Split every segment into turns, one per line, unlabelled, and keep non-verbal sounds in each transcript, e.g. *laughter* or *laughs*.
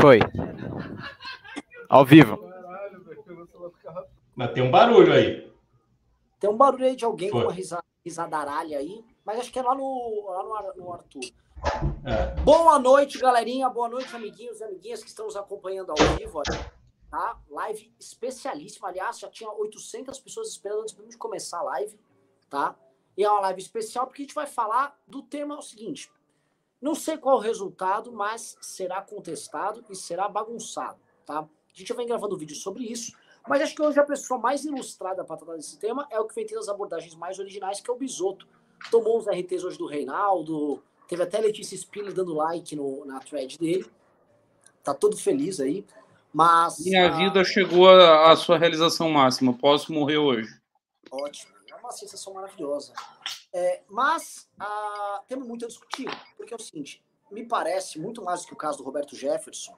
Foi. Ao vivo.
Mas tem um barulho aí.
Tem um barulho aí de alguém Foi. com uma risada, risadaralha aí, mas acho que é lá no, lá no, no Arthur. É. Boa noite, galerinha. Boa noite, amiguinhos e amiguinhas que estão nos acompanhando ao vivo. Tá? Live especialíssima. Aliás, já tinha 800 pessoas esperando antes de começar a live. Tá? E é uma live especial porque a gente vai falar do tema é o seguinte. Não sei qual o resultado, mas será contestado e será bagunçado, tá? A gente já vem gravando vídeo sobre isso, mas acho que hoje a pessoa mais ilustrada para tratar desse tema é o que vem tendo as abordagens mais originais, que é o Bisoto. Tomou os RTs hoje do Reinaldo, teve até Letícia Spiller dando like no, na thread dele. Tá todo feliz aí. Mas.
Minha a... vida chegou à sua realização máxima. Posso morrer hoje.
Ótimo uma sensação maravilhosa. É, mas ah, temos muito a discutir, porque é o seguinte: me parece, muito mais do que o caso do Roberto Jefferson,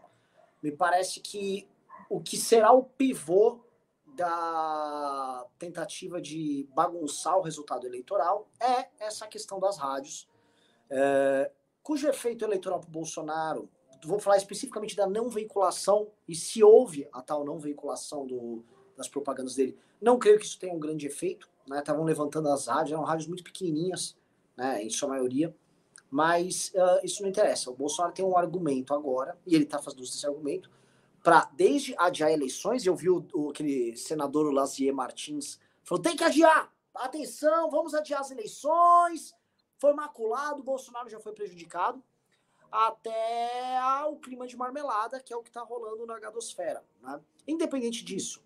me parece que o que será o pivô da tentativa de bagunçar o resultado eleitoral é essa questão das rádios, é, cujo efeito eleitoral para o Bolsonaro, vou falar especificamente da não veiculação, e se houve a tal não veiculação do, das propagandas dele, não creio que isso tenha um grande efeito, estavam né, levantando as rádios, eram rádios muito pequenininhas, né, em sua maioria, mas uh, isso não interessa. O Bolsonaro tem um argumento agora, e ele está fazendo uso desse argumento, para desde adiar eleições, eu vi o, o, aquele senador Lazier Martins falou: tem que adiar, atenção, vamos adiar as eleições, foi maculado, o Bolsonaro já foi prejudicado, até o clima de marmelada, que é o que está rolando na Gadosfera. Né? Independente disso,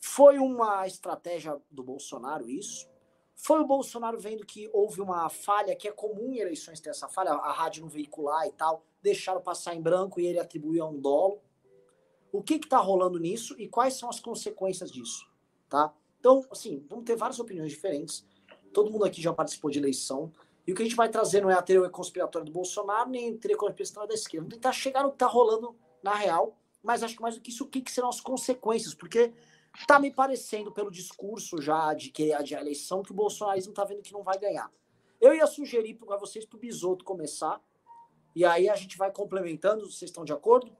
foi uma estratégia do Bolsonaro isso? Foi o Bolsonaro vendo que houve uma falha, que é comum em eleições ter essa falha, a rádio não veicular e tal, deixaram passar em branco e ele atribuiu a um dolo. O que está rolando nisso e quais são as consequências disso? Tá? Então, assim, vamos ter várias opiniões diferentes. Todo mundo aqui já participou de eleição. E o que a gente vai trazer não é a teoria conspiratória do Bolsonaro, nem a teoria conspiratória da esquerda. Vamos tentar chegar no que está rolando na real, mas acho que mais do que isso, o que, que serão as consequências? Porque Tá me parecendo, pelo discurso já de que a eleição, que o bolsonarismo tá vendo que não vai ganhar. Eu ia sugerir para vocês para o Bisoto começar. E aí a gente vai complementando. Vocês estão de acordo?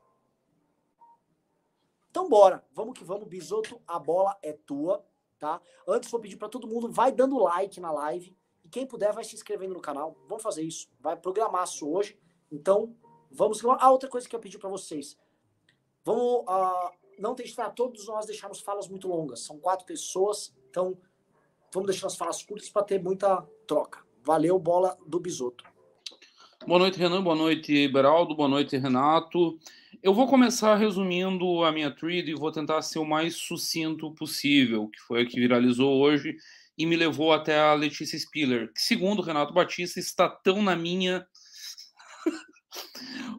Então bora. Vamos que vamos. Bisoto, a bola é tua, tá? Antes vou pedir para todo mundo, vai dando like na live. E quem puder, vai se inscrevendo no canal. Vamos fazer isso. Vai programar isso hoje. Então, vamos. Ah, outra coisa que eu pedi para vocês. Vamos. Uh, não tem para todos nós deixarmos falas muito longas. São quatro pessoas, então vamos deixar as falas curtas para ter muita troca. Valeu, bola do Bisoto.
Boa noite, Renan. Boa noite, Beraldo. Boa noite, Renato. Eu vou começar resumindo a minha thread e vou tentar ser o mais sucinto possível, que foi a que viralizou hoje e me levou até a Letícia Spiller, que, segundo Renato Batista, está tão na minha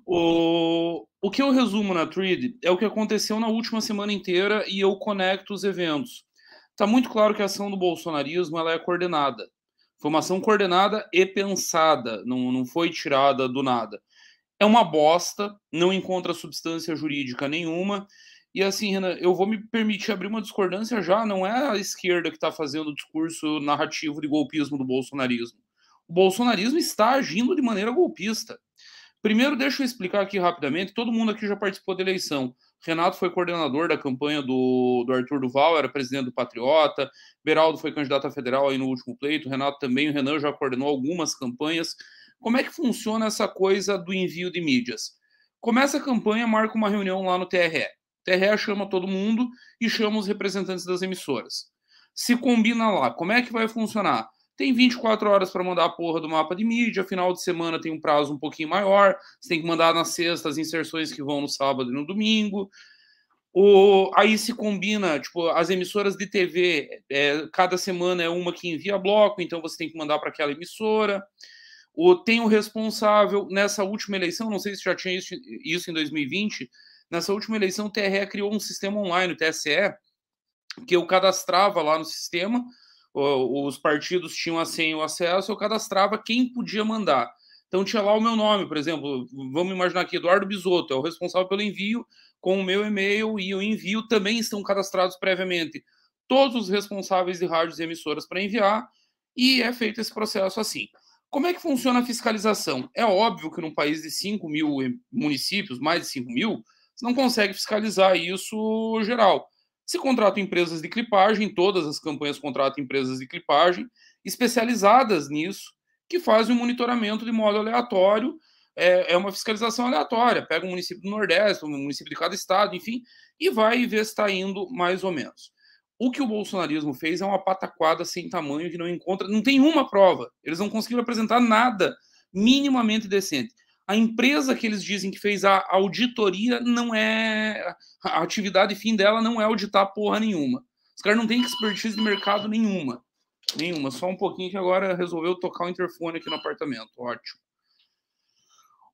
o, o que eu resumo na Thread é o que aconteceu na última semana inteira e eu conecto os eventos. Está muito claro que a ação do bolsonarismo ela é coordenada. Foi uma ação coordenada e pensada, não, não foi tirada do nada. É uma bosta, não encontra substância jurídica nenhuma. E assim, Renan, eu vou me permitir abrir uma discordância já. Não é a esquerda que está fazendo o discurso narrativo de golpismo do bolsonarismo. O bolsonarismo está agindo de maneira golpista. Primeiro, deixa eu explicar aqui rapidamente. Todo mundo aqui já participou da eleição. Renato foi coordenador da campanha do, do Arthur Duval, era presidente do Patriota. Beraldo foi candidato a federal aí no último pleito. Renato também. O Renan já coordenou algumas campanhas. Como é que funciona essa coisa do envio de mídias? Começa a campanha, marca uma reunião lá no TRE. O TRE chama todo mundo e chama os representantes das emissoras. Se combina lá. Como é que vai funcionar? Tem 24 horas para mandar a porra do mapa de mídia, final de semana tem um prazo um pouquinho maior, você tem que mandar na sexta as inserções que vão no sábado e no domingo. Aí se combina, tipo, as emissoras de TV, é, cada semana é uma que envia bloco, então você tem que mandar para aquela emissora. Tem o responsável, nessa última eleição, não sei se já tinha isso, isso em 2020, nessa última eleição o TRE criou um sistema online, o TSE, que eu cadastrava lá no sistema, os partidos tinham a senha o acesso, eu cadastrava quem podia mandar. Então tinha lá o meu nome, por exemplo, vamos imaginar aqui, Eduardo Bisotto, é o responsável pelo envio, com o meu e-mail e o envio também estão cadastrados previamente todos os responsáveis de rádios e emissoras para enviar, e é feito esse processo assim. Como é que funciona a fiscalização? É óbvio que num país de 5 mil municípios, mais de 5 mil, você não consegue fiscalizar isso geral. Se contratam empresas de clipagem, todas as campanhas contratam empresas de clipagem especializadas nisso, que fazem o um monitoramento de modo aleatório. É, é, uma fiscalização aleatória. Pega um município do Nordeste, um município de cada estado, enfim, e vai ver se está indo mais ou menos. O que o bolsonarismo fez é uma pataquada sem tamanho que não encontra, não tem uma prova. Eles não conseguiram apresentar nada minimamente decente. A empresa que eles dizem que fez a auditoria não é. A atividade fim dela não é auditar porra nenhuma. Os caras não têm expertise de mercado nenhuma. Nenhuma. Só um pouquinho que agora resolveu tocar o interfone aqui no apartamento. Ótimo.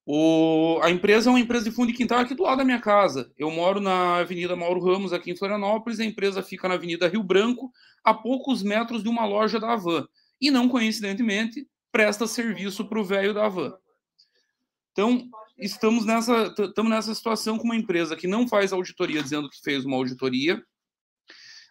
O, a empresa é uma empresa de fundo de quintal aqui do lado da minha casa. Eu moro na Avenida Mauro Ramos, aqui em Florianópolis. A empresa fica na Avenida Rio Branco, a poucos metros de uma loja da Avan. E não coincidentemente, presta serviço para o velho da Avan. Então, estamos nessa, estamos nessa situação com uma empresa que não faz auditoria dizendo que fez uma auditoria,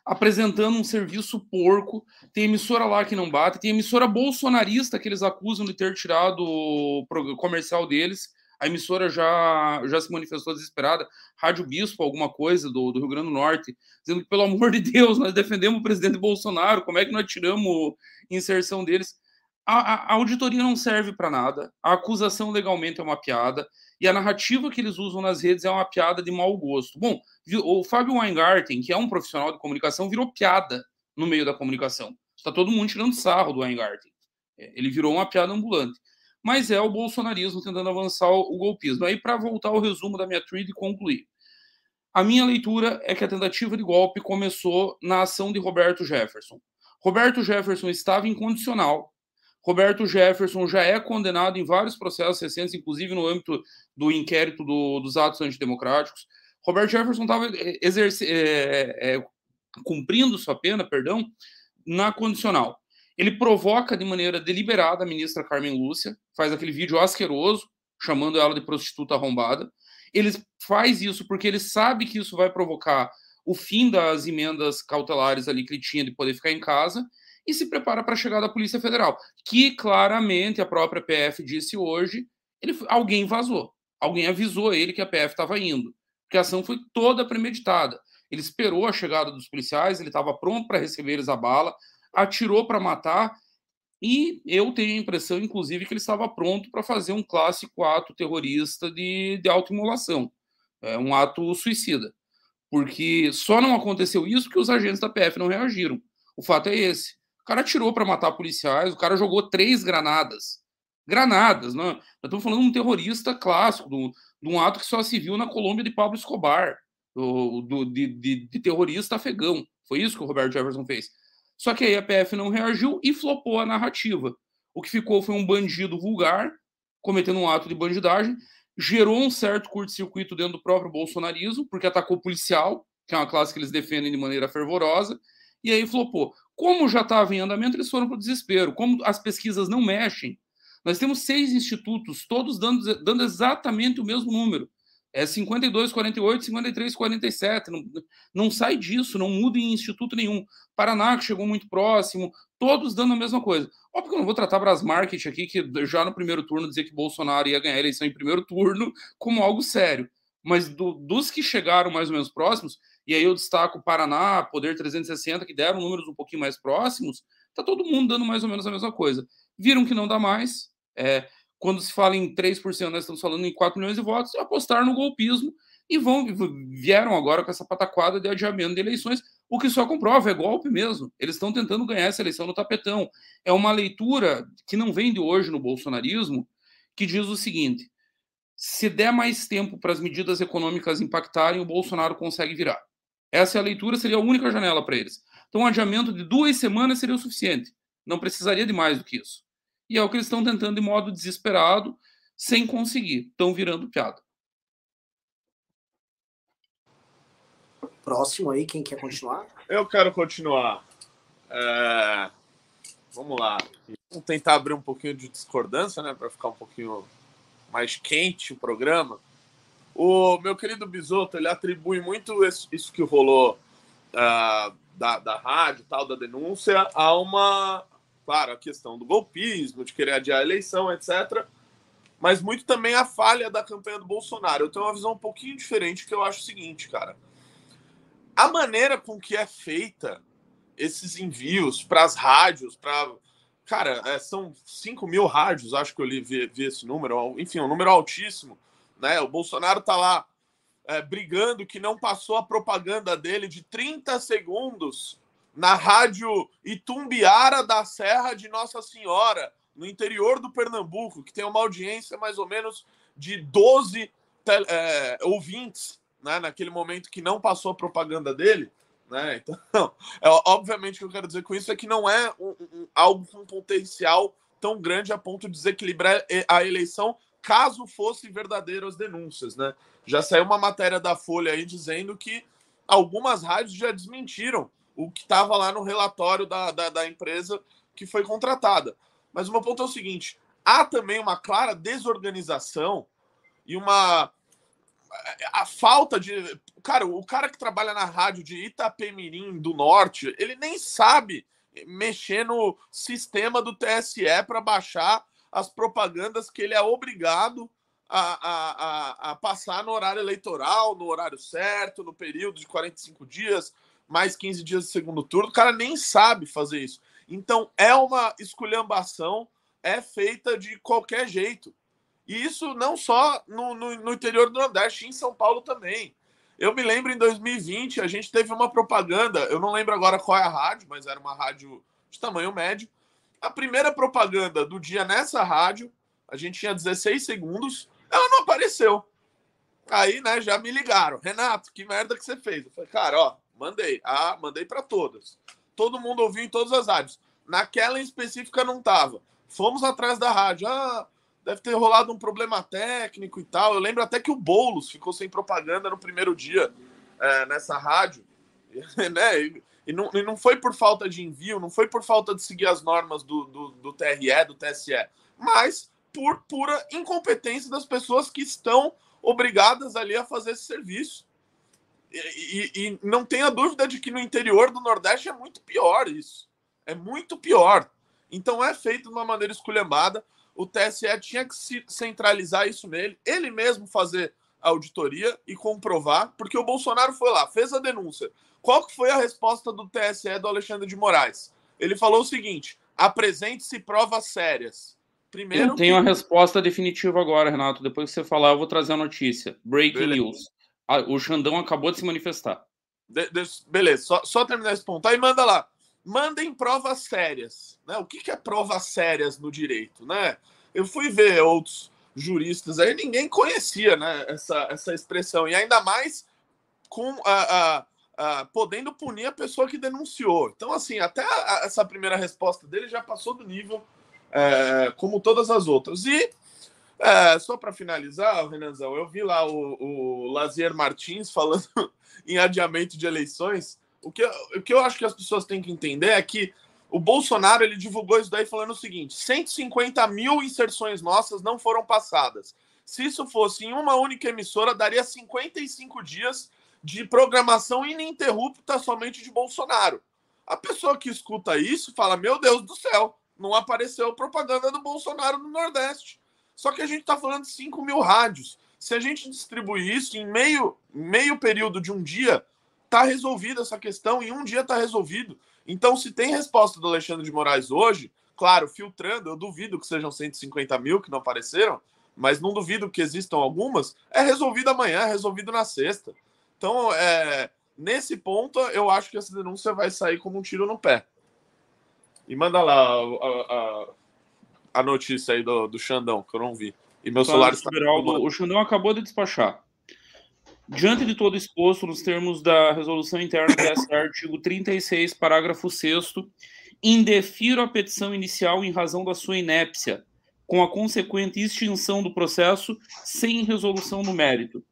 apresentando um serviço porco. Tem emissora lá que não bate, tem emissora bolsonarista que eles acusam de ter tirado o comercial deles. A emissora já, já se manifestou desesperada. Rádio Bispo, alguma coisa do, do Rio Grande do Norte, dizendo que, pelo amor de Deus, nós defendemos o presidente Bolsonaro, como é que nós tiramos inserção deles? A, a, auditoria não serve para nada, a acusação legalmente é uma piada, e a narrativa que eles usam nas redes é uma piada de mau gosto. Bom, o Fábio Weingarten, que é um profissional de comunicação, virou piada no meio da comunicação. Está todo mundo tirando sarro do Weingarten. É, ele virou uma piada ambulante. Mas é o bolsonarismo tentando avançar o golpismo. Aí, para voltar ao resumo da minha tweet e concluir. A minha leitura é que a tentativa de golpe começou na ação de Roberto Jefferson. Roberto Jefferson estava incondicional. Roberto Jefferson já é condenado em vários processos recentes, inclusive no âmbito do inquérito do, dos atos antidemocráticos. Robert Jefferson estava é, é, cumprindo sua pena, perdão, na condicional. Ele provoca de maneira deliberada a ministra Carmen Lúcia, faz aquele vídeo asqueroso, chamando ela de prostituta arrombada. Ele faz isso porque ele sabe que isso vai provocar o fim das emendas cautelares ali que ele tinha de poder ficar em casa e se prepara para a chegada da Polícia Federal, que claramente a própria PF disse hoje, ele, alguém vazou, alguém avisou ele que a PF estava indo porque a ação foi toda premeditada. Ele esperou a chegada dos policiais, ele estava pronto para receber eles a bala, atirou para matar, e eu tenho a impressão, inclusive, que ele estava pronto para fazer um clássico ato terrorista de, de autoimolação, é, um ato suicida. Porque só não aconteceu isso porque os agentes da PF não reagiram. O fato é esse. O cara atirou para matar policiais, o cara jogou três granadas. Granadas, não? Nós estamos falando de um terrorista clássico, de um ato que só se viu na Colômbia de Pablo Escobar, do, do de, de, de, terrorista afegão. Foi isso que o Roberto Jefferson fez. Só que aí a PF não reagiu e flopou a narrativa. O que ficou foi um bandido vulgar, cometendo um ato de bandidagem, gerou um certo curto-circuito dentro do próprio bolsonarismo, porque atacou policial, que é uma classe que eles defendem de maneira fervorosa, e aí flopou. Como já estava em andamento, eles foram para o desespero. Como as pesquisas não mexem, nós temos seis institutos, todos dando, dando exatamente o mesmo número. É 52, 48, 53, 47. Não, não sai disso, não muda em instituto nenhum. Paraná, que chegou muito próximo, todos dando a mesma coisa. Óbvio que eu não vou tratar Brasmarket aqui, que já no primeiro turno dizer que Bolsonaro ia ganhar a eleição em primeiro turno, como algo sério. Mas do, dos que chegaram mais ou menos próximos, e aí eu destaco Paraná, Poder 360, que deram números um pouquinho mais próximos, tá todo mundo dando mais ou menos a mesma coisa. Viram que não dá mais, é, quando se fala em 3%, nós estamos falando em 4 milhões de votos, apostaram no golpismo e vão vieram agora com essa pataquada de adiamento de eleições, o que só comprova, é golpe mesmo. Eles estão tentando ganhar essa eleição no tapetão. É uma leitura que não vem de hoje no bolsonarismo, que diz o seguinte: se der mais tempo para as medidas econômicas impactarem, o Bolsonaro consegue virar. Essa é a leitura, seria a única janela para eles. Então, um adiamento de duas semanas seria o suficiente. Não precisaria de mais do que isso. E é o que eles estão tentando de modo desesperado, sem conseguir. Estão virando piada.
Próximo aí, quem quer continuar?
Eu quero continuar. É... Vamos lá. Vamos tentar abrir um pouquinho de discordância, né? Para ficar um pouquinho mais quente o programa. O meu querido Bisoto, ele atribui muito isso que rolou uh, da, da rádio, tal, da denúncia, a uma claro, a questão do golpismo, de querer adiar a eleição, etc. Mas muito também a falha da campanha do Bolsonaro. Eu tenho uma visão um pouquinho diferente, que eu acho o seguinte, cara. A maneira com que é feita esses envios para as rádios, para. Cara, é, são 5 mil rádios, acho que eu li, vi, vi, esse número, enfim, um número altíssimo. Né? O Bolsonaro tá lá é, brigando que não passou a propaganda dele de 30 segundos na rádio Itumbiara da Serra de Nossa Senhora, no interior do Pernambuco, que tem uma audiência mais ou menos de 12 é, ouvintes, né, naquele momento que não passou a propaganda dele. Né? Então, *laughs* é, obviamente, o que eu quero dizer com isso é que não é um, um, algo com potencial tão grande a ponto de desequilibrar a eleição, caso fossem verdadeiras denúncias. Né? Já saiu uma matéria da Folha aí dizendo que algumas rádios já desmentiram o que estava lá no relatório da, da, da, empresa que foi contratada. Mas o meu ponto é o seguinte: há também uma clara desorganização e uma. A falta de. Cara, o cara que trabalha na rádio de Itapemirim do Norte, ele nem sabe mexer no sistema do TSE para baixar as propagandas que ele é obrigado a, a, a, passar no horário eleitoral, no horário certo, no período de 45 dias mais 15 dias de segundo turno, o cara nem sabe fazer isso. Então é uma esculhambação, é feita de qualquer jeito. E isso não só no, no, no interior do Nordeste, em São Paulo também. Eu me lembro em 2020, a gente teve uma propaganda, eu não lembro agora qual é a rádio, mas era uma rádio de tamanho médio. A primeira propaganda do dia nessa rádio, a gente tinha 16 segundos, ela não apareceu. Aí, né, já me ligaram. Renato, que merda que você fez? Eu falei, cara, ó, Mandei. Ah, mandei para todas. Todo mundo ouviu em todas as rádios. Naquela em específica não tava. Fomos atrás da rádio. Ah, deve ter rolado um problema técnico e tal. Eu lembro até que o Boulos ficou sem propaganda no primeiro dia é, nessa rádio. *laughs* né? E, e, não, e não foi por falta de envio, não foi por falta de seguir as normas do, do, do TRE, do TSE, mas por pura incompetência das pessoas que estão obrigadas ali a fazer esse serviço. E, e, não tenha dúvida de que no interior do Nordeste é muito pior isso. É muito pior. Então é feito de uma maneira esculhambada. O TSE tinha que se centralizar isso nele, ele mesmo fazer a auditoria e comprovar, porque o Bolsonaro foi lá, fez a denúncia. Qual que foi a resposta do TSE do Alexandre de Moraes? Ele falou o seguinte: apresente-se provas sérias.
Primeiro. Eu tenho que... a resposta definitiva agora, Renato. Depois que você falar, eu vou trazer a notícia. Breaking Beleza. news. O Xandão acabou de se manifestar.
De, beleza, só, só, terminar esse ponto. Aí manda lá. Mandem provas sérias. Né? O que, que é provas sérias no direito? Né? Eu fui ver outros juristas aí, ninguém conhecia né, essa, essa expressão. E ainda mais com a, a, a, podendo punir a pessoa que denunciou. Então, assim, até a, essa primeira resposta dele já passou do nível é, como todas as outras. E é, só para finalizar, Renanzão, eu vi lá o, o Lazier Martins falando *laughs* em adiamento de eleições. O que, o que eu acho que as pessoas têm que entender é que o Bolsonaro ele divulgou isso daí falando o seguinte: 150 mil inserções nossas não foram passadas. Se isso fosse em uma única emissora, daria 55 dias de programação ininterrupta somente de Bolsonaro. A pessoa que escuta isso fala: Meu Deus do céu, não apareceu propaganda do Bolsonaro no Nordeste. Só que a gente está falando de 5 mil rádios. Se a gente distribuir isso em meio, meio período de um dia, está resolvida essa questão. Em um dia está resolvido. Então, se tem resposta do Alexandre de Moraes hoje, claro, filtrando, eu duvido que sejam 150 mil que não apareceram, mas não duvido que existam algumas, é resolvido amanhã, é resolvido na sexta. Então, é, nesse ponto, eu acho que essa denúncia vai sair como um tiro no pé. E manda lá a, a, a notícia aí do, do Xandão, que eu não vi. E meu celular está.
o Xandão acabou de despachar. Diante de todo exposto nos termos da resolução interna do artigo 36, parágrafo 6, indefiro a petição inicial em razão da sua inépcia, com a consequente extinção do processo sem resolução no mérito.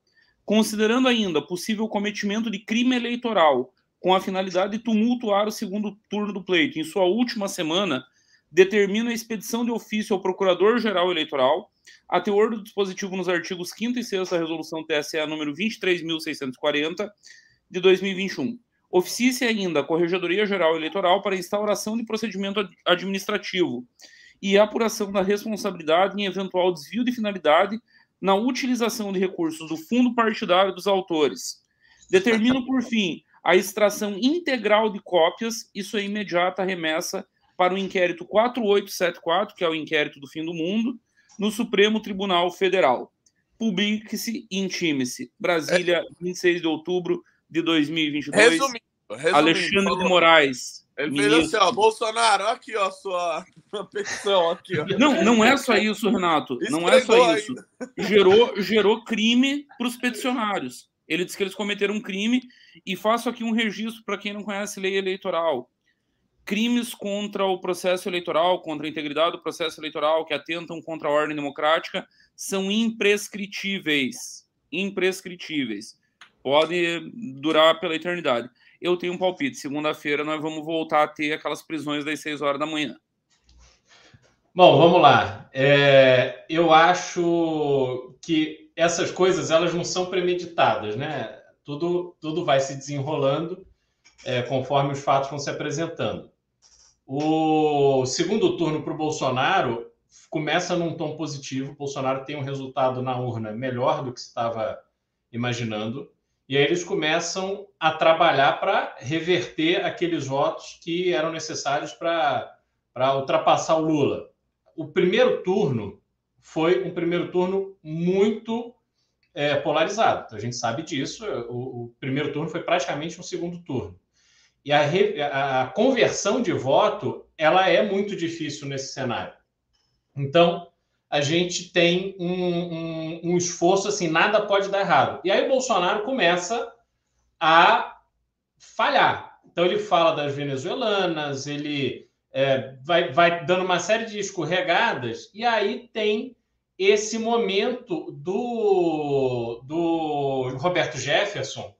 Considerando ainda possível cometimento de crime eleitoral com a finalidade de tumultuar o segundo turno do pleito em sua última semana, determina a expedição de ofício ao Procurador-Geral Eleitoral, a teor do dispositivo nos artigos 5 e 6 da Resolução TSE número 23.640 de 2021. Oficie ainda a Corregedoria Geral Eleitoral para instauração de procedimento administrativo e apuração da responsabilidade em eventual desvio de finalidade na utilização de recursos do fundo partidário dos autores. Determino, por fim, a extração integral de cópias e sua imediata remessa para o inquérito 4874, que é o inquérito do fim do mundo, no Supremo Tribunal Federal. Publique-se e intime-se. Brasília, 26 de outubro de 2022. Resumindo, resumindo Alexandre falou, de Moraes.
Ele ministro. fez assim, ó, Bolsonaro, aqui, ó, sua petição aqui, ó.
Não, não é só isso, Renato. não é só isso. Gerou, gerou crime para os peticionários. Ele disse que eles cometeram um crime e faço aqui um registro para quem não conhece lei eleitoral. Crimes contra o processo eleitoral, contra a integridade do processo eleitoral, que atentam contra a ordem democrática, são imprescritíveis. Imprescritíveis. Pode durar pela eternidade. Eu tenho um palpite. Segunda-feira nós vamos voltar a ter aquelas prisões das 6 horas da manhã.
Bom, vamos lá. É, eu acho que essas coisas elas não são premeditadas, né? Tudo, tudo vai se desenrolando é, conforme os fatos vão se apresentando. O segundo turno para o Bolsonaro começa num tom positivo. O Bolsonaro tem um resultado na urna melhor do que estava imaginando. E aí eles começam a trabalhar para reverter aqueles votos que eram necessários para ultrapassar o Lula. O primeiro turno foi um primeiro turno muito é, polarizado. A gente sabe disso. O, o, primeiro turno foi praticamente um segundo turno. E a, a, conversão de voto ela é muito difícil nesse cenário. Então, a gente tem um, um, um esforço assim, nada pode dar errado. E aí o Bolsonaro começa a falhar. Então ele fala das venezuelanas, ele é, vai, vai dando uma série de escorregadas, e aí tem esse momento do, do Roberto Jefferson,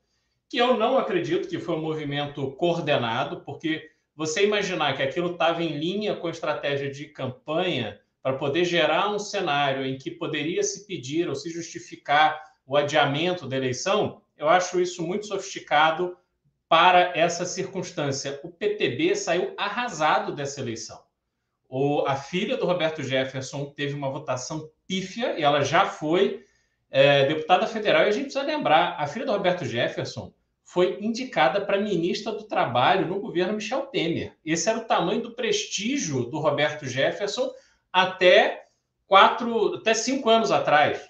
que eu não acredito que foi um movimento coordenado, porque você imaginar que aquilo estava em linha com a estratégia de campanha para poder gerar um cenário em que poderia se pedir ou se justificar o adiamento da eleição, eu acho isso muito sofisticado para essa circunstância. O PTB saiu arrasado dessa eleição. O, a filha do Roberto Jefferson teve uma votação pífia e ela já foi é, deputada federal. E a gente precisa lembrar: a filha do Roberto Jefferson foi indicada para ministra do Trabalho no governo Michel Temer. Esse era o tamanho do prestígio do Roberto Jefferson até quatro, até cinco anos atrás.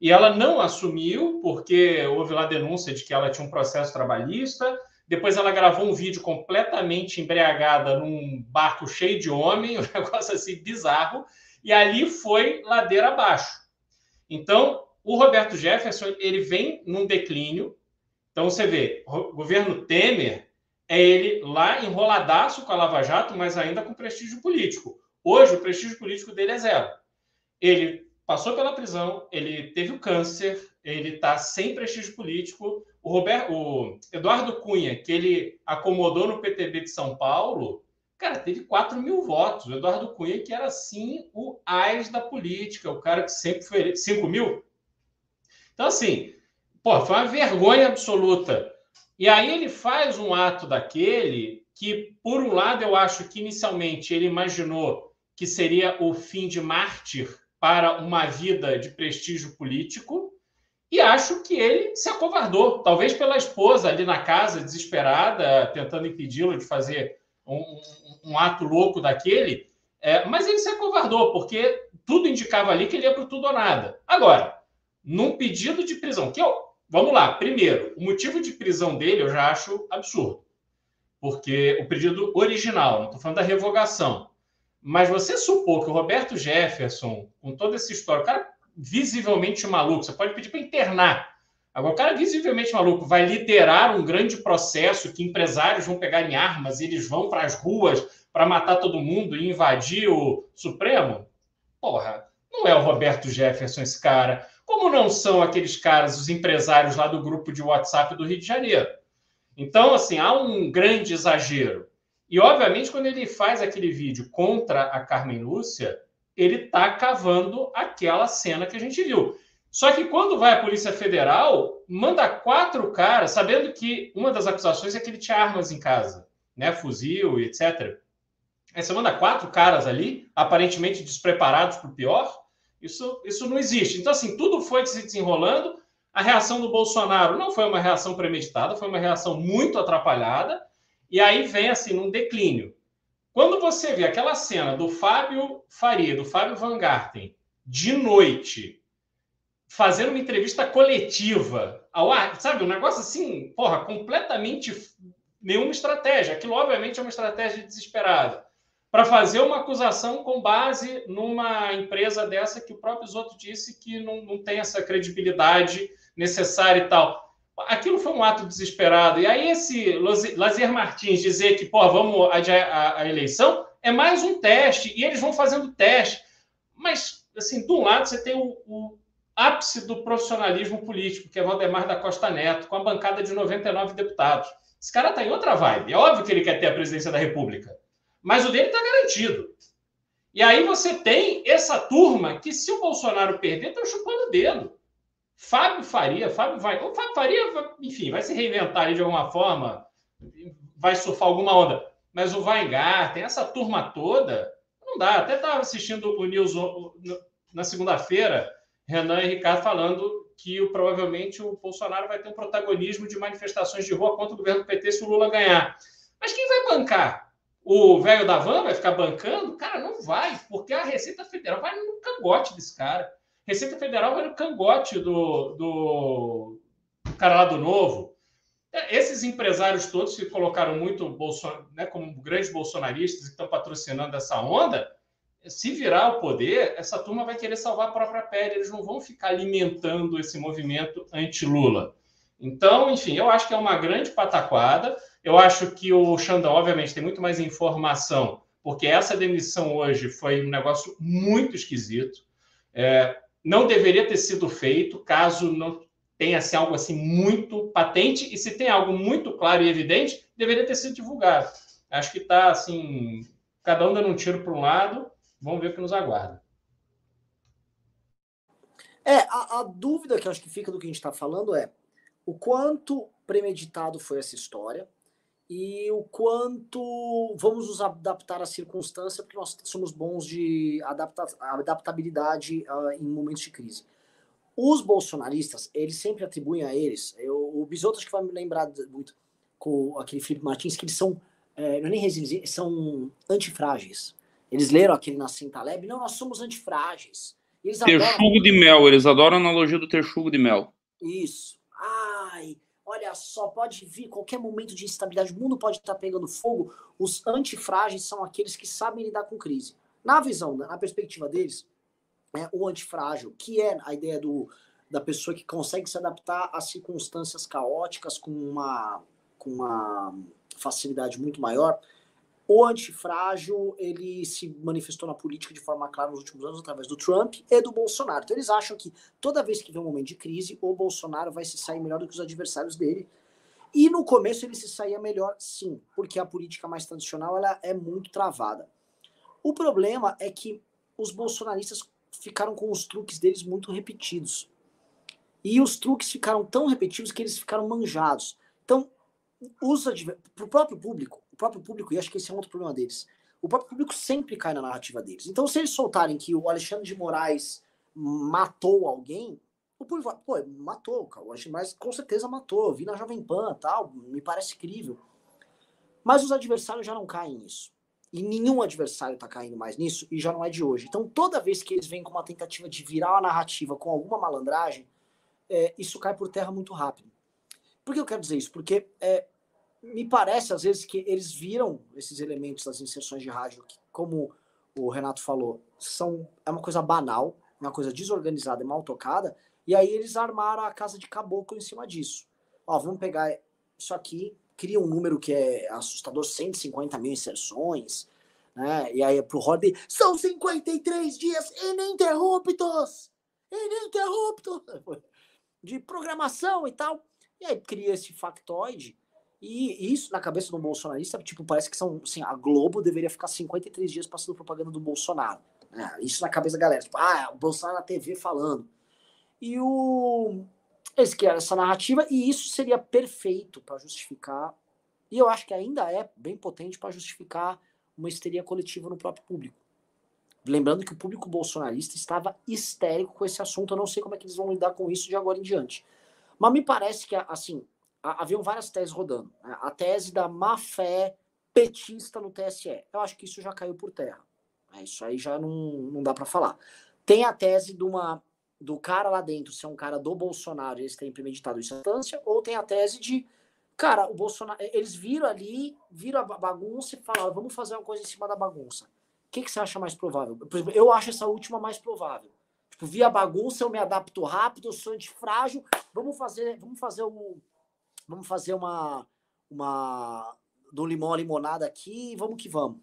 E ela não assumiu, porque houve lá denúncia de que ela tinha um processo trabalhista, depois ela gravou um vídeo completamente embriagada num barco cheio de homem, *laughs* um negócio assim bizarro, e ali foi ladeira abaixo. Então, o Roberto Jefferson, ele vem num declínio. Então, você vê, o governo Temer é ele lá enroladaço com a Lava Jato, mas ainda com prestígio político. Hoje, o prestígio político dele é zero. Ele passou pela prisão, ele teve o câncer, ele está sem prestígio político, o, Roberto, o Eduardo Cunha, que ele acomodou no PTB de São Paulo, cara, teve 4 mil votos. O Eduardo Cunha, que era, sim, o AIS da política, o cara que sempre foi 5 mil. Então, assim, pô, foi uma vergonha absoluta. E aí ele faz um ato daquele que, por um lado, eu acho que inicialmente ele imaginou que seria o fim de mártir para uma vida de prestígio político, e acho que ele se acovardou, talvez pela esposa ali na casa, desesperada, tentando impedi-lo de fazer um, um, um, ato louco daquele. É, mas ele se acovardou, porque tudo indicava ali que ele ia para tudo ou nada. Agora, num pedido de prisão, que eu. Vamos lá, primeiro, o motivo de prisão dele eu já acho absurdo. Porque o pedido original, não estou falando da revogação. Mas você supor que o Roberto Jefferson, com toda essa história, o cara visivelmente maluco, você pode pedir para internar. Agora, o cara visivelmente maluco vai liderar um grande processo que empresários vão pegar em armas eles vão para as ruas para matar todo mundo e invadir o Supremo? Porra, não é o Roberto Jefferson esse cara. Como não são aqueles caras, os empresários lá do grupo de WhatsApp do Rio de Janeiro? Então, assim, há um grande exagero. E, obviamente, quando ele faz aquele vídeo contra a Carmen Lúcia, ele está cavando aquela cena que a gente viu. Só que quando vai a Polícia Federal, manda quatro caras, sabendo que uma das acusações é que ele tinha armas em casa, né? Fuzil etc. Aí você manda quatro caras ali, aparentemente despreparados para o pior. Isso, isso não existe. Então, assim, tudo foi se desenrolando. A reação do Bolsonaro não foi uma reação premeditada, foi uma reação muito atrapalhada. E aí vem, assim, num declínio. Quando você vê aquela cena do Fábio Faria, do Fábio Van Garten, de noite, fazendo uma entrevista coletiva ao ar, sabe? Um negócio assim, porra, completamente nenhuma estratégia. Aquilo, obviamente, é uma estratégia desesperada. Para fazer uma acusação com base numa empresa dessa que o próprio Zoto disse que não, não tem essa credibilidade necessária e tal. Aquilo foi um ato desesperado. E aí, esse Lazier Martins dizer que, pô, vamos adiar a, a eleição, é mais um teste. E eles vão fazendo teste. Mas, assim, de um lado, você tem o, o ápice do profissionalismo político, que é Valdemar da Costa Neto, com a bancada de 99 deputados. Esse cara está em outra vibe. É óbvio que ele quer ter a presidência da República, mas o dele está garantido. E aí você tem essa turma que, se o Bolsonaro perder, está chupando o dedo. Fábio Faria, Fábio vai. O Fábio Faria, enfim, vai se reinventar de alguma forma, vai surfar alguma onda. Mas o Weingarten, essa turma toda, não dá. Até estava assistindo o News na segunda-feira Renan e Ricardo falando que provavelmente o Bolsonaro vai ter um protagonismo de manifestações de rua contra o governo do PT se o Lula ganhar. Mas quem vai bancar? O velho da van vai ficar bancando? Cara, não vai, porque a Receita Federal vai no cangote desse cara. Receita Federal vai no cangote do, do, cara lá do Novo. É, esses empresários todos que colocaram muito Bolson, né, como grandes bolsonaristas e estão patrocinando essa onda, se virar o poder, essa turma vai querer salvar a própria pele, eles não vão ficar alimentando esse movimento anti-Lula. Então, enfim, eu acho que é uma grande pataquada. Eu acho que o Xandão, obviamente, tem muito mais informação, porque essa demissão hoje foi um negócio muito esquisito. É, não deveria ter sido feito caso não tenha assim, algo assim muito patente, e se tem algo muito claro e evidente, deveria ter sido divulgado. Acho que está assim, cada um dando um tiro para um lado Vamos ver o que nos aguarda.
É, a, a dúvida que acho que fica do que a gente está falando é o quanto premeditado foi essa história e o quanto vamos nos adaptar à circunstância, porque nós somos bons de adapta adaptabilidade uh, em momentos de crise. Os bolsonaristas, eles sempre atribuem a eles, eu, o Bisoto acho que vai me lembrar muito com aquele Felipe Martins, que eles são, é, não é nem resilientes, são antifrágeis. Eles leram aquele Nassim Taleb, não, nós somos antifrágeis.
Eles terchugo adoram... de mel, eles adoram a analogia do terchugo de mel.
Isso. Olha só, pode vir qualquer momento de instabilidade, o mundo pode estar pegando fogo. Os antifrágeis são aqueles que sabem lidar com crise. Na visão, na perspectiva deles, é o antifrágil, que é a ideia do, da pessoa que consegue se adaptar a circunstâncias caóticas com uma, com uma facilidade muito maior, o antifrágil, ele se manifestou na política de forma clara nos últimos anos através do Trump e do Bolsonaro. Então eles acham que toda vez que vem um momento de crise, o Bolsonaro vai se sair melhor do que os adversários dele. E no começo ele se saía melhor, sim, porque a política mais tradicional ela é muito travada. O problema é que os bolsonaristas ficaram com os truques deles muito repetidos. E os truques ficaram tão repetidos que eles ficaram manjados. Então, para o próprio público, próprio público, e acho que esse é um outro problema deles, o próprio público sempre cai na narrativa deles. Então, se eles soltarem que o Alexandre de Moraes matou alguém, o público fala, pô, matou, cara. o Alexandre de Moraes com certeza matou, vi na Jovem Pan tal, me parece crível. Mas os adversários já não caem nisso. E nenhum adversário está caindo mais nisso, e já não é de hoje. Então, toda vez que eles vêm com uma tentativa de virar a narrativa com alguma malandragem, é, isso cai por terra muito rápido. Por que eu quero dizer isso? Porque é, me parece, às vezes, que eles viram esses elementos das inserções de rádio, que, como o Renato falou, são, é uma coisa banal, uma coisa desorganizada e mal tocada, e aí eles armaram a casa de caboclo em cima disso. Ó, vamos pegar isso aqui, cria um número que é assustador, 150 mil inserções, né? E aí pro Rod, são 53 dias ininterruptos! Ininterruptos! De programação e tal. E aí cria esse factoide e isso na cabeça do bolsonarista, tipo, parece que são, assim, a Globo deveria ficar 53 dias passando propaganda do Bolsonaro. Né? Isso na cabeça da galera. Tipo, ah, o Bolsonaro na TV falando. E o eles criaram essa narrativa e isso seria perfeito para justificar, e eu acho que ainda é bem potente para justificar uma histeria coletiva no próprio público. Lembrando que o público bolsonarista estava histérico com esse assunto, eu não sei como é que eles vão lidar com isso de agora em diante. Mas me parece que, assim, haviam várias teses rodando. Né? A tese da má-fé petista no TSE. Eu acho que isso já caiu por terra. É, isso aí já não, não dá para falar. Tem a tese de uma do cara lá dentro ser um cara do Bolsonaro e eles terem premeditado isso à distância, ou tem a tese de, cara, o Bolsonaro, eles viram ali, viram a bagunça e falaram, vamos fazer uma coisa em cima da bagunça. O que, que você acha mais provável? Exemplo, eu acho essa última mais provável. Tipo, vi a bagunça, eu me adapto rápido, eu sou antifrágil, vamos fazer, vamos fazer um, vamos fazer uma, uma, do limão a limonada aqui, vamos que vamos.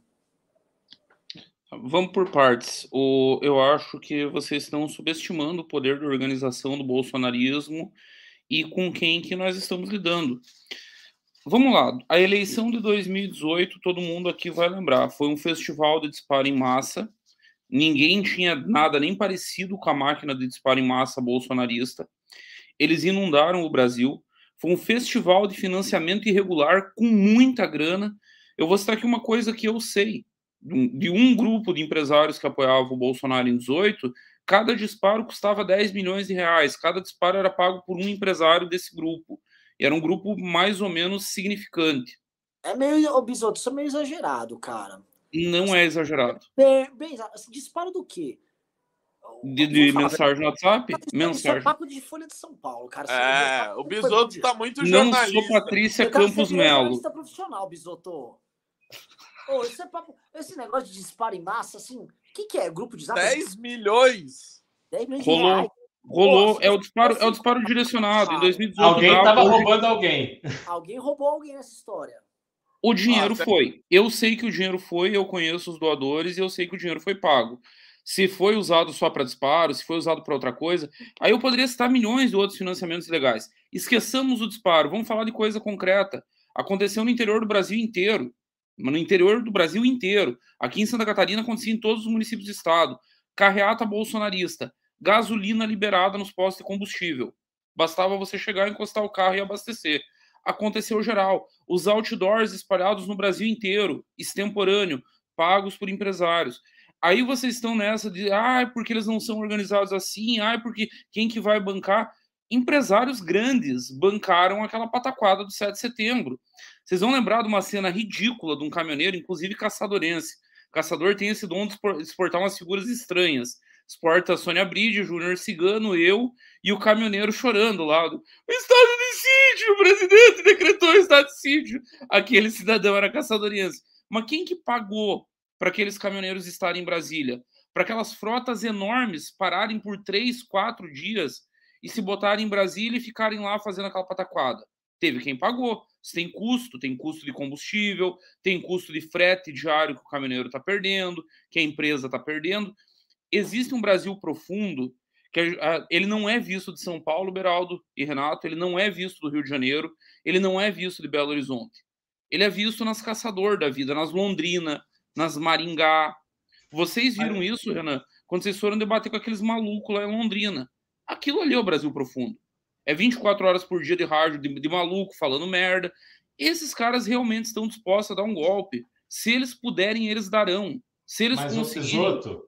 Vamos por partes. O, eu acho que vocês estão subestimando o poder da organização do bolsonarismo e com quem que nós estamos lidando. Vamos lá. A eleição de 2018, todo mundo aqui vai lembrar, foi um festival de disparo em massa. Ninguém tinha nada nem parecido com a máquina de disparo em massa bolsonarista. Eles inundaram o Brasil. Foi um festival de financiamento irregular com muita grana. Eu vou citar aqui uma coisa que eu sei de um grupo de empresários que apoiava o Bolsonaro em 18, cada disparo custava 10 milhões de reais, cada disparo era pago por um empresário desse grupo. E era um grupo mais ou menos significante.
É meio, Bisoto, isso é meio exagerado, cara.
Não é exagerado.
É, bem, assim, disparo do quê?
De, de mensagem no WhatsApp? Mensagem.
é papo de Folha de São Paulo, cara.
É, o Bisoto tá muito
Não
jornalista.
sou Patrícia Campos Melo.
jornalista profissional, Bisoto. Ô, esse, é papo- esse negócio de disparo em massa, assim, o que, que é? Grupo de zap?
10 milhões.
10 milhões de
Rolou.
reais.
Rolou, é o disparo, é o disparo direcionado. Em 2018,
Alguém
dava-
estava
hoje-
roubando alguém.
Alguém roubou alguém nessa história.
O dinheiro
Ah, tá.
foi. Eu sei que o dinheiro foi, eu conheço os doadores e eu sei que o dinheiro foi pago. Se foi usado só para disparo, se foi usado para outra coisa, aí eu poderia citar milhões de outros financiamentos legais. Esqueçamos o disparo, vamos falar de coisa concreta. Aconteceu no interior do Brasil inteiro. No interior do Brasil inteiro. Aqui em Santa Catarina acontecia em todos os municípios do estado. Carreata bolsonarista. Gasolina liberada nos postos de combustível. Bastava você chegar, encostar o carro e abastecer aconteceu geral. Os outdoors espalhados no Brasil inteiro, extemporâneo, pagos por empresários. Aí vocês estão nessa de, ah, porque eles não são organizados assim, ah, porque quem que vai bancar? Empresários grandes bancaram aquela pataquada do 7 de setembro. Vocês vão lembrar de uma cena ridícula de um caminhoneiro, inclusive caçadorense. Caçador tem esse dom de expor- exportar umas figuras estranhas. Exporta Sônia Bride, Júnior Cigano, eu e o caminhoneiro chorando lá. do, O estado de sítio, o presidente decretou o estado de sítio. Aquele cidadão era caçadorense. Mas quem que pagou para aqueles caminhoneiros estarem em Brasília? Para aquelas frotas enormes pararem por três, quatro dias e se botarem em Brasília e ficarem lá fazendo aquela pataquada? Teve quem pagou. Isso tem custo, tem custo de combustível, tem custo de frete diário que o caminhoneiro está perdendo, que a empresa está perdendo. Existe um Brasil profundo que ele não é visto de São Paulo, Beraldo e Renato, ele não é visto do Rio de Janeiro, ele não é visto de Belo Horizonte. Ele é visto nas Caçador da vida, nas Londrina, nas Maringá. Vocês viram isso, Renan, quando vocês foram debater com aqueles malucos lá em Londrina. Aquilo ali é o Brasil profundo. É 24 horas por dia de rádio, de, de maluco falando merda. Esses caras realmente estão dispostos a dar um golpe. Se eles puderem, eles darão. Se eles
Mas,
conseguirem.
Pisoto,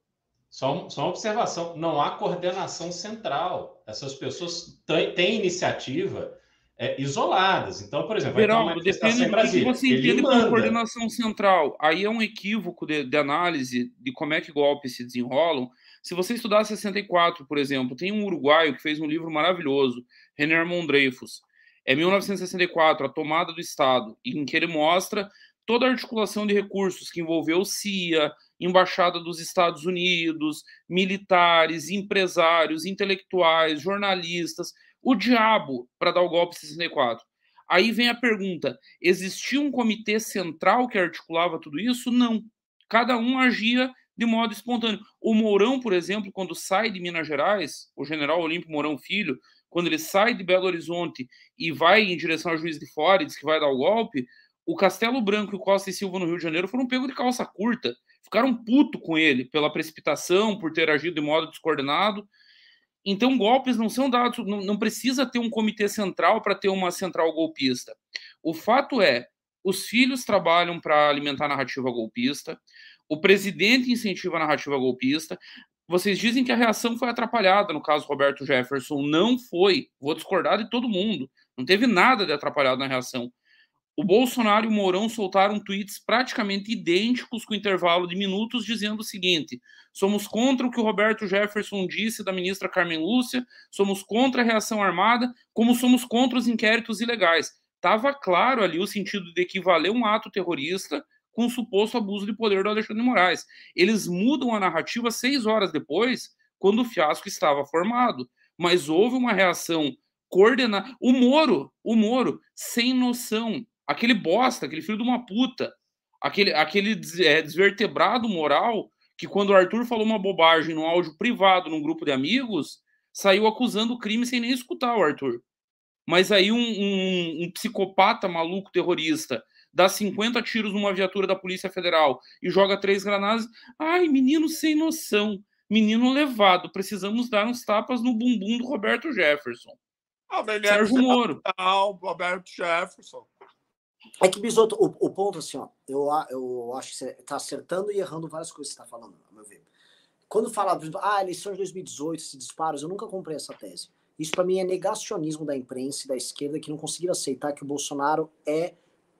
só, só uma observação: não há coordenação central. Essas pessoas têm, têm iniciativa é, isoladas. Então, por exemplo, manifestação
depende
em
do que você
Ele
entende por coordenação central. Aí é um equívoco de, de análise de como é que golpes se desenrolam. Se você estudar 64, por exemplo, tem um uruguaio que fez um livro maravilhoso, René Armand Dreyfus. É 1964, a tomada do Estado, em que ele mostra toda a articulação de recursos que envolveu CIA, Embaixada dos Estados Unidos, militares, empresários, intelectuais, jornalistas, o diabo para dar o golpe em 64. Aí vem a pergunta: existia um comitê central que articulava tudo isso? Não. Cada um agia de modo espontâneo. O Mourão, por exemplo, quando sai de Minas Gerais, o general Olímpio Mourão Filho, quando ele sai de Belo Horizonte e vai em direção ao Juiz de Fora e diz que vai dar o golpe, o Castelo Branco e o Costa e Silva no Rio de Janeiro foram pegos de calça curta. Ficaram puto com ele pela precipitação, por ter agido de modo descoordenado. Então, golpes não são dados, não, não precisa ter um comitê central para ter uma central golpista. O fato é, os filhos trabalham para alimentar a narrativa golpista, o presidente incentiva a narrativa golpista. Vocês dizem que a reação foi atrapalhada no caso Roberto Jefferson. Não foi. Vou discordar de todo mundo. Não teve nada de atrapalhado na reação. O Bolsonaro e o Mourão soltaram tweets praticamente idênticos com intervalo de minutos, dizendo o seguinte: somos contra o que o Roberto Jefferson disse da ministra Carmen Lúcia, somos contra a reação armada, como somos contra os inquéritos ilegais. Estava claro ali o sentido de equivaler um ato terrorista com o suposto abuso de poder do Alexandre de Moraes. Eles mudam a narrativa seis horas depois, quando o fiasco estava formado. Mas houve uma reação coordenada. O Moro, o Moro, sem noção. Aquele bosta, aquele filho de uma puta, aquele, aquele é, desvertebrado moral que quando o Arthur falou uma bobagem no áudio privado num grupo de amigos, saiu acusando o crime sem nem escutar o Arthur. Mas aí um, um, um psicopata maluco terrorista dá 50 tiros numa viatura da Polícia Federal e joga três granadas. Ai, menino sem noção, menino levado, precisamos dar uns tapas no bumbum do Roberto Jefferson.
Ah,
Sérgio Moro.
Não, Roberto Jefferson.
É que, Bisoto, o, o ponto, assim, ó, eu, eu acho que você está acertando e errando várias coisas que você está falando, a meu ver. Quando fala, por exemplo, ah, eleição de 2018, esses disparos, eu nunca comprei essa tese. Isso para mim é negacionismo da imprensa e da esquerda que não conseguiram aceitar que o Bolsonaro é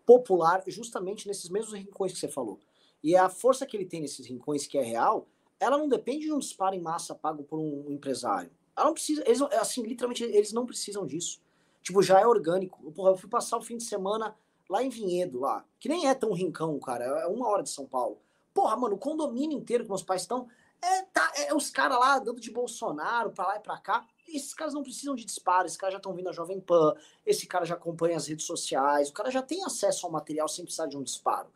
popular justamente nesses mesmos rincões que você falou. E a força que ele tem nesses rincões, que é real, ela não depende de um disparo em massa pago por um empresário. Ela não precisa, eles, assim, literalmente, eles não precisam disso. Tipo, já é orgânico. Porra, eu fui passar o fim de semana lá em Vinhedo, lá, que nem é tão rincão, cara, é uma hora de São Paulo. Porra, mano, o condomínio inteiro que meus pais estão, é, tá, é os caras lá dando de Bolsonaro pra lá e pra cá esses caras não precisam de disparo, esses caras já estão vindo a Jovem Pan, esse cara já acompanha as redes sociais, o cara já tem acesso ao material sem precisar de um disparo.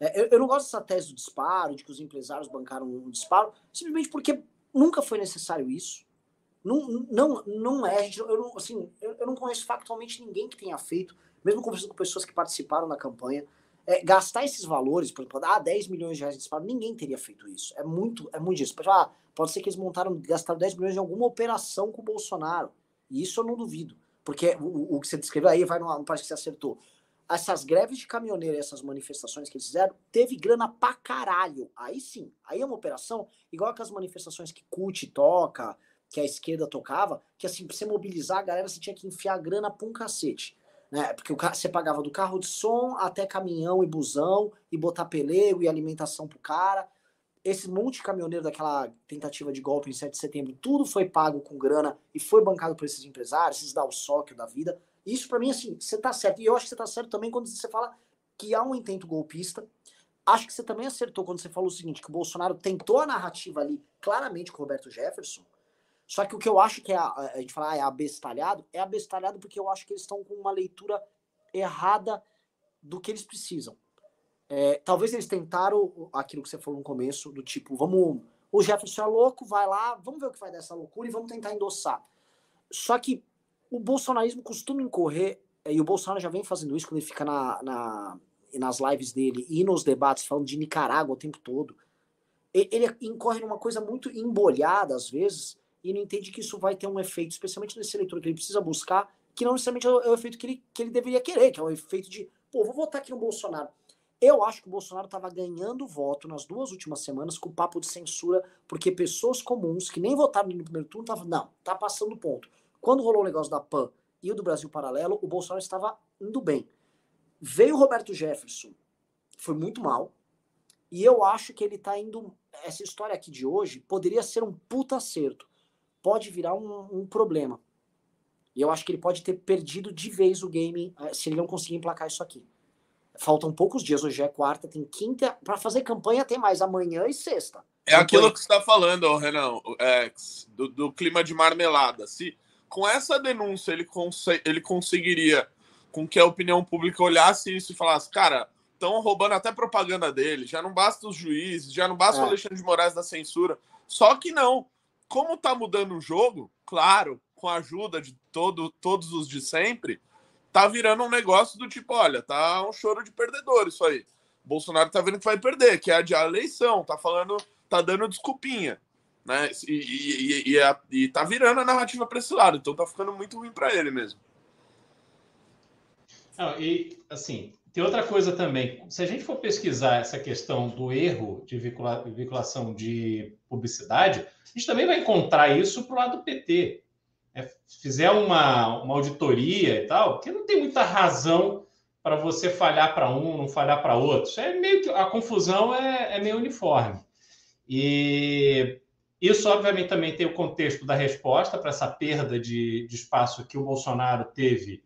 É, eu, eu, não gosto dessa tese do disparo, de que os empresários bancaram um disparo, simplesmente porque nunca foi necessário isso. Não, não, não é, eu assim, eu, eu não conheço factualmente ninguém que tenha feito, mesmo conversando com pessoas que participaram da campanha, é, gastar esses valores, por exemplo, ah, 10 milhões de reais de disparo, ninguém teria feito isso. É muito, é muito disso. Ah, pode ser que eles montaram, gastaram 10 milhões em alguma operação com o Bolsonaro. E isso eu não duvido. Porque o, o que você descreveu aí vai não parece que você acertou. Essas greves de caminhoneiro, essas manifestações que eles fizeram, teve grana pra caralho. Aí sim, aí é uma operação, igual aquelas manifestações que CUT toca, que a esquerda tocava, que assim, pra você mobilizar a galera, você tinha que enfiar grana pra um cacete né? Porque o, você pagava do carro de som até caminhão e busão, e botar pelego e alimentação pro cara. Esse monte de caminhoneiro daquela tentativa de golpe em 7 de setembro, tudo foi pago com grana e foi bancado por esses empresários, esses dá o soque da vida. Isso para mim, assim, você tá certo. E eu acho que você tá certo também quando você fala que há um intento golpista. Acho que você também acertou quando você falou o seguinte, que o Bolsonaro tentou a narrativa ali claramente com o Roberto Jefferson, só que o que eu acho que é a, a gente fala ah, é abestalhado, é abestalhado porque eu acho que eles estão com uma leitura errada do que eles precisam. É, talvez eles tentaram aquilo que você falou no começo, do tipo, vamos. O Jefferson é louco, vai lá, vamos ver o que vai dessa loucura e vamos tentar endossar. Só que o bolsonarismo costuma incorrer, e o Bolsonaro já vem fazendo isso quando ele fica na, na, nas lives dele e nos debates falando de Nicarágua o tempo todo. Ele incorre numa coisa muito embolhada, às vezes, e não entende que isso vai ter um efeito, especialmente nesse eleitor que ele precisa buscar, que não necessariamente é o, é o efeito que ele, que ele deveria querer, que é o efeito de, pô, vou votar aqui no Bolsonaro. Eu acho que o Bolsonaro estava ganhando voto nas duas últimas semanas com papo de censura, porque pessoas comuns que nem votaram no primeiro turno estavam, não, tá passando ponto. Quando rolou o negócio da PAN e o do Brasil Paralelo, o Bolsonaro estava indo bem. Veio o Roberto Jefferson, foi muito mal, e eu acho que ele tá indo. Essa história aqui de hoje poderia ser um puta acerto pode virar um, um, problema. E eu acho que ele pode ter perdido de vez o game eh, se ele não conseguir emplacar isso aqui. Faltam poucos dias, hoje é quarta, tem quinta. Para fazer campanha tem mais amanhã e sexta.
É aquilo que você está falando, Renan, é, do, do, clima de marmelada. Se com essa denúncia ele, cons ele conseguiria com que a opinião pública olhasse isso e falasse, cara, estão roubando até propaganda dele, já não basta os juízes, já não basta é. o Alexandre de Moraes da censura. Só que não como tá mudando o jogo, claro, com a ajuda de todo, todos os de sempre, tá virando um negócio do tipo, olha, tá um choro de perdedor isso aí. Bolsonaro tá vendo que vai perder, que é adiar a eleição, tá falando, tá dando desculpinha. Né? E, e, e, e, e tá virando a narrativa para esse lado, então tá ficando muito ruim para ele mesmo.
E assim, tem outra coisa também. Se a gente for pesquisar essa questão do erro de vinculação de publicidade, a gente também vai encontrar isso para o lado do PT. É, fizer uma, uma auditoria e tal, que não tem muita razão para você falhar para um, não falhar para outro. É meio que a confusão é, é meio uniforme. E isso, obviamente, também tem o contexto da resposta para essa perda de, de espaço que o Bolsonaro teve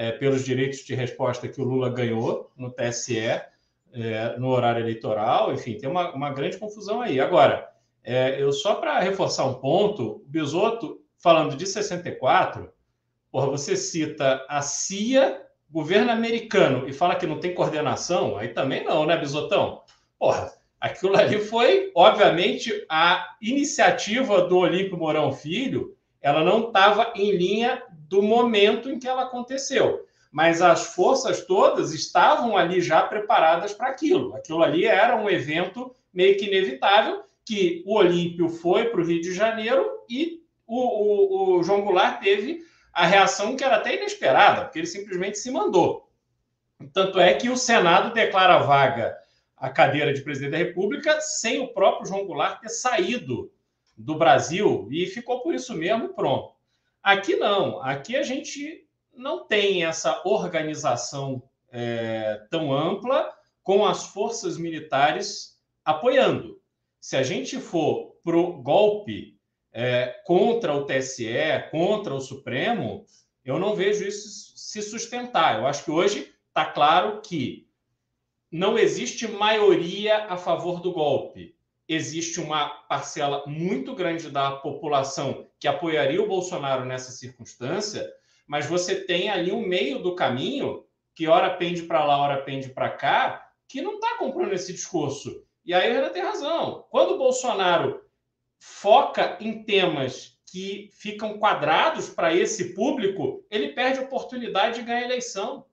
é, pelos direitos de resposta que o Lula ganhou no TSE, é, no horário eleitoral. Enfim, tem uma, uma grande confusão aí. Agora, é, eu só para reforçar um ponto, o Bisoto, falando de 64, porra, você cita a CIA, governo americano, e fala que não tem coordenação, aí também não, né, Bisotão? Porra, aquilo ali foi, obviamente, a iniciativa do Olímpio Mourão Filho, ela não estava em linha do momento em que ela aconteceu. Mas as forças todas estavam ali já preparadas para aquilo. Aquilo ali era um evento meio que inevitável, que o Olímpio foi para o Rio de Janeiro e o, o, o João Goulart teve a reação que era até inesperada, porque ele simplesmente se mandou. Tanto é que o Senado declara vaga a cadeira de presidente da República sem o próprio João Goulart ter saído do Brasil e ficou por isso mesmo pronto. Aqui não, aqui a gente não tem essa organização é, tão ampla com as forças militares apoiando. Se a gente for para o golpe é, contra o TSE, contra o Supremo, eu não vejo isso se sustentar. Eu acho que hoje está claro que não existe maioria a favor do golpe existe uma parcela muito grande da população que apoiaria o Bolsonaro nessa circunstância, mas você tem ali um meio do caminho que ora pende para lá, ora pende para cá, que não está comprando esse discurso. E aí ele tem razão. Quando o Bolsonaro foca em temas que ficam quadrados para esse público, ele perde a oportunidade de ganhar a eleição.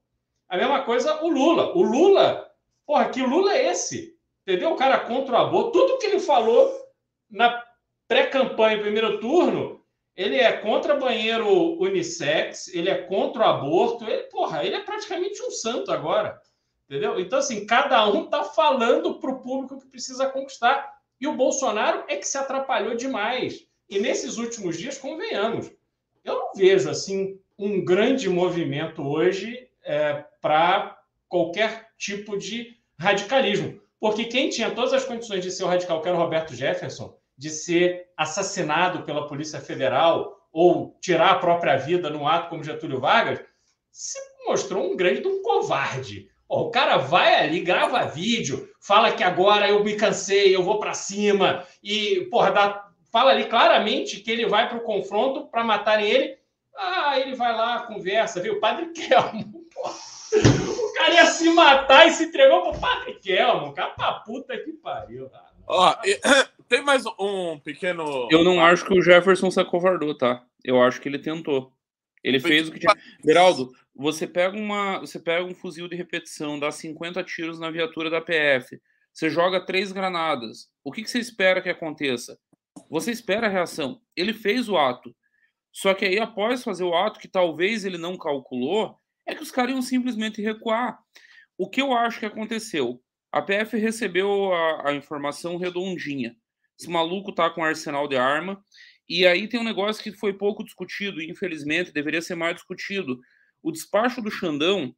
A mesma coisa o Lula. O Lula, porra, que Lula é esse? Entendeu? O cara contra o aborto, tudo que ele falou na pré-campanha, primeiro turno, ele é contra banheiro unissex, ele é contra o aborto, ele, porra, ele é praticamente um santo agora, entendeu? Então, assim, cada um tá falando para o público que precisa conquistar. E o Bolsonaro é que se atrapalhou demais. E nesses últimos dias, convenhamos, eu não vejo, assim, um grande movimento hoje é, para qualquer tipo de radicalismo. Porque quem tinha todas as condições de ser o radical, que era o Roberto Jefferson, de ser assassinado pela Polícia Federal ou tirar a própria vida num ato como Getúlio Vargas, se mostrou um grande um covarde. o cara vai ali, grava vídeo, fala que agora eu me cansei, eu vou para cima e, porra, dá, fala ali claramente que ele vai para o confronto para matarem ele. Ah, ele vai lá, conversa, viu? Padre *laughs* Kelmo, porra cara ia se matar e se entregou pro Padre Kelmo. Cara, pra puta que pariu.
Ó, *coughs* tem mais um pequeno.
Eu não acho que o Jefferson se acovardou, tá? Eu acho que ele tentou. Ele fez o que tinha. Beraldo, você pega, uma, você pega um fuzil de repetição, dá 50 tiros na viatura da PF, você joga três granadas. O que, que você espera que aconteça? Você espera a reação. Ele fez o ato. Só que aí, após fazer o ato, que talvez ele não calculou, é que os caras iam simplesmente recuar. O que eu acho que aconteceu? A PF recebeu a, a informação redondinha. Esse maluco tá com um arsenal de arma. E aí tem um negócio que foi pouco discutido, e infelizmente deveria ser mais discutido. O despacho do Xandão,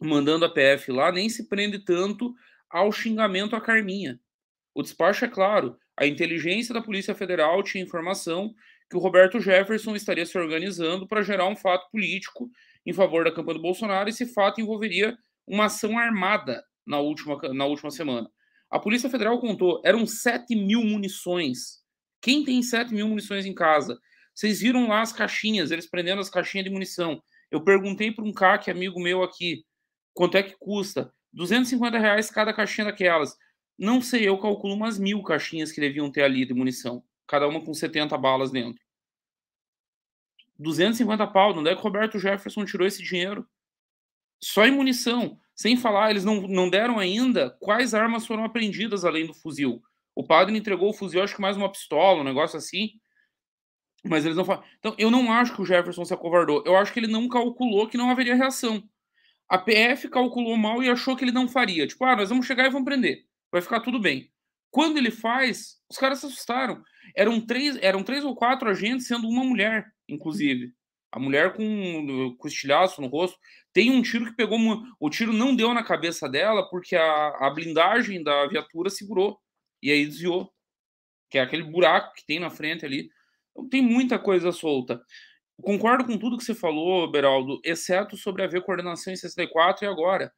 mandando a PF lá, nem se prende tanto ao xingamento à Carminha. O despacho é claro. A inteligência da Polícia Federal tinha informação que o Roberto Jefferson estaria se organizando para gerar um fato político em favor da campanha do Bolsonaro. Esse fato envolveria uma ação armada na última, na última semana. A Polícia Federal contou, eram 7 mil munições. Quem tem 7 mil munições em casa? Vocês viram lá as caixinhas, eles prendendo as caixinhas de munição. Eu perguntei para um CAC, amigo meu aqui, quanto é que custa? 250 reais cada caixinha daquelas. Não sei, eu calculo umas mil caixinhas que deviam ter ali de munição, cada uma com 70 balas dentro. 250 pau. Onde é que o Roberto Jefferson tirou esse dinheiro? Só em munição. Sem falar, eles não, não deram ainda quais armas foram apreendidas além do fuzil. O padre entregou o fuzil, acho que mais uma pistola, um negócio assim. Mas eles não falam. Então, eu não acho que o Jefferson se acovardou. Eu acho que ele não calculou que não haveria reação. A PF calculou mal e achou que ele não faria. Tipo, ah, nós vamos chegar e vamos prender. Vai ficar tudo bem. Quando ele faz, os caras se assustaram. Eram três, eram três ou quatro agentes, sendo uma mulher, inclusive. A mulher com, com estilhaço no rosto. Tem um tiro que pegou. O tiro não deu na cabeça dela porque a, a blindagem da viatura segurou. E aí desviou. Que é aquele buraco que tem na frente ali. Então, tem muita coisa solta. Concordo com tudo que você falou, Beraldo, exceto sobre haver coordenação em 64 e agora.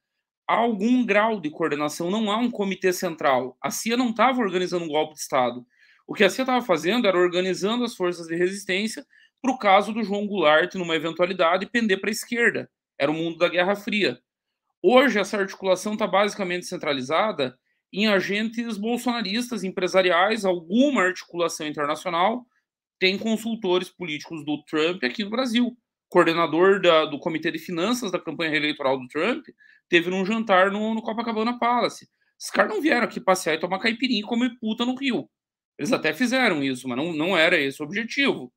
Há algum grau de coordenação, não há um comitê central. A CIA não estava organizando um golpe de Estado. O que a CIA estava fazendo era organizando as forças de resistência para o caso do João Goulart, numa eventualidade, pender para a esquerda. Era o mundo da Guerra Fria. Hoje, essa articulação está basicamente centralizada em agentes bolsonaristas, empresariais, alguma articulação internacional. Tem consultores políticos do Trump aqui no Brasil. Coordenador da, do Comitê de Finanças da campanha eleitoral do Trump teve num jantar no, no Copacabana Palace. Os caras não vieram aqui passear e tomar caipirinha e comer puta no Rio. Eles até fizeram isso, mas não, não era esse o objetivo.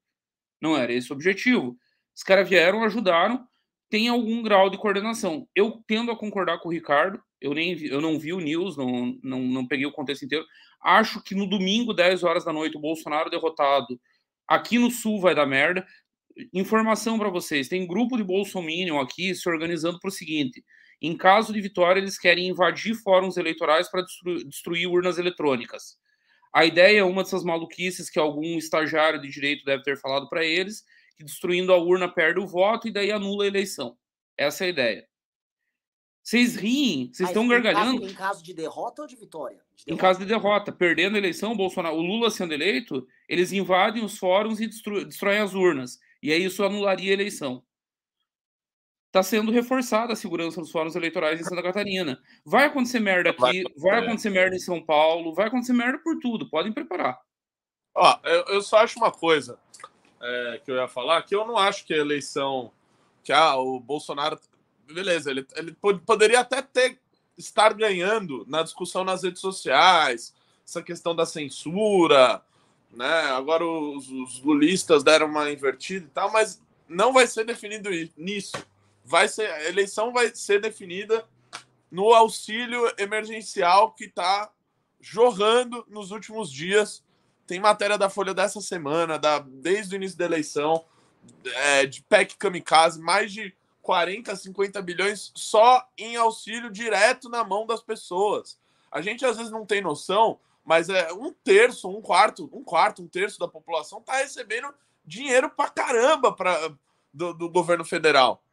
Não era esse o objetivo. Os caras vieram, ajudaram, tem algum grau de coordenação. Eu tendo a concordar com o Ricardo, eu, nem vi, eu não vi o news, não, não, não peguei o contexto inteiro. Acho que no domingo, 10 horas da noite, o Bolsonaro derrotado aqui no Sul vai dar merda. Informação para vocês: tem grupo de Bolsominion aqui se organizando para o seguinte: em caso de vitória, eles querem invadir fóruns eleitorais para destruir, destruir urnas eletrônicas. A ideia é uma dessas maluquices que algum estagiário de direito deve ter falado para eles, que destruindo a urna perde o voto e daí anula a eleição. Essa é a ideia. Vocês riem, vocês estão gargalhando.
Caso, em caso de derrota ou de vitória?
De. Em caso de derrota, perdendo a eleição, o Bolsonaro, o Lula sendo eleito, eles invadem os fóruns e destro, destroem as urnas. E aí isso anularia a eleição está sendo reforçada a segurança nos fóruns eleitorais em Santa Catarina. Vai acontecer merda aqui, vai acontecer merda em São Paulo, vai acontecer merda por tudo. Podem preparar.
Ó, eu, eu só acho uma coisa é, que eu ia falar, que eu não acho que a eleição, que ah, o Bolsonaro, beleza, ele, ele poderia até ter estar ganhando na discussão nas redes sociais, essa questão da censura, né? Agora os, os lulistas deram uma invertida e tal, mas não vai ser definido nisso vai ser a eleição vai ser definida no auxílio emergencial que está jorrando nos últimos dias. Tem matéria da Folha dessa semana, da, desde o início da eleição, é, de PEC Kamikaze, mais de 40, 50 bilhões só em auxílio direto na mão das pessoas. A gente às vezes não tem noção, mas é um terço, um quarto, um quarto, um terço da população está recebendo dinheiro para caramba pra, do, do governo federal.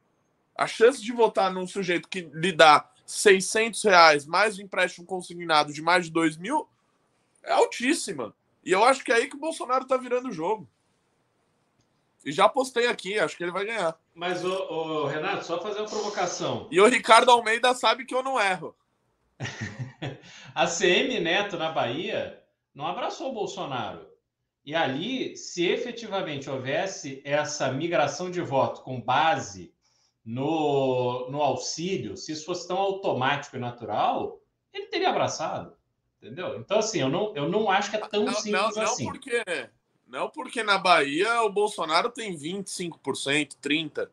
A chance de votar num sujeito que lhe dá 600 reais mais o empréstimo consignado de mais de 2 mil é altíssima. E eu acho que é aí que o Bolsonaro tá virando o jogo. E já postei aqui, acho que ele vai ganhar.
Mas, o, o Renato, só fazer uma provocação.
E o Ricardo Almeida sabe que eu não erro. *laughs* *laughs*
a CM Neto na Bahia não abraçou o Bolsonaro. E ali, se efetivamente houvesse essa migração de voto com base no, no auxílio, se isso fosse tão automático e natural, ele teria abraçado. Entendeu? Então, assim, eu não, eu não acho que é tão não, simples
não, não
assim.
Porque, não porque na Bahia o Bolsonaro tem 25%, 30%.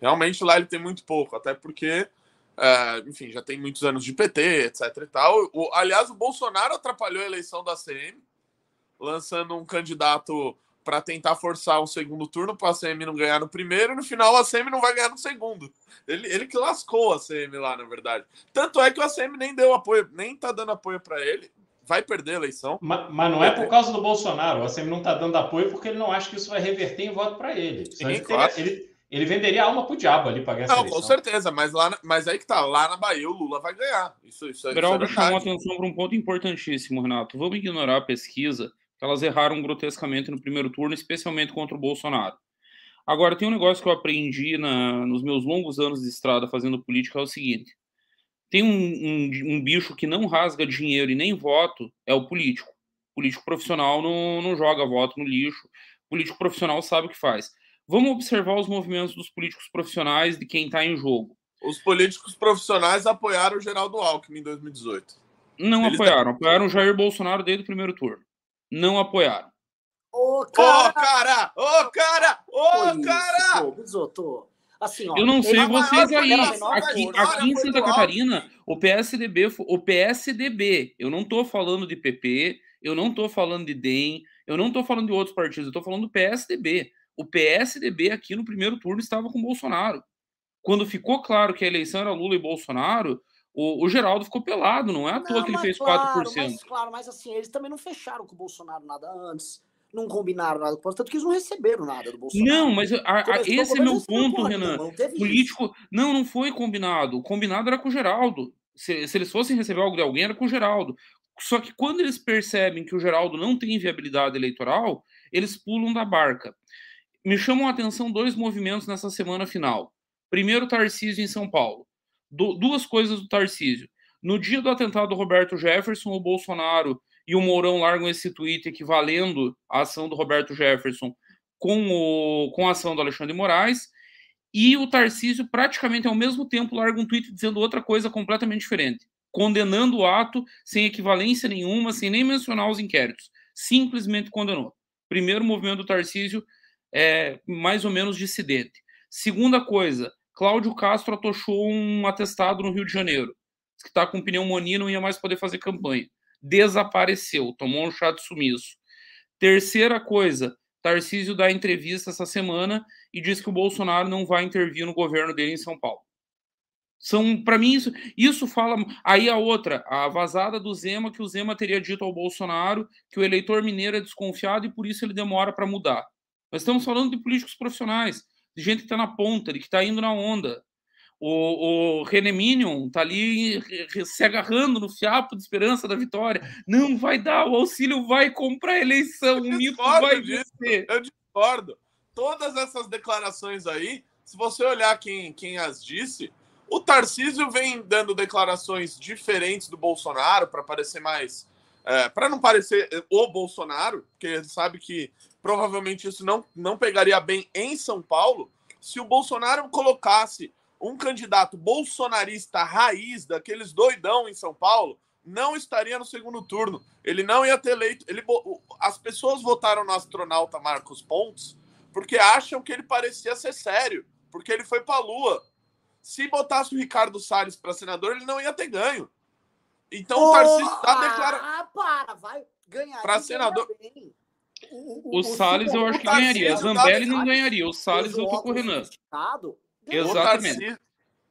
Realmente lá ele tem muito pouco, até porque, é, enfim, já tem muitos anos de PT, etc e tal. O, aliás, o Bolsonaro atrapalhou a eleição da CM, lançando um candidato para tentar forçar um segundo turno para a CM não ganhar no primeiro, e no final a CM não vai ganhar no segundo. Ele, ele que lascou a CM lá, na verdade. Tanto é que a CM nem deu apoio, nem tá dando apoio para ele. Vai perder a eleição.
Mas, mas não é por causa do Bolsonaro. A CM não tá dando apoio porque ele não acha que isso vai reverter em voto para ele. Sim, ele, claro. ele, ele venderia a alma pro diabo ali para ganhar
Não, com certeza, mas, lá, mas aí que tá, lá na Bahia o Lula vai ganhar. Isso, isso, é,
Beraldo isso é chamou atenção para um ponto importantíssimo, Renato. Vamos ignorar a pesquisa elas erraram grotescamente no primeiro turno, especialmente contra o Bolsonaro. Agora, tem um negócio que eu aprendi na, nos meus longos anos de estrada fazendo política, é o seguinte. Tem um, um, um, bicho que não rasga dinheiro e nem voto, é o político. O político profissional não, não joga voto no lixo. O político profissional sabe o que faz. Vamos observar os movimentos dos políticos profissionais, de quem está em jogo.
Os políticos profissionais apoiaram o Geraldo Alckmin em 2018.
Não
Eles
apoiaram. Apoiaram o Jair Bolsonaro desde o primeiro turno. Não apoiaram.
Ô,
Ô,
cara!
cara! Ô, cara! Ô,
Foi
cara!
pô, Bisoto. Assim, ó,
Eu não sei vocês
maior
aí. Aqui, aqui em Santa Catarina, o PSDB, o PSDB, eu não tô falando de PP, eu não tô falando de DEM, eu não tô falando de outros partidos, eu tô falando do PSDB. O PSDB aqui no primeiro turno estava com o Bolsonaro. Quando ficou claro que a eleição era Lula e Bolsonaro, o, o Geraldo ficou pelado, não é à toa
Não,
que ele fez
claro,
4%.
Mas, claro, mas assim, eles também não fecharam com o Bolsonaro nada antes. Não combinaram nada com o Bolsonaro, tanto que eles não receberam nada do Bolsonaro.
Não, mas a- a-
Começou
esse é meu ponto, Renan.
nenhuma, não teve isso.
Político. Não, não foi combinado. O combinado era com o Geraldo. Se, se eles fossem receber algo de alguém, era com o Geraldo. Só que quando eles percebem que o Geraldo não tem viabilidade eleitoral, eles pulam da barca. Me chamam a atenção dois movimentos nessa semana final. Primeiro, Tarcísio em São Paulo. Du- duas coisas do Tarcísio. No dia do atentado do Roberto Jefferson, o Bolsonaro e o Mourão largam esse tweet equivalendo à ação do Roberto Jefferson com, o, com a ação do Alexandre Moraes. E o Tarcísio, praticamente ao mesmo tempo, larga um tweet dizendo outra coisa completamente diferente, condenando o ato sem equivalência nenhuma, sem nem mencionar os inquéritos. Simplesmente condenou. Primeiro movimento do Tarcísio é mais ou menos dissidente. Segunda coisa, Cláudio Castro atochou um atestado no Rio de Janeiro, que está com pneumonia e não ia mais poder fazer campanha. Desapareceu, tomou um chá de sumiço. Terceira coisa, Tarcísio dá entrevista essa semana e diz que o Bolsonaro não vai intervir no governo dele em São Paulo. São, para mim, isso, isso fala. Aí a outra, a vazada do Zema, que o Zema teria dito ao Bolsonaro que o eleitor mineiro é desconfiado e por isso ele demora para mudar. Nós estamos falando de políticos profissionais, de gente que está na ponta, de que está indo na onda. O, o René Minion está ali se agarrando no fiapo de esperança da vitória. Não vai dar, o auxílio vai comprar a eleição, o mito vai vencer.
Eu discordo. Todas essas declarações aí, se você olhar quem, quem as disse, o Tarcísio vem dando declarações diferentes do Bolsonaro para parecer mais. É, para não parecer o Bolsonaro, porque ele sabe que provavelmente isso não, não pegaria bem em São Paulo. Se o Bolsonaro colocasse um candidato bolsonarista raiz, daqueles doidão em São Paulo, não estaria no segundo turno. Ele não ia ter eleito. Ele, as pessoas votaram no astronauta Marcos Pontes porque acham que ele parecia ser sério, porque ele foi para a Lua. Se botasse o Ricardo Salles para senador, ele não ia ter ganho. Então oh, o Tarcísio está declarando.
Ah, para, vai ganhar.
Para senador.
O, o, o Salles eu acho que ganharia. Zambelli não ganharia. O Salles eu tô com o Renan. Exatamente.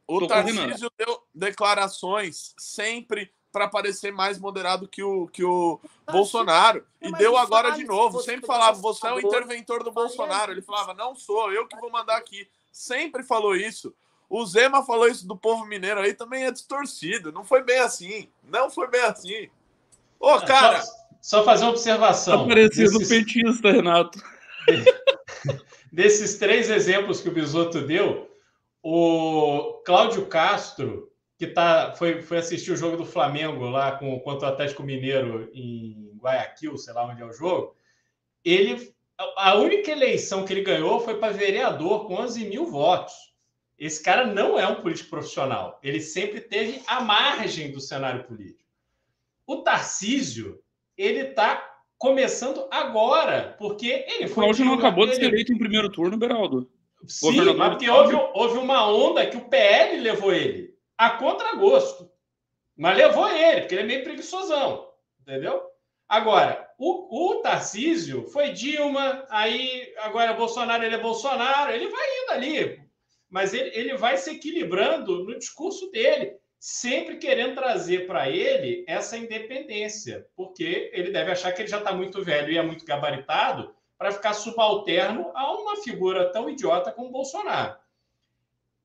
O Tarcísio deu declarações sempre para parecer mais moderado que o, que o Bolsonaro. E deu agora de novo. Sempre falava, você é o interventor do Bolsonaro. Ele falava, não sou, eu que vou mandar aqui. Sempre falou isso. O Zema falou isso do povo mineiro aí, também é distorcido. Não foi bem assim. Não foi bem assim. Ô, cara.
Só, fazer uma observação.
Tá parecendo desses, petista, Renato. *laughs*
Desses três exemplos que o Bisoto deu, o Cláudio Castro, que tá, foi, foi assistir o jogo do Flamengo lá com, contra o Atlético Mineiro em Guayaquil, sei lá onde é o jogo, ele. A única eleição que ele ganhou foi para vereador com 11 mil votos. Esse cara não é um político profissional. Ele sempre teve a margem do cenário político. O Tarcísio, ele está começando agora, porque ele foi.
O Cláudio não acabou de ser eleito em primeiro turno, Beraldo.
Sim, mas porque houve, houve uma onda que o PL levou ele a contragosto. Mas levou ele, porque ele é meio preguiçosão. Entendeu? Agora, o, o Tarcísio foi Dilma, aí agora Bolsonaro, ele é Bolsonaro, ele vai indo ali. Mas ele, ele vai se equilibrando no discurso dele, sempre querendo trazer para ele essa independência, porque ele deve achar que ele já está muito velho e é muito gabaritado para ficar subalterno a uma figura tão idiota como o Bolsonaro.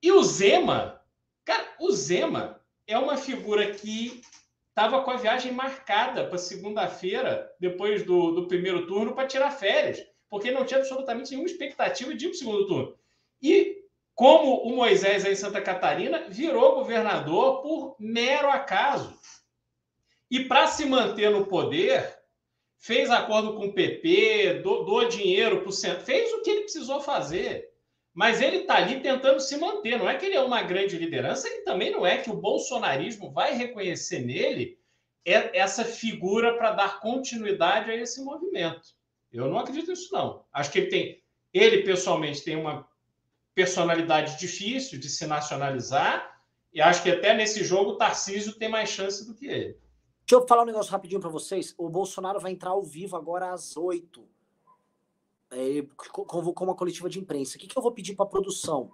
E o Zema, cara, o Zema é uma figura que estava com a viagem marcada para segunda-feira, depois do, do primeiro turno, para tirar férias, porque não tinha absolutamente nenhuma expectativa de ir para o segundo turno. E como o Moisés em Santa Catarina virou governador por mero acaso. E para se manter no poder, fez acordo com o PP, doou dinheiro para o centro, fez o que ele precisou fazer. Mas ele está ali tentando se manter. Não é que ele é uma grande liderança, ele também não é que o bolsonarismo vai reconhecer nele é essa figura para dar continuidade a esse movimento. Eu não acredito nisso, não. Acho que ele tem, ele pessoalmente tem uma personalidade difícil de se nacionalizar, e acho que até nesse jogo o Tarcísio tem mais chance do que ele.
Deixa eu falar um negócio rapidinho para vocês. O Bolsonaro vai entrar ao vivo agora às 8. É, convocou uma coletiva de imprensa. O que, que eu vou pedir para a produção?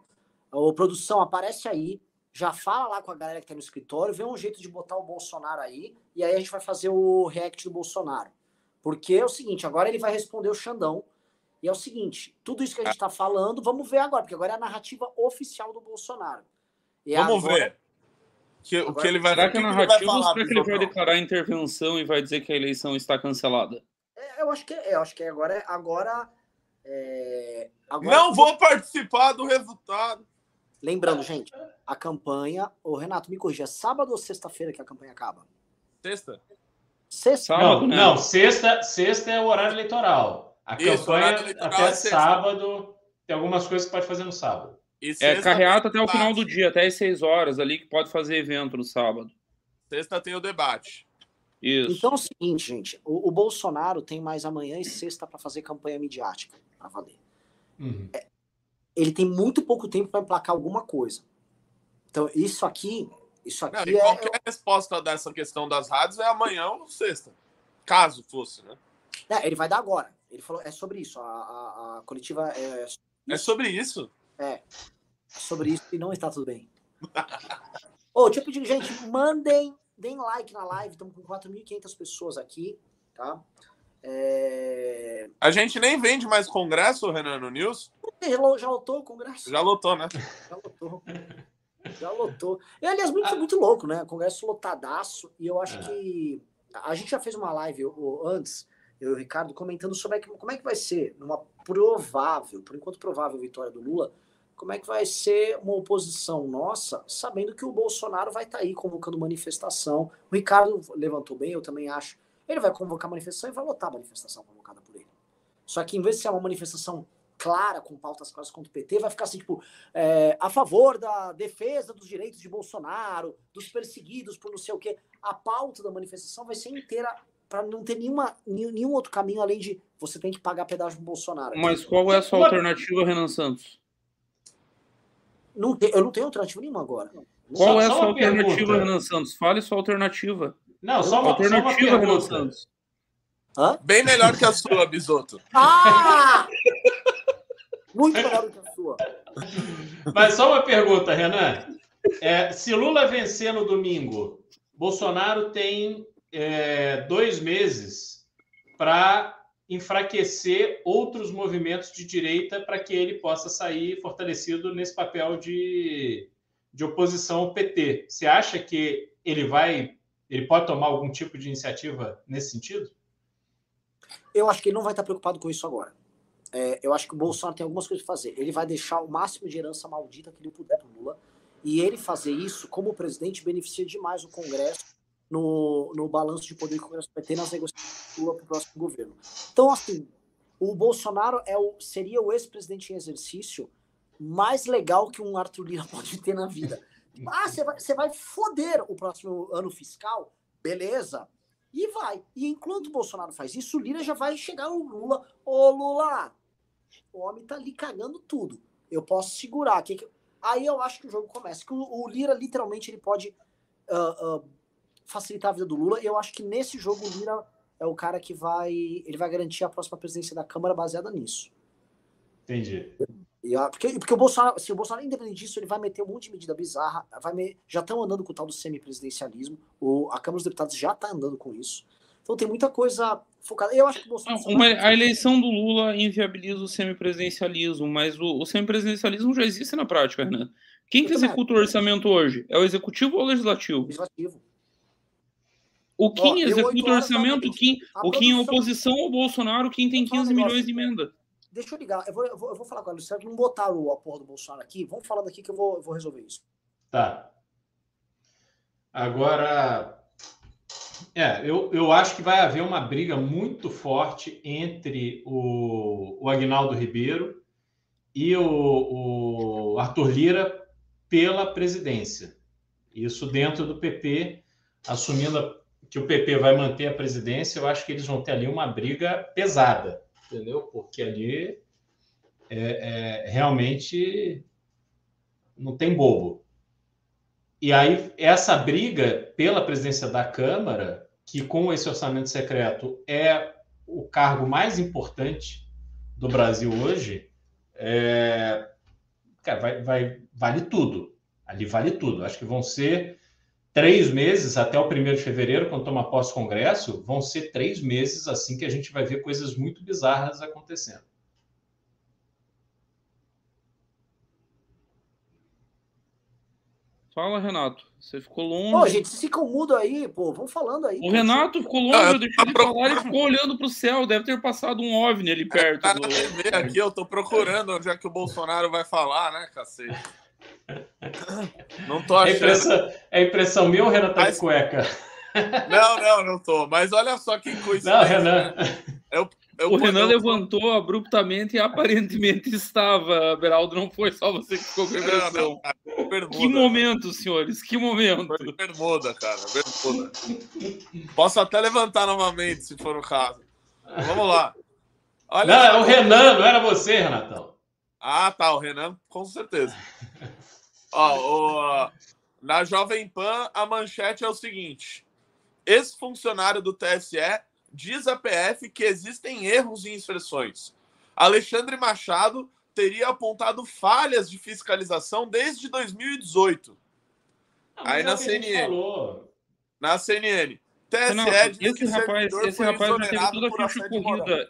Ô, produção, aparece aí, já fala lá com a galera que tá no escritório, vê um jeito de botar o Bolsonaro aí, e aí a gente vai fazer o react do Bolsonaro. Porque é o seguinte, agora ele vai responder o Xandão, e é o seguinte, tudo isso que a gente está falando, vamos ver agora, porque agora é a narrativa oficial do Bolsonaro.
E vamos agora... ver. Que, agora, o que ele vai
Será que é narrativa ou será que ele vai declarar intervenção e vai dizer que a eleição está cancelada?
É, eu acho que é, eu acho que agora, agora, é, agora
não vou participar do resultado.
Lembrando, gente, a campanha. O Renato, me corrija, é sábado ou sexta-feira que a campanha acaba?
Sexta.
Sexta?
Não, né? não sexta, sexta é o horário eleitoral. A Isso, campanha até é sábado. Tem algumas coisas que pode fazer no sábado.
É carreata até o final do dia, até as 6 horas ali, que pode fazer evento no sábado.
Sexta tem o debate.
Isso. Então é o seguinte, gente. O, o Bolsonaro tem mais amanhã e sexta para fazer campanha midiática, para valer. Uhum. É, ele tem muito pouco tempo para emplacar alguma coisa. Então, isso aqui. Isso aqui
Não, é... qualquer resposta dessa questão das rádios é amanhã ou sexta. Caso fosse, né?
É, ele vai dar agora. Ele falou, é sobre isso. A, a, a coletiva é.
É sobre isso?
É. é sobre isso e não está tudo bem. *laughs* Ô, oh, deixa eu pedir, gente, mandem, deem like na live. Estamos com 4.500 pessoas aqui, tá? É...
A gente nem vende mais congresso, Renan, no News?
Já, já lotou o congresso?
Já lotou, né?
Já lotou. Já lotou. E, aliás, muito, ah. muito louco, né? Congresso lotadaço. E eu acho é. que. A gente já fez uma live antes, eu e o Ricardo, comentando sobre como é que vai ser, numa provável, por enquanto provável vitória do Lula, como é que vai ser uma oposição nossa, sabendo que o Bolsonaro vai estar tá aí convocando manifestação. O Ricardo levantou bem, eu também acho ele vai convocar manifestação e vai lotar a manifestação convocada por ele. Só que em vez de ser uma manifestação clara, com pautas claras contra o PT, vai ficar assim, tipo, é, a favor da defesa dos direitos de Bolsonaro, dos perseguidos por não sei o quê. A pauta da manifestação vai ser inteira para não ter nenhuma, nenhum outro caminho além de você tem que pagar pedágio pro Bolsonaro.
Mas qual é a sua alternativa, Renan Santos?
Não te, eu não tenho alternativa nenhuma agora.
Qual só, é a sua alternativa, pergunta. Renan Santos? Fale sua alternativa.
Não, só uma, alternativa, só uma pergunta.
Hã? Bem melhor que a sua, Bisoto. *laughs*
Ah! Muito melhor que a sua.
Mas só uma pergunta, Renan. É, se Lula vencer no domingo, Bolsonaro tem é, dois meses para enfraquecer outros movimentos de direita para que ele possa sair fortalecido nesse papel de, de oposição ao PT. Você acha que ele vai ele pode tomar algum tipo de iniciativa nesse sentido?
Eu acho que ele não vai estar preocupado com isso agora. É, eu acho que o Bolsonaro tem algumas coisas para fazer. Ele vai deixar o máximo de herança maldita que ele puder para Lula. E ele fazer isso, como presidente, beneficia demais o Congresso no, no balanço de poder que o Congresso vai ter nas negociações Lula para o próximo governo. Então, assim, o Bolsonaro é o, seria o ex-presidente em exercício mais legal que um Arthur Lira *laughs* pode ter na vida. Ah, você vai, você vai foder o próximo ano fiscal? Beleza. E vai. E enquanto o Bolsonaro faz isso, o Lira já vai chegar o Lula. Ô, Lula, o homem tá ali cagando tudo. Eu posso segurar. Aí eu acho que o jogo começa. Que o, Lira, literalmente, ele pode uh, uh, facilitar a vida do Lula. Eu acho que nesse jogo o Lira é o cara que vai. Ele vai garantir a próxima presidência da Câmara baseada nisso.
Entendi.
E, porque, porque o Bolsonaro, se o Bolsonaro, independente disso, ele vai meter um monte de medida bizarra. Vai me, já estão andando com o tal do semipresidencialismo. O, a Câmara dos Deputados já está andando com isso. Então tem muita coisa focada. Eu acho que o Bolsonaro.
Uma, a eleição do Lula inviabiliza o semipresidencialismo, mas o, o semipresidencialismo já existe na prática, Renan. Quem que executa o orçamento hoje? É o executivo ou o legislativo?
Legislativo.
O Kim Ó, executa o orçamento, o Kim, o Kim em oposição ao Bolsonaro, quem tem 15 milhões de emenda.
Deixa eu ligar. Eu vou, eu vou, eu vou falar com a Luciana, não botaram a porra do Bolsonaro aqui. Vamos falar daqui que eu vou, eu vou resolver isso.
Tá. Agora, é, eu, eu acho que vai haver uma briga muito forte entre o, o Agnaldo Ribeiro e o, o Arthur Lira pela presidência. Isso dentro do PP, assumindo a que o PP vai manter a presidência, eu acho que eles vão ter ali uma briga pesada, entendeu? Porque ali é, é, realmente não tem bobo. E aí, essa briga pela presidência da Câmara, que com esse orçamento secreto é o cargo mais importante do Brasil hoje, é, cara, vai, vai, vale tudo. Ali vale tudo. Acho que vão ser três meses até o primeiro de fevereiro, quando toma posse o Congresso, vão ser três meses assim que a gente vai ver coisas muito bizarras acontecendo.
Fala, Renato. Você ficou longe.
Pô, gente, vocês ficam mudo aí, pô. Vamos falando aí.
O Renato ficou longe, eu deixei ele falar, ele ficou olhando pro céu. Deve ter passado um OVNI ali perto.
Tá TV aqui, eu tô procurando onde é que o Bolsonaro vai falar, né, cacete? Não tô
É
achando.
impressão, é impressão minha ou o Renan tá de
Mas-
cueca?
Não, não, não tô. Mas olha só que coisa.
Não, Renan.
Eu,
O Renan
eu-
levantou abruptamente e aparentemente estava. Beraldo, não foi só você que ficou com a
Não, não,
impressão.
cara, bermuda.
Que momento, senhores, que momento.
Foi de bermuda, cara. Bermuda. Posso até levantar novamente, se for o caso. Vamos lá. Olha
Não, é o Renan, não era você, Renatão.
Ah, tá, o Renan, com certeza. Ó, o- na Jovem Pan, a manchete é o seguinte: esse funcionário do TSE diz à PF que existem erros em inserções. Alexandre Machado teria apontado falhas de fiscalização desde 2018.
Ah,
Aí na CNN.
falou.
Na CNN. TSE diz
esse
que
rapaz, esse rapaz já teve toda a ficha corrida.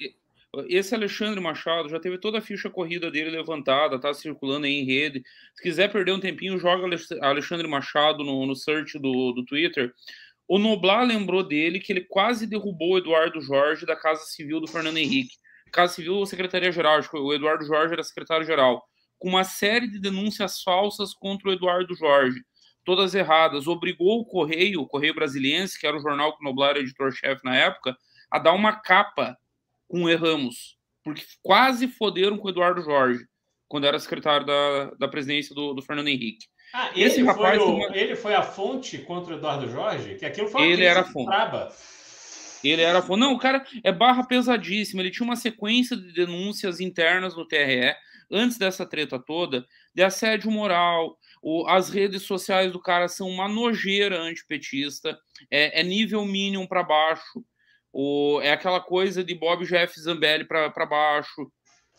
Esse Alexandre Machado já teve toda a ficha corrida dele levantada, tá circulando aí em rede. Se quiser perder um tempinho, joga Alex- Alexandre Machado no, no search do, do Twitter. O Noblar lembrou dele que ele quase derrubou o Eduardo Jorge da Casa Civil do Fernando Henrique. Casa Civil ou Secretaria-Geral, que o Eduardo Jorge era secretário-geral. Com uma série de denúncias falsas contra o Eduardo Jorge todas erradas, obrigou o Correio, o Correio Brasiliense, que era o jornal que o Noblar era editor-chefe na época, a dar uma capa com erramos, porque quase foderam com o Eduardo Jorge, quando era secretário da, da presidência do, do Fernando Henrique.
Ah,
Esse
ele,
rapaz
foi o-
uma-
ele foi a fonte contra o Eduardo Jorge? Que aquilo foi
Ele era a fonte.
braba.
Ele era. Não, o cara é barra pesadíssima. Ele tinha uma sequência de denúncias internas no TRE, antes dessa treta toda, de assédio moral. O, as redes sociais do cara são uma nojeira antipetista, é, é nível mínimo para baixo. O, é aquela coisa de Bob Jeff Zambelli para baixo.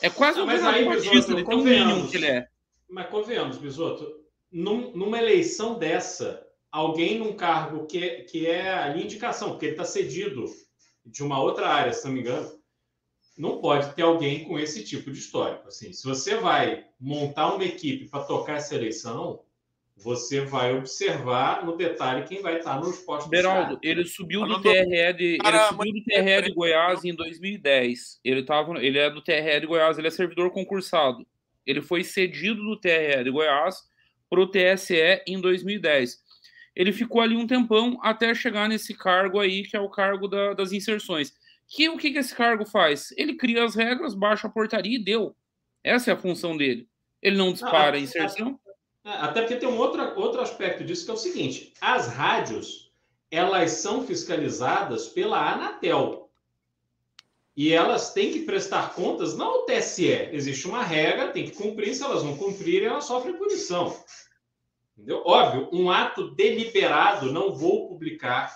É quase um
mas aí,
de tão mínimo que ele é.
Mas convenhamos, Bisoto, num- numa eleição dessa, alguém num cargo que, é- que é ali indicação, porque ele está cedido de uma outra área, se não me engano, não pode ter alguém com esse tipo de histórico. Assim, se você vai montar uma equipe para tocar essa eleição, você vai observar no detalhe quem vai estar nos postos.
Beraldo, ele subiu do TRE de, ele subiu do TRE de Goiás em 2010. Ele tava, ele é do TRE de Goiás, ele é servidor concursado. Ele foi cedido do TRE de Goiás para o TSE em 2010. Ele ficou ali um tempão até chegar nesse cargo aí, que é o cargo da- das inserções. Que o que, que esse cargo faz? Ele cria as regras, baixa a portaria e deu. Essa é a função dele. Ele não dispara a
a-
inserção.
É, Até porque tem um outro, outro aspecto disso que é o seguinte: as rádios elas são fiscalizadas pela Anatel. E elas têm que prestar contas não ao TSE. Existe uma regra, tem que cumprir. Se elas não cumprirem, elas sofrem punição. Entendeu? Óbvio, um ato deliberado, não vou publicar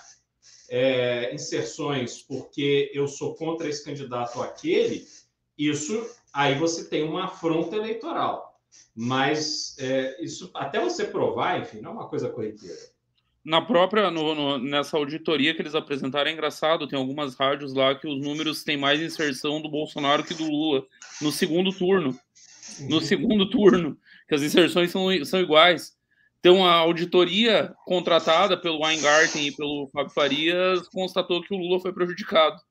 é, inserções porque eu sou contra esse candidato ou aquele. Isso aí você tem uma afronta eleitoral. Mas é, isso, até você provar, enfim, não é uma coisa corriqueira.
Na própria, no- no- nessa auditoria que eles apresentaram, é engraçado, tem algumas rádios lá que os números têm mais inserção do Bolsonaro que do Lula no segundo turno. No segundo turno, que as inserções são, são iguais. Então, a auditoria contratada pelo Weingarten e pelo Fábio Farias constatou que o Lula foi prejudicado.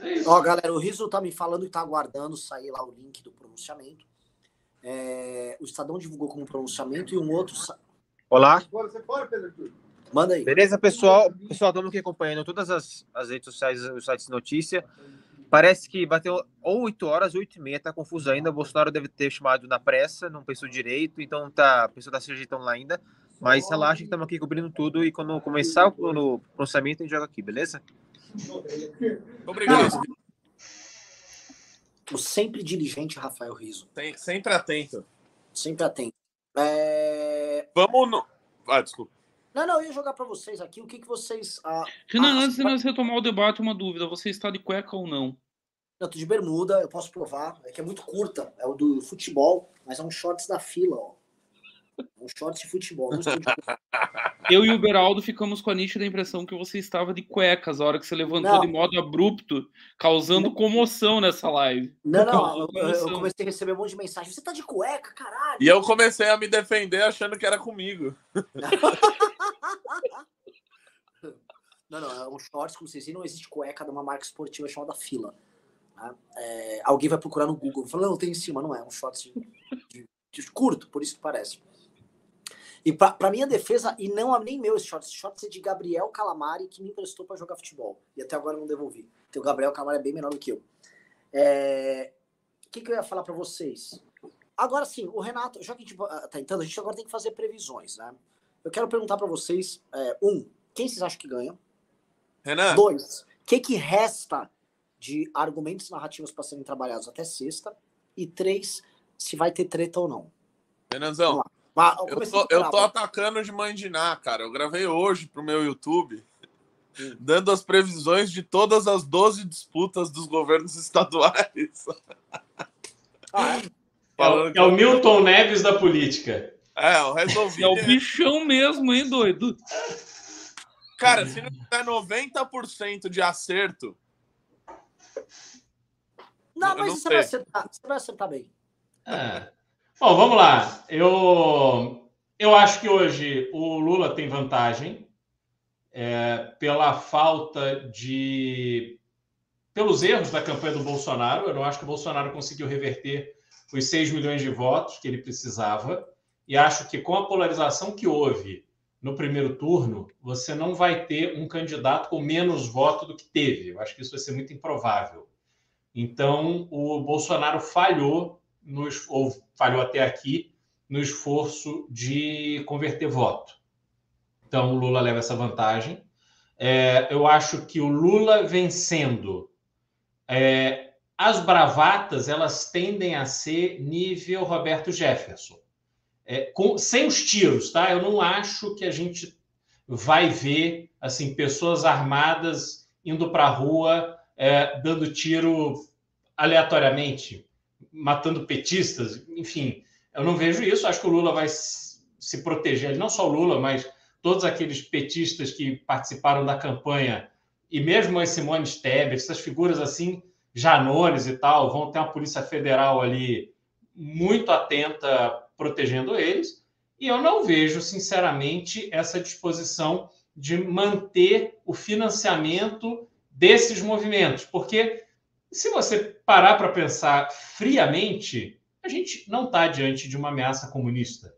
É isso.
Ó, galera, o Riso tá me falando que tá aguardando sair lá o link do pronunciamento. É, o Estadão divulgou como pronunciamento e um outro.
Olá,
Manda aí.
beleza, pessoal? Pessoal, estamos aqui acompanhando todas as, as redes sociais, os sites de notícia. Parece que bateu ou 8 horas, 8 e meia, tá confuso ainda. O Bolsonaro deve ter chamado na pressa, não pensou direito, então tá, a pessoa tá se ajeitando lá ainda. Mas relaxa que estamos aqui cobrindo tudo e quando começar o pronunciamento a gente joga aqui, beleza?
Obrigado.
O sempre diligente Rafael Riso.
Tem- sempre atento.
Sempre atento. É...
Vamos no. Ah, desculpa.
Não, não, eu ia jogar para vocês aqui o que, que vocês. Ah,
Renan,
ah,
antes de nós retomar o debate, uma dúvida. Você está de cueca ou não?
Eu tô de bermuda, eu posso provar. É que é muito curta. É o do futebol, mas é um shorts da fila, ó. Um shorts de futebol. De cueca. *laughs*
Eu e o Beraldo ficamos com a nítida impressão que você estava de cuecas a hora que você levantou
Não.
de modo abrupto, causando comoção nessa live.
Não, não, eu, eu comecei a receber um monte de mensagem. Você tá de cueca, caralho?
E eu comecei a me defender achando que era comigo. *laughs*
Não, não, é um shorts, como vocês viram, não existe cueca de uma marca esportiva chamada Fila. né? É, alguém vai procurar no Google, fala, não, tem em cima, não é, é um shorts de, de- de curto, por isso que parece. E pra minha defesa, e não é nem meu esse shorts, esse shorts é de Gabriel Calamari, que me emprestou pra jogar futebol. E até agora eu não devolvi. Então o Gabriel Calamari é bem menor do que eu. É, O que, que eu ia falar pra vocês? Agora sim, o Renato, já que a gente ah, tá entrando, a gente agora tem que fazer previsões, né? Eu quero perguntar pra vocês, é, um, quem vocês acham que ganha?
Renan,
Dois, o que, que resta de argumentos narrativos para serem trabalhados até sexta? E três, se vai ter treta ou não.
Renanzão, eu tô, eu tô atacando de mandiná, cara. Eu gravei hoje pro meu YouTube,
Hum.
dando as previsões de todas as 12 disputas dos governos *laughs* estaduais.
Ah, é?
É o,
Falando que
é o Milton Neves da política.
É, eu resolvi.
É o bichão mesmo, hein, doido?
Cara, se não tiver 90% de acerto,
Não, mas
não
você vai, acertar, você vai acertar bem.
É. Bom, vamos lá. Eu, eu acho que hoje o Lula tem vantagem é, pela falta de. pelos erros da campanha do Bolsonaro. Eu não acho que o Bolsonaro conseguiu reverter os 6 milhões de votos que ele precisava. E acho que com a polarização que houve no primeiro turno, você não vai ter um candidato com menos voto do que teve. Eu acho que isso vai ser muito improvável. Então, o Bolsonaro falhou, no, ou falhou até aqui, no esforço de converter voto. Então, o Lula leva essa vantagem. É, eu acho que o Lula vencendo, é, as bravatas elas tendem a ser nível Roberto Jefferson. É, com- sem os tiros, tá? Eu não acho que a gente vai ver assim pessoas armadas indo para a rua é, dando tiro aleatoriamente, matando petistas, enfim, eu não vejo isso. Acho que o Lula vai se proteger, não só o Lula, mas todos aqueles petistas que participaram da campanha, e mesmo as Simone Tebet, essas figuras assim, Janones e tal, vão ter uma Polícia Federal ali muito atenta protegendo eles. E eu não vejo, sinceramente, essa disposição de manter o financiamento desses movimentos, porque se você parar para pensar friamente, a gente não está diante de uma ameaça comunista.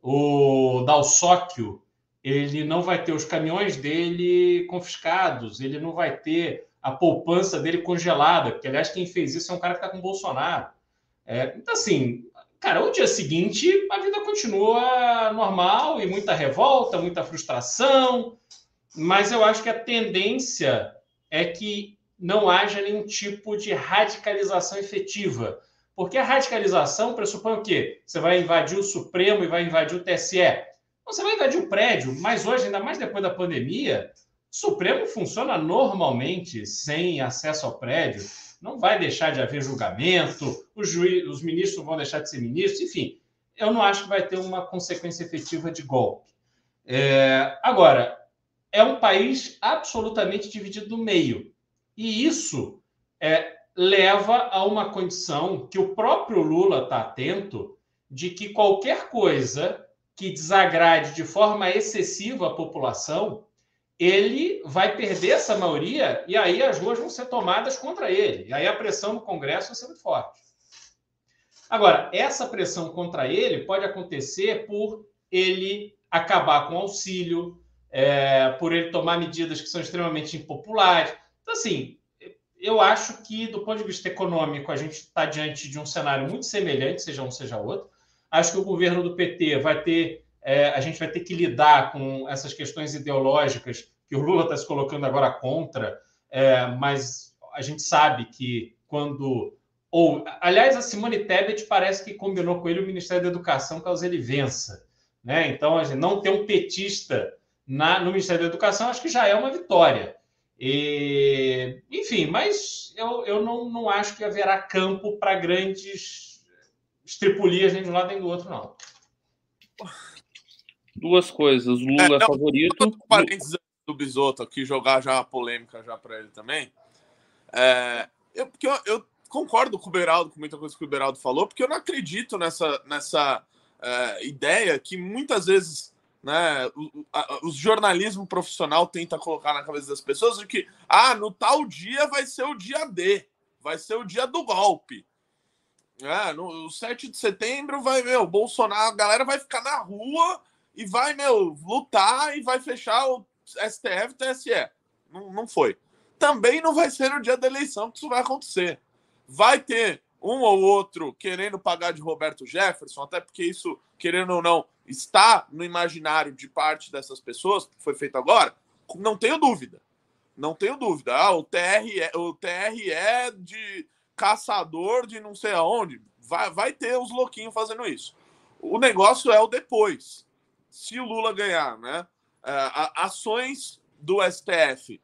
O Dalsóquio, ele não vai ter os caminhões dele confiscados, ele não vai ter a poupança dele congelada, porque, aliás, quem fez isso é um cara que está com o Bolsonaro. É, então, assim, cara, o dia seguinte a vida continua normal e muita revolta, muita frustração, mas eu acho que a tendência é que não haja nenhum tipo de radicalização efetiva. Porque a radicalização pressupõe o quê? Você vai invadir o Supremo e vai invadir o TSE. Você vai invadir o prédio, mas hoje, ainda mais depois da pandemia, o Supremo funciona normalmente, sem acesso ao prédio. Não vai deixar de haver julgamento, os, juiz, os ministros vão deixar de ser ministros, enfim. Eu não acho que vai ter uma consequência efetiva de golpe. É, agora, é um país absolutamente dividido no meio. E isso é, leva a uma condição que o próprio Lula está atento de que qualquer coisa que desagrade de forma excessiva a população, ele vai perder essa maioria e aí as ruas vão ser tomadas contra ele. E aí a pressão no Congresso vai ser muito forte. Agora, essa pressão contra ele pode acontecer por ele acabar com o auxílio, é, por ele tomar medidas que são extremamente impopulares. Então, assim, eu acho que, do ponto de vista econômico, a gente está diante de um cenário muito semelhante, seja um, seja outro. Acho que o governo do PT vai ter é, a gente vai ter que lidar com essas questões ideológicas que o Lula está se colocando agora contra, é, mas a gente sabe que quando. Ou, aliás, a Simone Tebet parece que combinou com ele o Ministério da Educação caso ele vença. Né? Então, a gente não ter um petista na, no Ministério da Educação acho que já é uma vitória. E, enfim, mas eu, eu não, não acho que haverá campo para grandes estripulias nem de um lado nem do outro, não.
Duas coisas. Lula é, não, favorito.
Parênteses do Bisoto aqui, jogar já a polêmica já para ele também. É, eu, porque eu, eu, concordo com o Beraldo, com muita coisa que o Beraldo falou, porque eu não acredito nessa, nessa é, ideia que muitas vezes né, o, a, o, jornalismo profissional tenta colocar na cabeça das pessoas de que ah, no tal dia vai ser o dia D, vai ser o dia do golpe. É, no 7 de setembro vai, meu, Bolsonaro, a galera vai ficar na rua e vai, meu, lutar e vai fechar o STF TSE. Não, não foi. Também não vai ser no dia da eleição que isso vai acontecer. Vai ter um ou outro querendo pagar de Roberto Jefferson, até porque isso, querendo ou não, está no imaginário de parte dessas pessoas, que foi feito agora, não tenho dúvida. Não tenho dúvida. Ah, o TRE, o TRE de caçador de não sei aonde, vai, vai ter os louquinhos fazendo isso. O negócio é o depois. Se o Lula ganhar, né? Uh, ações do STF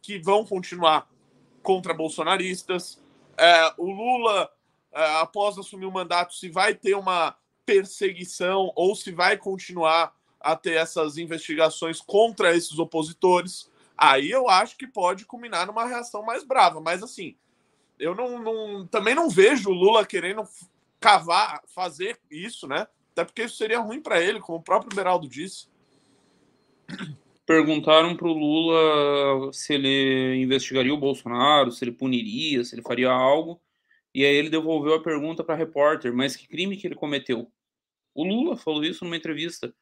que vão continuar contra bolsonaristas. Uh, o Lula, uh, após assumir o mandato, se vai ter uma perseguição ou se vai continuar a ter essas investigações contra esses opositores, aí eu acho que pode culminar numa reação mais brava. Mas assim, eu não, não, também não vejo o Lula querendo cavar, fazer isso, né? Até porque isso seria ruim para ele, como o próprio Beraldo disse.
Perguntaram para o Lula se ele investigaria o Bolsonaro, se ele puniria, se ele faria algo. E aí ele devolveu a pergunta para a repórter, mas que crime que ele cometeu? O Lula falou isso numa entrevista.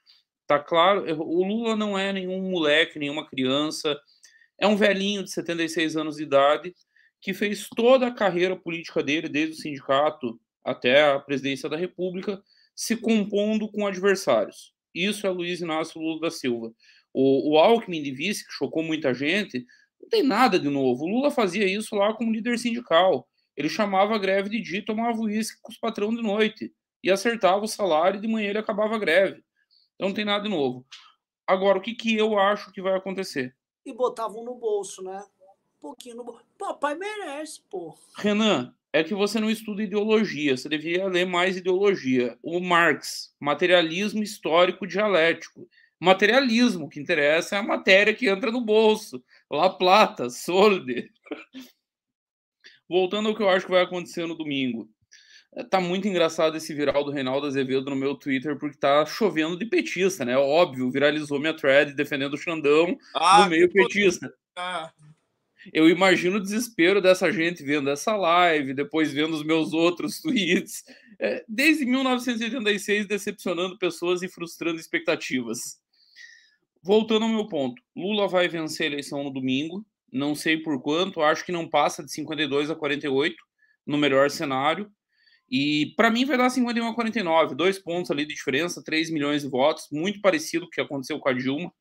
Tá claro, o Lula não é nenhum moleque, nenhuma criança, é um velhinho de 76 anos de idade que fez toda a carreira política dele, desde o sindicato até a presidência da República, se compondo com adversários. Isso é Luiz Inácio Lula da Silva. O, o Alckmin de vice, que chocou muita gente, não tem nada de novo. O Lula fazia isso lá como líder sindical. Ele chamava a greve de dia tomava uísque com os patrões de noite e acertava o salário e de manhã ele acabava a greve. Então não tem nada de novo. Agora, o que, que eu acho que vai acontecer?
E botavam no bolso, né? Um pouquinho no bolso. Papai merece, pô.
Renan, é que você não estuda ideologia, você devia ler mais ideologia. O Marx, materialismo histórico dialético. Materialismo, que interessa é a matéria que entra no bolso. La Plata, Solde. Voltando ao que eu acho que vai acontecer no domingo. É, tá muito engraçado esse viral do Reinaldo Azevedo no meu Twitter, porque tá chovendo de petista, né? Óbvio, viralizou minha thread defendendo o Xandão ah, no meio petista. Ah. Eu imagino o desespero dessa gente vendo essa live, depois vendo os meus outros *laughs* tweets. É, desde 1986, decepcionando pessoas e frustrando expectativas. Voltando ao meu ponto, Lula vai vencer a eleição no domingo, não sei por quanto, acho que não passa de 52 a 48 no melhor cenário. E para mim vai dar 51 a 49, dois pontos ali de diferença, 3 milhões de votos, muito parecido com o que aconteceu com a Dilma,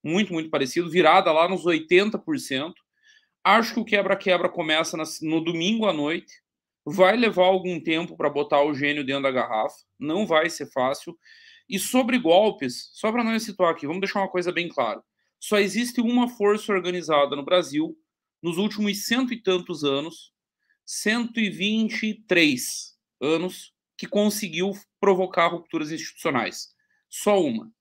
muito, muito parecido, virada lá nos 80%. Acho que o quebra-quebra começa no domingo à noite, vai levar algum tempo para botar o gênio dentro da garrafa, não vai ser fácil. E sobre golpes, só para não situar aqui, vamos deixar uma coisa bem clara. Só existe uma força organizada no Brasil nos últimos cento e tantos anos, 123 anos que conseguiu provocar rupturas institucionais. Só uma.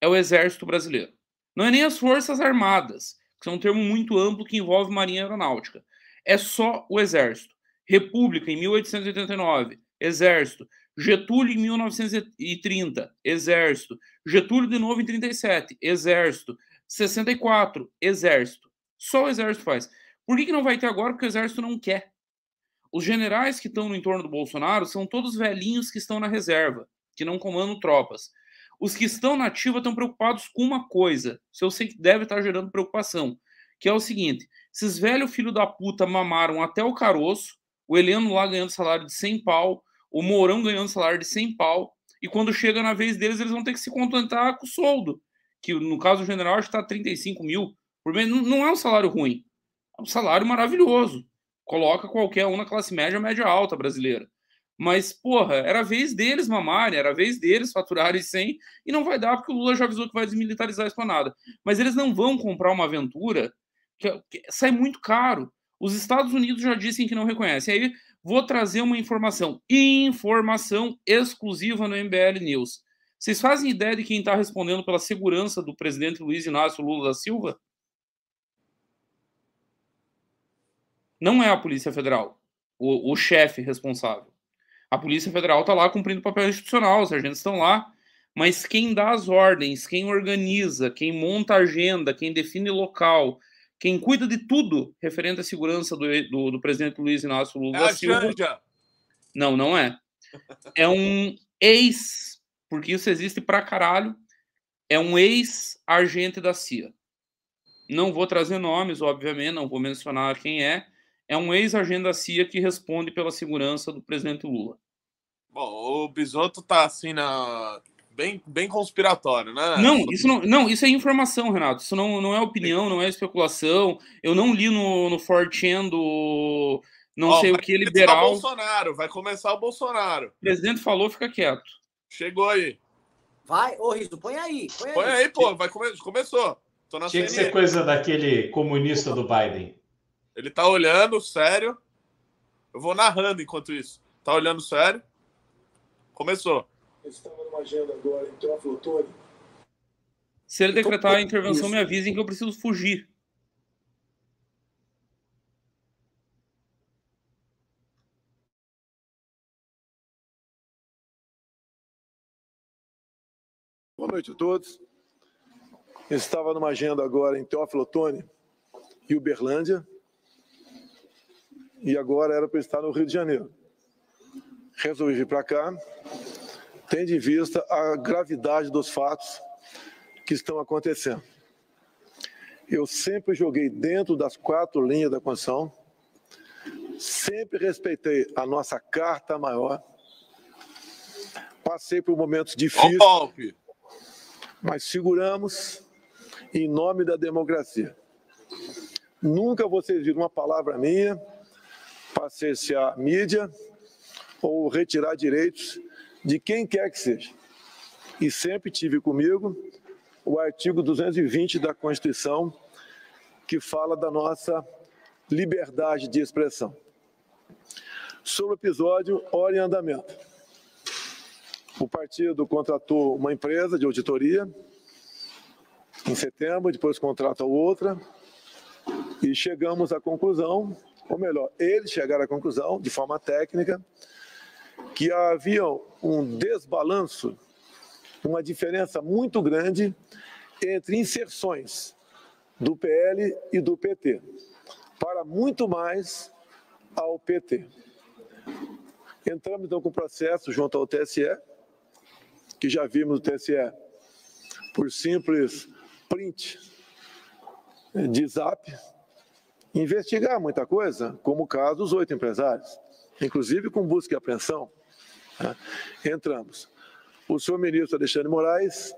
É o Exército Brasileiro. Não é nem as Forças Armadas, que é um termo muito amplo que envolve Marinha Aeronáutica. É só o Exército. República em 1889, Exército. Getúlio em 1930, Exército. Getúlio de novo em 37, Exército. 64, Exército. Só o Exército faz. Por que, que não vai ter agora? Porque o Exército não quer. Os generais que estão no entorno do Bolsonaro são todos velhinhos que estão na reserva, que não comandam tropas. Os que estão na ativa estão preocupados com uma coisa, se eu sei que deve estar gerando preocupação, que é o seguinte: esses velhos filhos da puta mamaram até o caroço, o Heleno lá ganhando salário de 100 pau, o Mourão ganhando salário de 100 pau, e quando chega na vez deles, eles vão ter que se contentar com o soldo, que no caso do general está 35 mil por mês. Não, não é um salário ruim, é um salário maravilhoso. Coloca qualquer um na classe média, média alta brasileira. Mas, porra, era a vez deles mamarem, era a vez deles faturarem 100, e não vai dar porque o Lula já avisou que vai desmilitarizar a esplanada. Mas eles não vão comprar uma aventura que, que sai muito caro. Os Estados Unidos já dizem que não reconhecem. Aí vou trazer uma informação, informação exclusiva no MBL News. Vocês fazem ideia de quem está respondendo pela segurança do presidente Luiz Inácio Lula da Silva? Não é a Polícia Federal, o, o chefe responsável. A Polícia Federal está lá cumprindo o papel institucional, os agentes estão lá, mas quem dá as ordens, quem organiza, quem monta a agenda, quem define local, quem cuida de tudo referente à segurança do, do, do presidente Luiz Inácio Lula
É a
Silva.
Janja.
Não, não é. É um ex, porque isso existe pra caralho. É um ex-agente da CIA. Não vou trazer nomes, obviamente, não vou mencionar quem é. É um ex-agente da CIA que responde pela segurança do presidente Lula.
Bom, o Bisotto tá assim na. Bem, bem conspiratório, né?
Não, isso não, não, isso é informação, Renato. Isso não, não é opinião, não é especulação. Eu não li no, no 4chan do não
Ó,
sei o que liberal.
O Bolsonaro, vai começar o Bolsonaro.
O presidente falou, fica quieto.
Chegou aí.
Vai, ô Riso, põe aí. Põe aí.
Põe aí, pô, vai come... começou. Tô na
Tinha que
CNN.
ser coisa daquele comunista do Biden.
Ele tá olhando, sério. Eu vou narrando enquanto isso. Tá olhando sério. Começou.
Eu estava numa agenda agora em Teófilo Otoni.
Se ele decretar a intervenção,
Isso.
me avisem que eu preciso fugir.
Boa noite a todos. Eu estava numa agenda agora em Teófilo Otoni e Uberlândia. E agora era para estar no Rio de Janeiro. Resolvi vir para cá, tendo em vista a gravidade dos fatos que estão acontecendo. Eu sempre joguei dentro das quatro linhas da Constituição, sempre respeitei a nossa carta maior, passei por momentos difíceis
golpe.
mas seguramos em nome da democracia. Nunca vocês viram uma palavra minha para cercear mídia ou retirar direitos de quem quer que seja. E sempre tive comigo o artigo 220 da Constituição, que fala da nossa liberdade de expressão. Sobre o episódio, hora em andamento. O partido contratou uma empresa de auditoria em setembro, depois contrata outra, e chegamos à conclusão, ou melhor, eles chegaram à conclusão, de forma técnica, que havia um desbalanço, uma diferença muito grande entre inserções do PL e do PT, para muito mais ao PT. Entramos então com o processo junto ao TSE, que já vimos o TSE por simples print de zap, investigar muita coisa, como o caso dos oito empresários, inclusive com busca e apreensão. né? Entramos. O senhor ministro Alexandre Moraes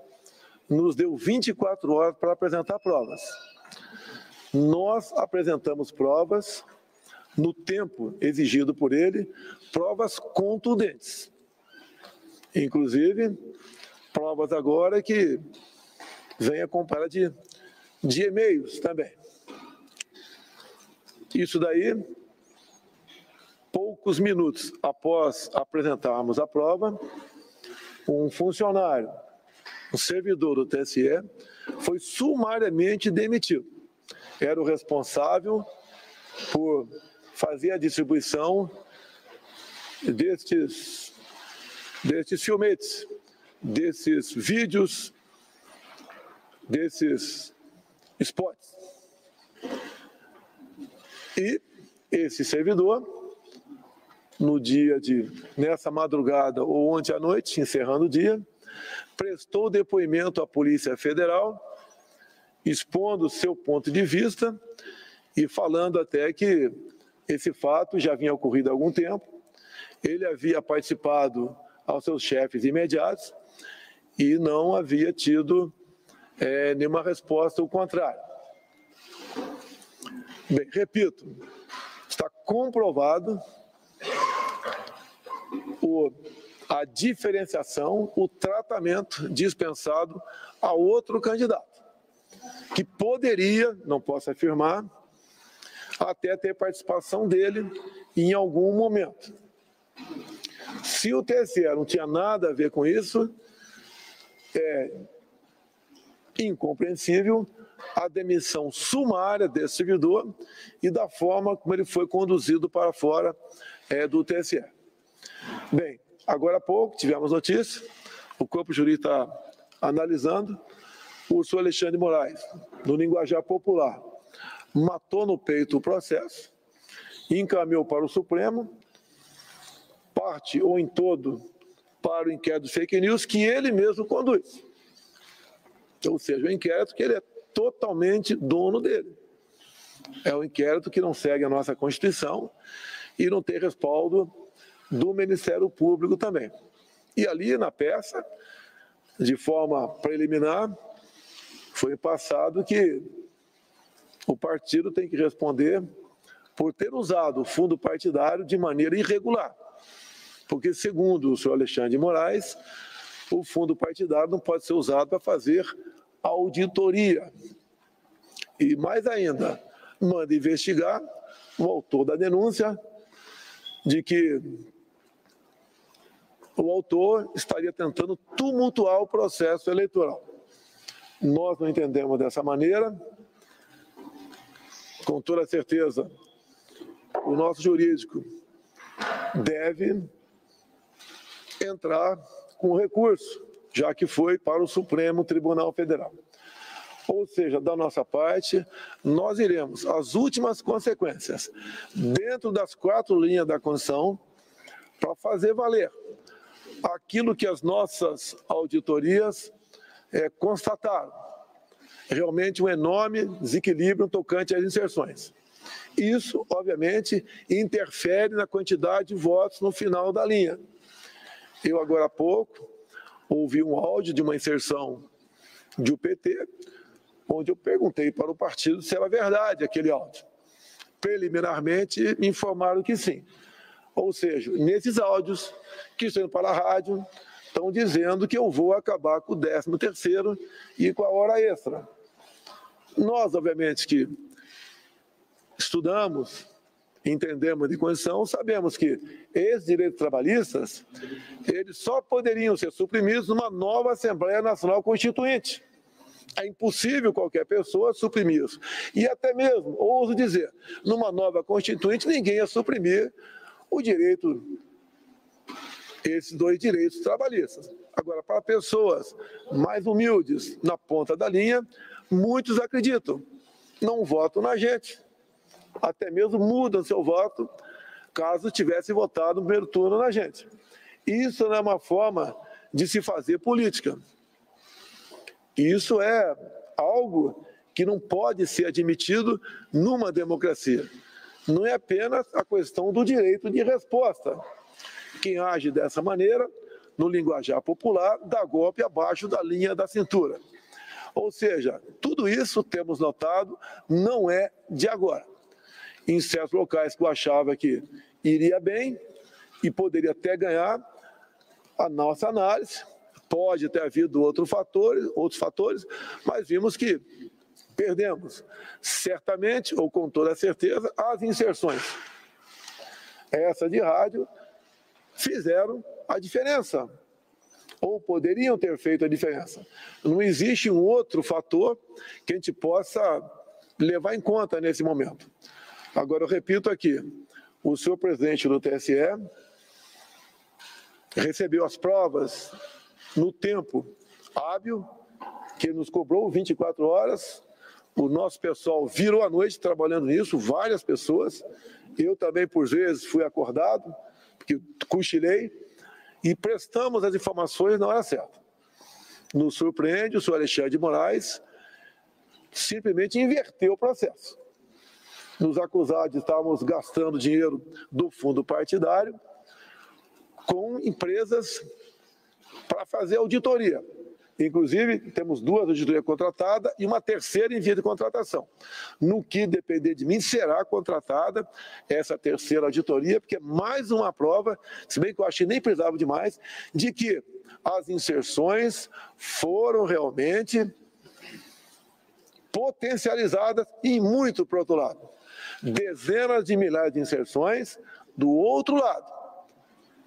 nos deu 24 horas para apresentar provas. Nós apresentamos provas no tempo exigido por ele, provas contundentes. Inclusive, provas agora que vem acompanhada de, de e-mails também. Isso daí, poucos minutos após apresentarmos a prova, um funcionário, um servidor do TSE, foi sumariamente demitido. Era o responsável por fazer a distribuição destes, destes filmetes, desses vídeos, desses spots. E esse servidor, no dia de, nessa madrugada ou ontem à noite, encerrando o dia, prestou depoimento à Polícia Federal, expondo seu ponto de vista e falando até que esse fato já vinha ocorrido há algum tempo. Ele havia participado aos seus chefes imediatos e não havia tido é, nenhuma resposta ao contrário. Bem, repito, está comprovado o, a diferenciação, o tratamento dispensado a outro candidato, que poderia, não posso afirmar, até ter participação dele em algum momento. Se o TSE não tinha nada a ver com isso, é incompreensível a demissão sumária desse servidor e da forma como ele foi conduzido para fora é, do TSE. Bem, agora há pouco tivemos notícia, o corpo jurídico está analisando, o senhor Alexandre Moraes, no linguajar popular, matou no peito o processo, encaminhou para o Supremo, parte ou em todo para o inquérito fake news que ele mesmo conduz. Ou seja, o inquérito que ele é totalmente dono dele. É um inquérito que não segue a nossa Constituição e não tem respaldo do Ministério Público também. E ali na peça, de forma preliminar, foi passado que o partido tem que responder por ter usado o fundo partidário de maneira irregular. Porque, segundo o senhor Alexandre de Moraes, o fundo partidário não pode ser usado para fazer auditoria. E mais ainda, manda investigar o autor da denúncia de que o autor estaria tentando tumultuar o processo eleitoral. Nós não entendemos dessa maneira. Com toda certeza, o nosso jurídico deve entrar com recurso, já que foi para o Supremo Tribunal Federal. Ou seja, da nossa parte, nós iremos às últimas consequências, dentro das quatro linhas da Constituição, para fazer valer aquilo que as nossas auditorias é, constataram. Realmente um enorme desequilíbrio tocante às inserções. Isso, obviamente, interfere na quantidade de votos no final da linha. Eu, agora há pouco, ouvi um áudio de uma inserção de UPT, onde eu perguntei para o partido se era verdade aquele áudio. Preliminarmente, me informaram que sim. Ou seja, nesses áudios que estão indo para a rádio, estão dizendo que eu vou acabar com o 13 terceiro e com a hora extra. Nós, obviamente, que estudamos, entendemos de condição, sabemos que esses direitos trabalhistas, eles só poderiam ser suprimidos numa nova Assembleia Nacional Constituinte. É impossível qualquer pessoa suprimir isso. E até mesmo, ouso dizer, numa nova Constituinte, ninguém ia suprimir o direito, esses dois direitos trabalhistas. Agora, para pessoas mais humildes, na ponta da linha, muitos acreditam, não votam na gente até mesmo mudam seu voto caso tivesse votado no primeiro turno na gente. Isso não é uma forma de se fazer política. Isso é algo que não pode ser admitido numa democracia. Não é apenas a questão do direito de resposta. Quem age dessa maneira, no linguajar popular, dá golpe abaixo da linha da cintura. Ou seja, tudo isso temos notado não é de agora em certos locais que eu achava que iria bem e poderia até ganhar a nossa análise. Pode ter havido outros fatores, outros fatores, mas vimos que perdemos. Certamente, ou com toda certeza, as inserções. Essa de rádio fizeram a diferença, ou poderiam ter feito a diferença. Não existe um outro fator que a gente possa levar em conta nesse momento. Agora, eu repito aqui: o senhor presidente do TSE recebeu as provas no tempo hábil, que nos cobrou 24 horas. O nosso pessoal virou a noite trabalhando nisso, várias pessoas. Eu também, por vezes, fui acordado, porque cochilei, e prestamos as informações na hora certa. Nos surpreende, o senhor Alexandre de Moraes simplesmente inverteu o processo nos acusar de estarmos gastando dinheiro do fundo partidário, com empresas para fazer auditoria. Inclusive, temos duas auditorias contratadas e uma terceira em via de contratação. No que depender de mim, será contratada essa terceira auditoria, porque é mais uma prova, se bem que eu achei nem precisava de mais, de que as inserções foram realmente potencializadas e muito para o outro lado. Dezenas de milhares de inserções do outro lado.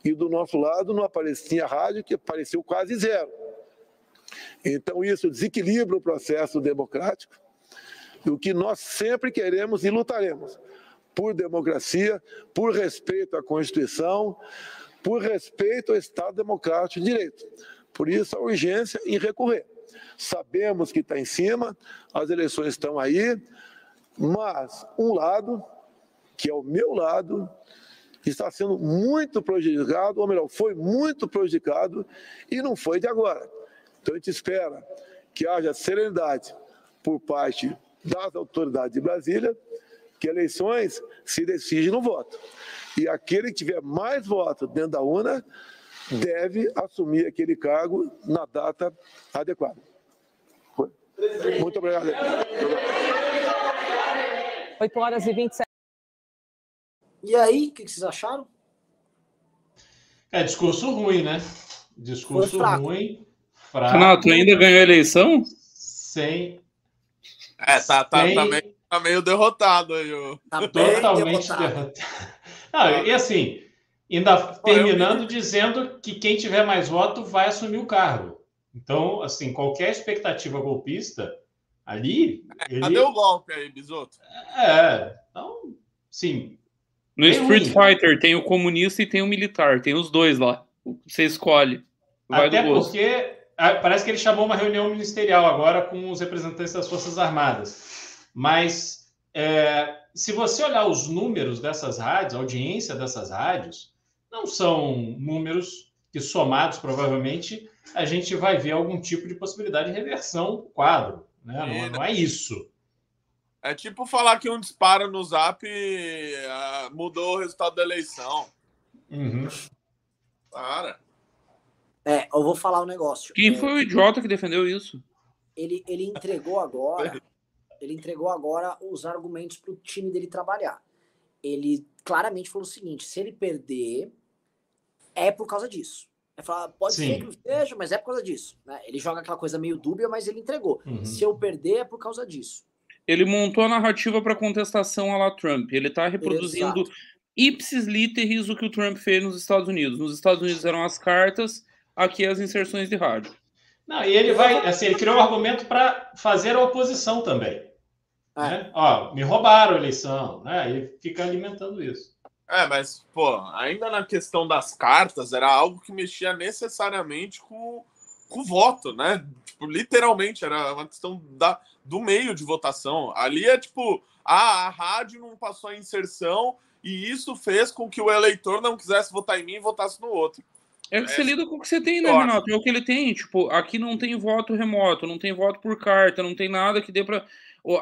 E do nosso lado não aparecia rádio, que apareceu quase zero. Então, isso desequilibra o processo democrático. O que nós sempre queremos e lutaremos por democracia, por respeito à Constituição, por respeito ao Estado Democrático de Direito. Por isso, a urgência em recorrer. Sabemos que está em cima, as eleições estão aí, mas um lado, que é o meu lado, está sendo muito prejudicado, ou melhor, foi muito prejudicado e não foi de agora. Então a gente espera que haja serenidade por parte das autoridades de Brasília, que eleições se decidem no voto. E aquele que tiver mais votos dentro da urna deve assumir aquele cargo na data adequada. Muito obrigado.
8 horas e 27.
E aí, o que vocês acharam?
É discurso ruim, né? Discurso ruim.
Fraco, Renato, ainda ganhou a eleição?
Sem.
É, tá, tá, sem... tá, meio, tá meio derrotado aí. O...
Tá Totalmente derrotado. derrotado. Não, e assim, ainda terminando dizendo que quem tiver mais voto vai assumir o cargo. Então, assim, qualquer expectativa golpista ali.
É, ele... Cadê o golpe aí, Bisoto?
É, então, sim.
No Street ruim. Fighter tem o comunista e tem o militar, tem os dois lá. Você escolhe.
Vai Até porque parece que ele chamou uma reunião ministerial agora com os representantes das Forças Armadas. Mas é, se você olhar os números dessas rádios, a audiência dessas rádios, não são números que somados provavelmente a gente vai ver algum tipo de possibilidade de reversão do quadro. Né? Não, não, é isso.
É tipo falar que um disparo no zap uh, mudou o resultado da eleição.
Uhum.
Para.
É, eu vou falar um negócio.
Quem
é,
foi o idiota que defendeu isso?
Ele, ele entregou agora. ele entregou agora os argumentos para o time dele trabalhar. Ele claramente falou o seguinte: se ele perder, é por causa disso. É falar, pode Sim. ser que não seja, mas é por causa disso. Né? Ele joga aquela coisa meio dúbia, mas ele entregou. Uhum. Se eu perder, é por causa disso.
Ele montou a narrativa para contestação a la Trump. Ele está reproduzindo Exato. ipsis literis o que o Trump fez nos Estados Unidos. Nos Estados Unidos eram as cartas, aqui as inserções de rádio.
Não, e ele vai, assim, ele criou um argumento para fazer a oposição também. É. Né? Ó, me roubaram a eleição, né? E fica alimentando isso.
É, mas, pô, ainda na questão das cartas, era algo que mexia necessariamente com, com o voto, né? Tipo, literalmente, era uma questão da, do meio de votação. Ali é tipo, ah, a rádio não passou a inserção e isso fez com que o eleitor não quisesse votar em mim e votasse no outro.
É que você lida com o que você tem, né, Renato? É o que ele tem. Tipo, aqui não tem voto remoto, não tem voto por carta, não tem nada que dê para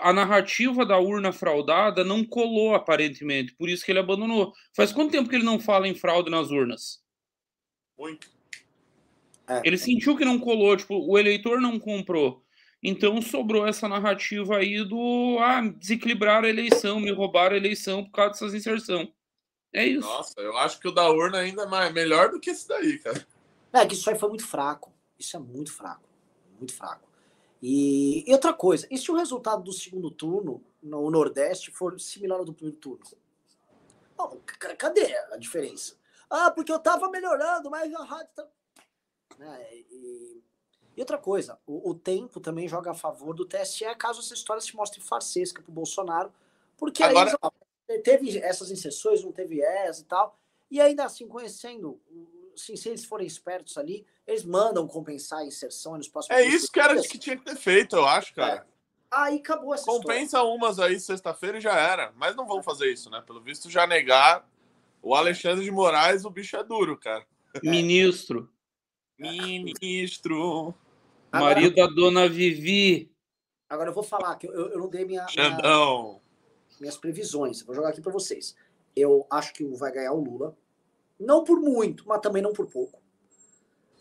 a narrativa da urna fraudada não colou aparentemente, por isso que ele abandonou. Faz quanto tempo que ele não fala em fraude nas urnas?
Muito.
É. Ele sentiu que não colou, tipo, o eleitor não comprou. Então sobrou essa narrativa aí do ah, desequilibrar a eleição, me roubaram a eleição por causa dessas inserção. É isso.
Nossa, eu acho que o da urna ainda é mais, melhor do que esse daí, cara.
É que isso aí foi muito fraco. Isso é muito fraco. Muito fraco. E, e outra coisa, e se o resultado do segundo turno no Nordeste for similar ao do primeiro turno? Bom, cadê a diferença? Ah, porque eu tava melhorando, mas a rádio tá... Né, e, e, outra coisa, o, o, tempo também joga a favor do TSE caso essa história se mostre farsesca pro Bolsonaro, porque Agora... aí teve essas inserções, não teve essa e tal. E ainda assim, conhecendo, assim, se eles forem espertos ali, eles mandam compensar a inserção nos próximos
É isso que era que tinha que ter feito, eu acho, cara. É.
Aí acabou essa
Compensa
história.
umas aí sexta-feira e já era. Mas não vão fazer isso, né? Pelo visto, já negar o Alexandre de Moraes, o bicho é duro, cara. *laughs*
Ministro.
Ministro.
Marido da dona Vivi.
Agora eu vou falar que eu, eu não dei minha.
Xandão.
Minha minhas previsões. Vou jogar aqui para vocês. Eu acho que vai ganhar o Lula. Não por muito, mas também não por pouco.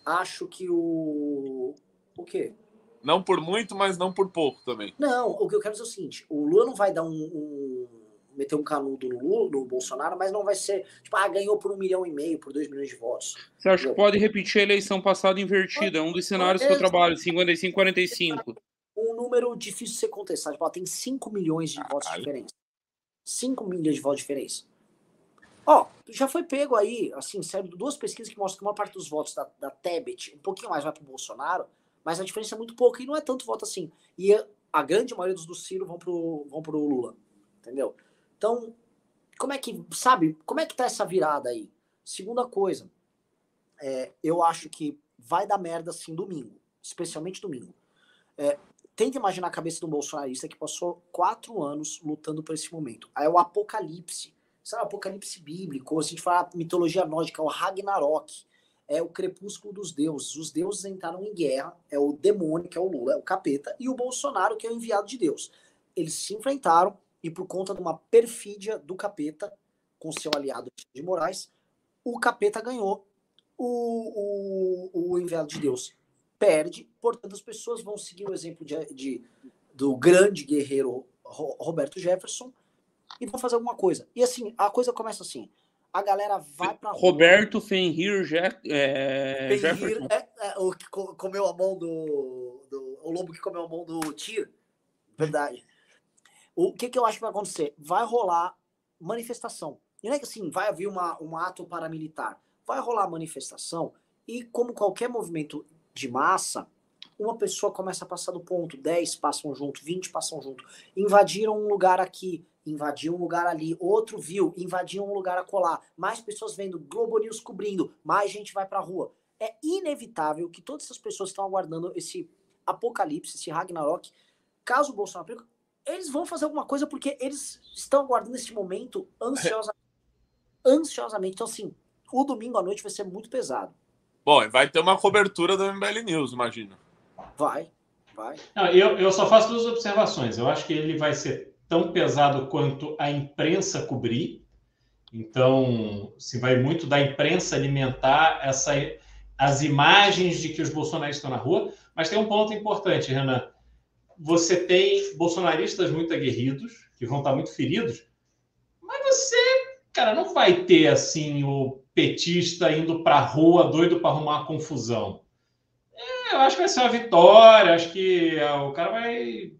Acho que o. O quê?
Não por muito, mas não por pouco também.
Não, o que eu quero dizer é o seguinte: o Lula não vai dar um. um meter um canudo no, Lula, no Bolsonaro, mas não vai ser. Tipo, ah, ganhou por um milhão e meio, por dois milhões de votos.
Você acha que pode repetir a eleição passada invertida? É um dos cenários que eu trabalho, 55-45.
Um número difícil de ser contestado. Tipo, ó, tem 5 milhões de votos de diferença. 5 milhões de votos de diferença. Ó, já foi pego aí, assim, sério, duas pesquisas que mostram que uma parte dos votos da, da Tebet, um pouquinho mais vai pro Bolsonaro, mas a diferença é muito pouca e não é tanto voto assim. E a grande maioria dos do Ciro vão pro, vão pro Lula, entendeu? Então, como é que, sabe, como é que tá essa virada aí? Segunda coisa, é, eu acho que vai dar merda assim domingo, especialmente domingo. É, tenta imaginar a cabeça de um bolsonarista que passou quatro anos lutando por esse momento. Aí é o apocalipse, sabe, o apocalipse bíblico, a gente fala mitologia nórdica, é o Ragnarok é o crepúsculo dos deuses. Os deuses entraram em guerra, é o demônio, que é o Lula, é o capeta, e o Bolsonaro, que é o enviado de Deus. Eles se enfrentaram e por conta de uma perfídia do capeta com seu aliado de Moraes, o capeta ganhou, o, o, o enviado de Deus perde, portanto as pessoas vão seguir o exemplo de, de do grande guerreiro Roberto Jefferson e vão fazer alguma coisa. E assim, a coisa começa assim, a galera vai pra
rua. Roberto Fenrir Je é,
Fenrir é, é, o que comeu a mão do, do, O lobo que comeu a mão do Tyr. Verdade. O que, que eu acho que vai acontecer? Vai rolar manifestação. E não é que assim, vai haver uma, um ato paramilitar. Vai rolar manifestação e, como qualquer movimento de massa, uma pessoa começa a passar do ponto, 10 passam junto, 20 passam junto. Invadiram um lugar aqui, invadiu um lugar ali, outro viu, invadiu um lugar a colar, mais pessoas vendo, Globo News cobrindo, mais gente vai pra rua. É inevitável que todas essas pessoas estão aguardando esse apocalipse, esse Ragnarok. Caso o Bolsonaro eles vão fazer alguma coisa porque eles estão aguardando esse momento ansiosa, ansiosamente. Então, assim, o domingo à noite vai ser muito pesado.
Bom, vai ter uma cobertura do MBL News, imagina.
Vai, vai.
Não, eu, eu só faço duas observações. Eu acho que ele vai ser tão pesado quanto a imprensa cobrir. Então, se vai muito da imprensa alimentar essa, as imagens de que os bolsonaristas estão na rua. Mas tem um ponto importante, Renan. Você tem bolsonaristas muito aguerridos, que vão estar muito feridos, mas você, cara, não vai ter assim o petista indo para a rua doido para arrumar uma confusão. É, eu acho que vai ser uma vitória, acho que é, o cara vai,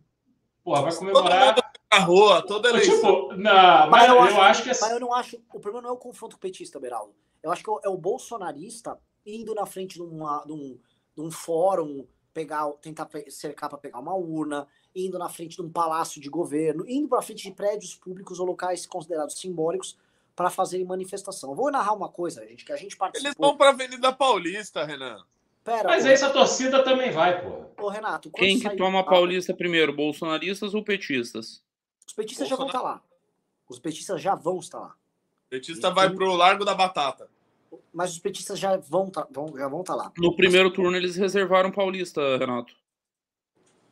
porra, vai comemorar
na rua, toda eleição.
Tipo, não, mas, mas eu, eu acho, acho, que.
Mas eu não acho. O problema não é o confronto petista, Beraldo. Eu acho que é o bolsonarista indo na frente de, uma, de, um, de um fórum, pegar, tentar cercar para pegar uma urna, indo na frente de um palácio de governo, indo para frente de prédios públicos ou locais considerados simbólicos para fazerem manifestação. Eu vou narrar uma coisa, gente, que a gente participou.
Eles vão para a Avenida Paulista, Renan.
Pera, Mas pô. essa torcida também vai, pô.
Ô, Renato,
quem que toma a Paulista primeiro, bolsonaristas ou petistas?
Os petistas Bolsonaro... já vão estar tá lá. Os petistas já vão estar lá.
O petista vai pro Largo da Batata.
Mas os petistas já vão, tá, vão, já vão estar tá lá.
No primeiro turno eles reservaram Paulista, Renato.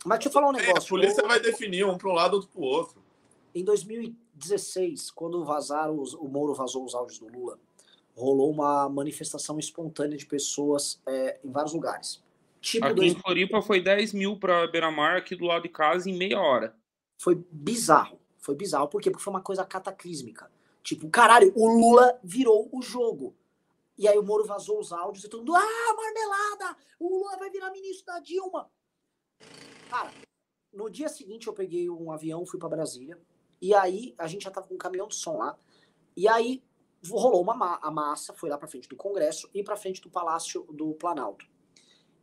Mas deixa eu falar um negócio. É,
a polícia vai definir um para um lado, outro para o outro.
Em 2016, quando vazaram os, o Moro vazou os áudios do Lula, rolou uma manifestação espontânea de pessoas é, em vários lugares.
Tipo aqui dois... em Floripa foi 10 mil para Beira-Mar, aqui do lado de casa, em meia hora
foi bizarro. Foi bizarro. Por quê? Porque foi uma coisa cataclísmica. Tipo, caralho, o Lula virou o jogo. E aí o Moro vazou os áudios e todo mundo, ah, marmelada! O Lula vai virar ministro da Dilma. Cara, no dia seguinte eu peguei um avião, fui para Brasília. E aí a gente já tava com um caminhão de som lá. E aí rolou uma ma a massa, foi lá para frente do Congresso e para frente do Palácio do Planalto.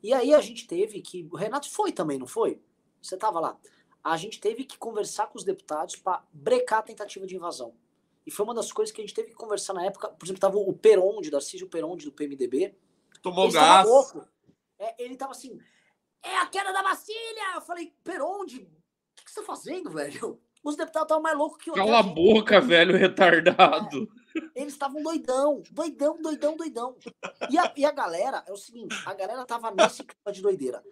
E aí a gente teve que. O Renato foi também, não foi? Você tava lá a gente teve que conversar com os deputados para brecar a tentativa de invasão. E foi uma das coisas que a gente teve que conversar na época. Por exemplo, tava o Peronde, Darcísio Peronde, do PMDB.
Tomou ele gás. Louco.
É, ele tava assim, é a queda da vacilha! Eu falei, Peronde, o que, que você tá fazendo, velho? Os deputados estavam mais loucos que o
Cala a boca, velho, retardado.
É, eles estavam doidão, doidão, doidão, doidão. E a, e a galera, é o seguinte, a galera tava nesse clima de doideira.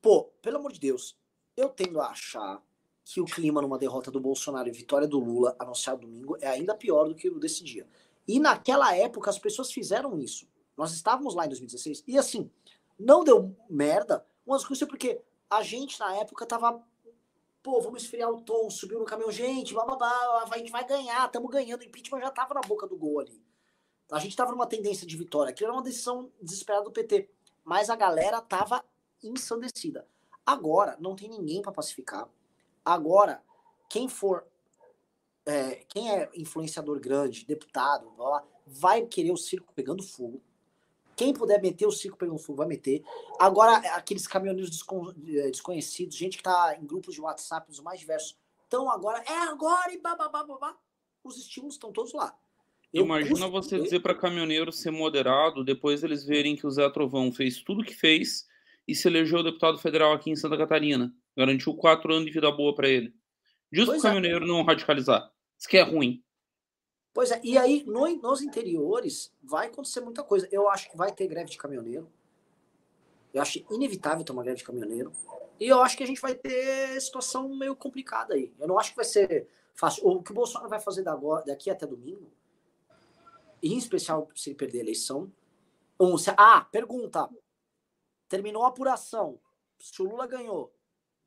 Pô, pelo amor de Deus, eu tendo a achar que o clima numa derrota do Bolsonaro e vitória do Lula anunciado domingo é ainda pior do que o desse dia. E naquela época as pessoas fizeram isso. Nós estávamos lá em 2016 e assim, não deu merda. Umas coisas porque a gente na época tava pô, vamos esfriar o tom, subiu no caminhão, gente, blá, blá, blá, a gente vai ganhar, estamos ganhando, o impeachment já tava na boca do gol ali. A gente tava numa tendência de vitória, aquilo era uma decisão desesperada do PT, mas a galera tava ensandecida. Agora, não tem ninguém para pacificar. Agora, quem for é, quem é influenciador grande, deputado, vai querer o circo pegando fogo. Quem puder meter o circo pegando fogo, vai meter. Agora, aqueles caminhoneiros é, desconhecidos, gente que tá em grupos de WhatsApp dos mais diversos, então agora, é agora e bababá, babá. Os estímulos estão todos lá.
Eu Imagina você dizer para caminhoneiro ser moderado, depois eles verem que o Zé Trovão fez tudo o que fez e se elegeu deputado federal aqui em Santa Catarina. Garantiu quatro anos de vida boa para ele. Diz o caminhoneiro é. não radicalizar. Isso que é ruim.
Pois é, e aí no, nos interiores vai acontecer muita coisa. Eu acho que vai ter greve de caminhoneiro. Eu acho inevitável ter uma greve de caminhoneiro. E eu acho que a gente vai ter situação meio complicada aí. Eu não acho que vai ser fácil. O que o Bolsonaro vai fazer daqui até domingo, em especial se ele perder a eleição. Um, se, ah, pergunta. Terminou a apuração. Se o Lula ganhou,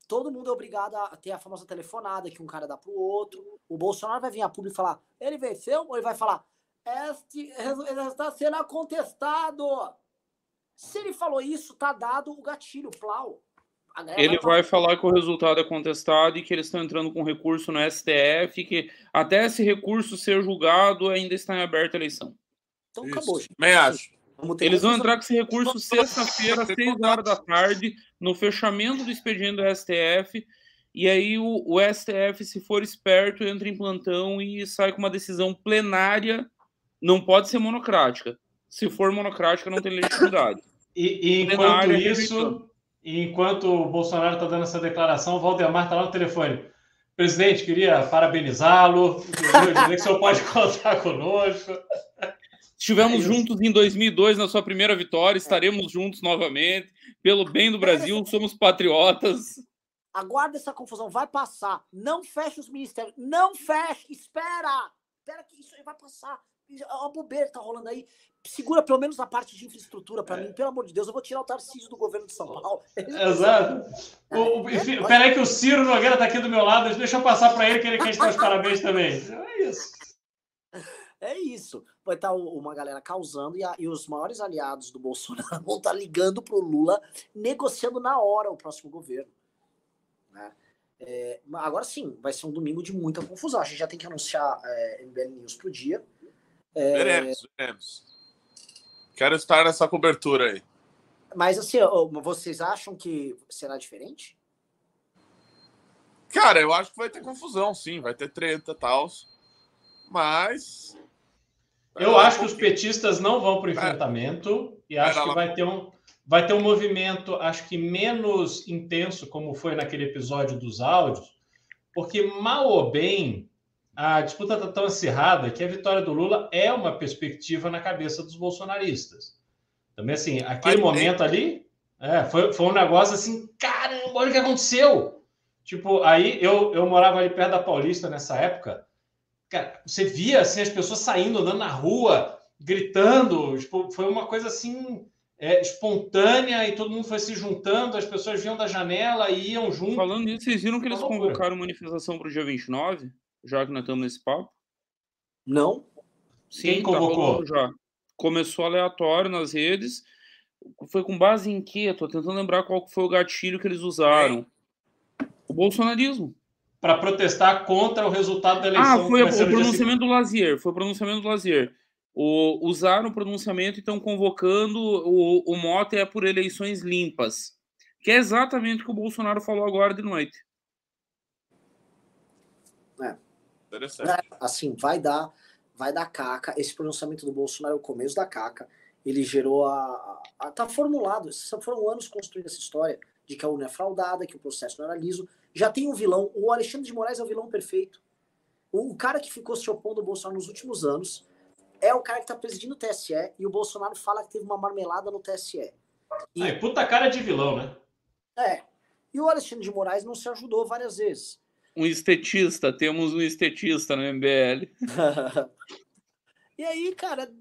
todo mundo é obrigado a ter a famosa telefonada que um cara dá pro outro. O Bolsonaro vai vir a público e falar, ele venceu? Ou ele vai falar, este está sendo contestado. Se ele falou isso, tá dado o gatilho, plau.
Ele vai, vai falar que o resultado é contestado e que eles estão entrando com recurso no STF, que até esse recurso ser julgado ainda está em aberta eleição.
Então isso. acabou.
Gente. Também acho.
Eles vão entrar com esse recurso sexta-feira, seis horas da tarde, no fechamento do expediente do STF. E aí o, o, STF, se for esperto, entra em plantão e sai com uma decisão plenária. Não pode ser monocrática. Se for monocrática, não tem legitimidade.
E, e enquanto isso, enquanto o Bolsonaro está dando essa declaração, o Valdemar está lá no telefone. Presidente, queria parabenizá-lo, dizer que o senhor pode *laughs* contar conosco.
Estivemos é juntos em 2002 na sua primeira vitória, estaremos juntos novamente. Pelo bem do Brasil, somos patriotas.
Aguarda essa confusão, vai passar. Não feche os ministérios, não feche, espera. Espera que isso aí vai passar. A bobeira que tá rolando aí. Segura pelo menos a parte de infraestrutura para é. mim, pelo amor de Deus. Eu vou tirar o Tarcísio do governo de São Paulo. *laughs*
Exato. É, Peraí que o Ciro Nogueira tá aqui do meu lado. Deixa eu passar para ele que ele quer te dar os *laughs* parabéns também. É isso.
É isso. Vai estar tá uma galera causando e, a, e, os maiores aliados do Bolsonaro *laughs* vão estar tá ligando para o Lula, negociando na hora o próximo governo. Né? É, agora sim, vai ser um domingo de muita confusão. A gente já tem que anunciar é, MBL News pro dia.
É... Veremos, veremos. Quero estar nessa cobertura aí.
Mas assim, vocês acham que será diferente?
Cara, eu acho que vai ter confusão, sim, vai ter treta e tal. Mas
eu acho que os petistas não vão para o enfrentamento e acho que vai ter um vai ter um movimento, acho que menos intenso, como foi naquele episódio dos áudios, porque mal ou bem a disputa está tão acirrada que a vitória do Lula é uma perspectiva na cabeça dos bolsonaristas. Também assim, aquele momento ali é, foi, foi um negócio assim, caramba, olha o que aconteceu. Tipo, aí eu, eu morava ali perto da Paulista nessa época. Cara, você via assim, as pessoas saindo, andando na rua, gritando. Tipo, foi uma coisa assim é, espontânea e todo mundo foi se juntando, as pessoas vinham da janela e iam junto.
Falando nisso, vocês viram que eles convocaram manifestação para o dia 29? Já que nós estamos nesse papo?
Não.
Sim, Quem tá convocou? Tá já. Começou aleatório nas redes. Foi com base em quê? Tô tentando lembrar qual foi o gatilho que eles usaram. O bolsonarismo
para protestar contra o resultado da eleição.
Ah, foi o pronunciamento do Lazier. Foi o pronunciamento do Lazier. O, usaram o pronunciamento e estão convocando o, o mote é por eleições limpas. Que é exatamente o que o Bolsonaro falou agora de noite.
É. Interessante. É, assim, vai dar, vai dar caca. Esse pronunciamento do Bolsonaro é o começo da caca. Ele gerou a. a, a tá formulado. Foram anos construindo essa história de que a urna é fraudada, que o processo não era liso já tem um vilão. O Alexandre de Moraes é o vilão perfeito. O, o cara que ficou se opondo ao Bolsonaro nos últimos anos é o cara que está presidindo o TSE e o Bolsonaro fala que teve uma marmelada no TSE.
E, Ai, puta cara de vilão, né?
É. E o Alexandre de Moraes não se ajudou várias vezes.
Um estetista, temos um estetista no MBL. *laughs*
E aí, cara,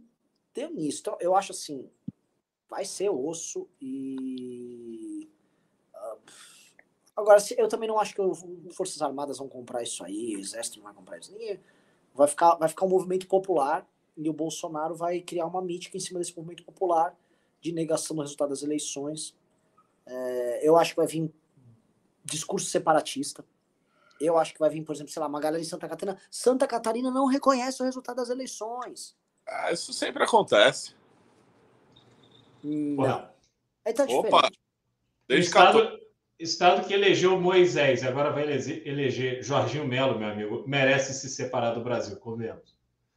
deu nisso. Então, eu acho assim, vai ser osso e. ah, Agora, se- eu também não acho que o Forças Armadas vão comprar isso aí, o Exército não vai comprar isso. Ninguém- Vai ficar, vai ficar um movimento popular e o Bolsonaro vai criar uma mítica em cima desse movimento popular de negação do resultado das eleições. É, eu acho que vai vir discurso separatista. Eu acho que vai vir, por exemplo, sei lá, uma galera em Santa Catarina. Santa Catarina não reconhece o resultado das eleições.
Ah, isso sempre acontece.
Não. Aí tá
Opa! Desde 14.
estado, estado que elegeu Moisés, agora vai eleger, eleger Jorginho Melo, meu amigo, merece se separar do Brasil, convenhamos.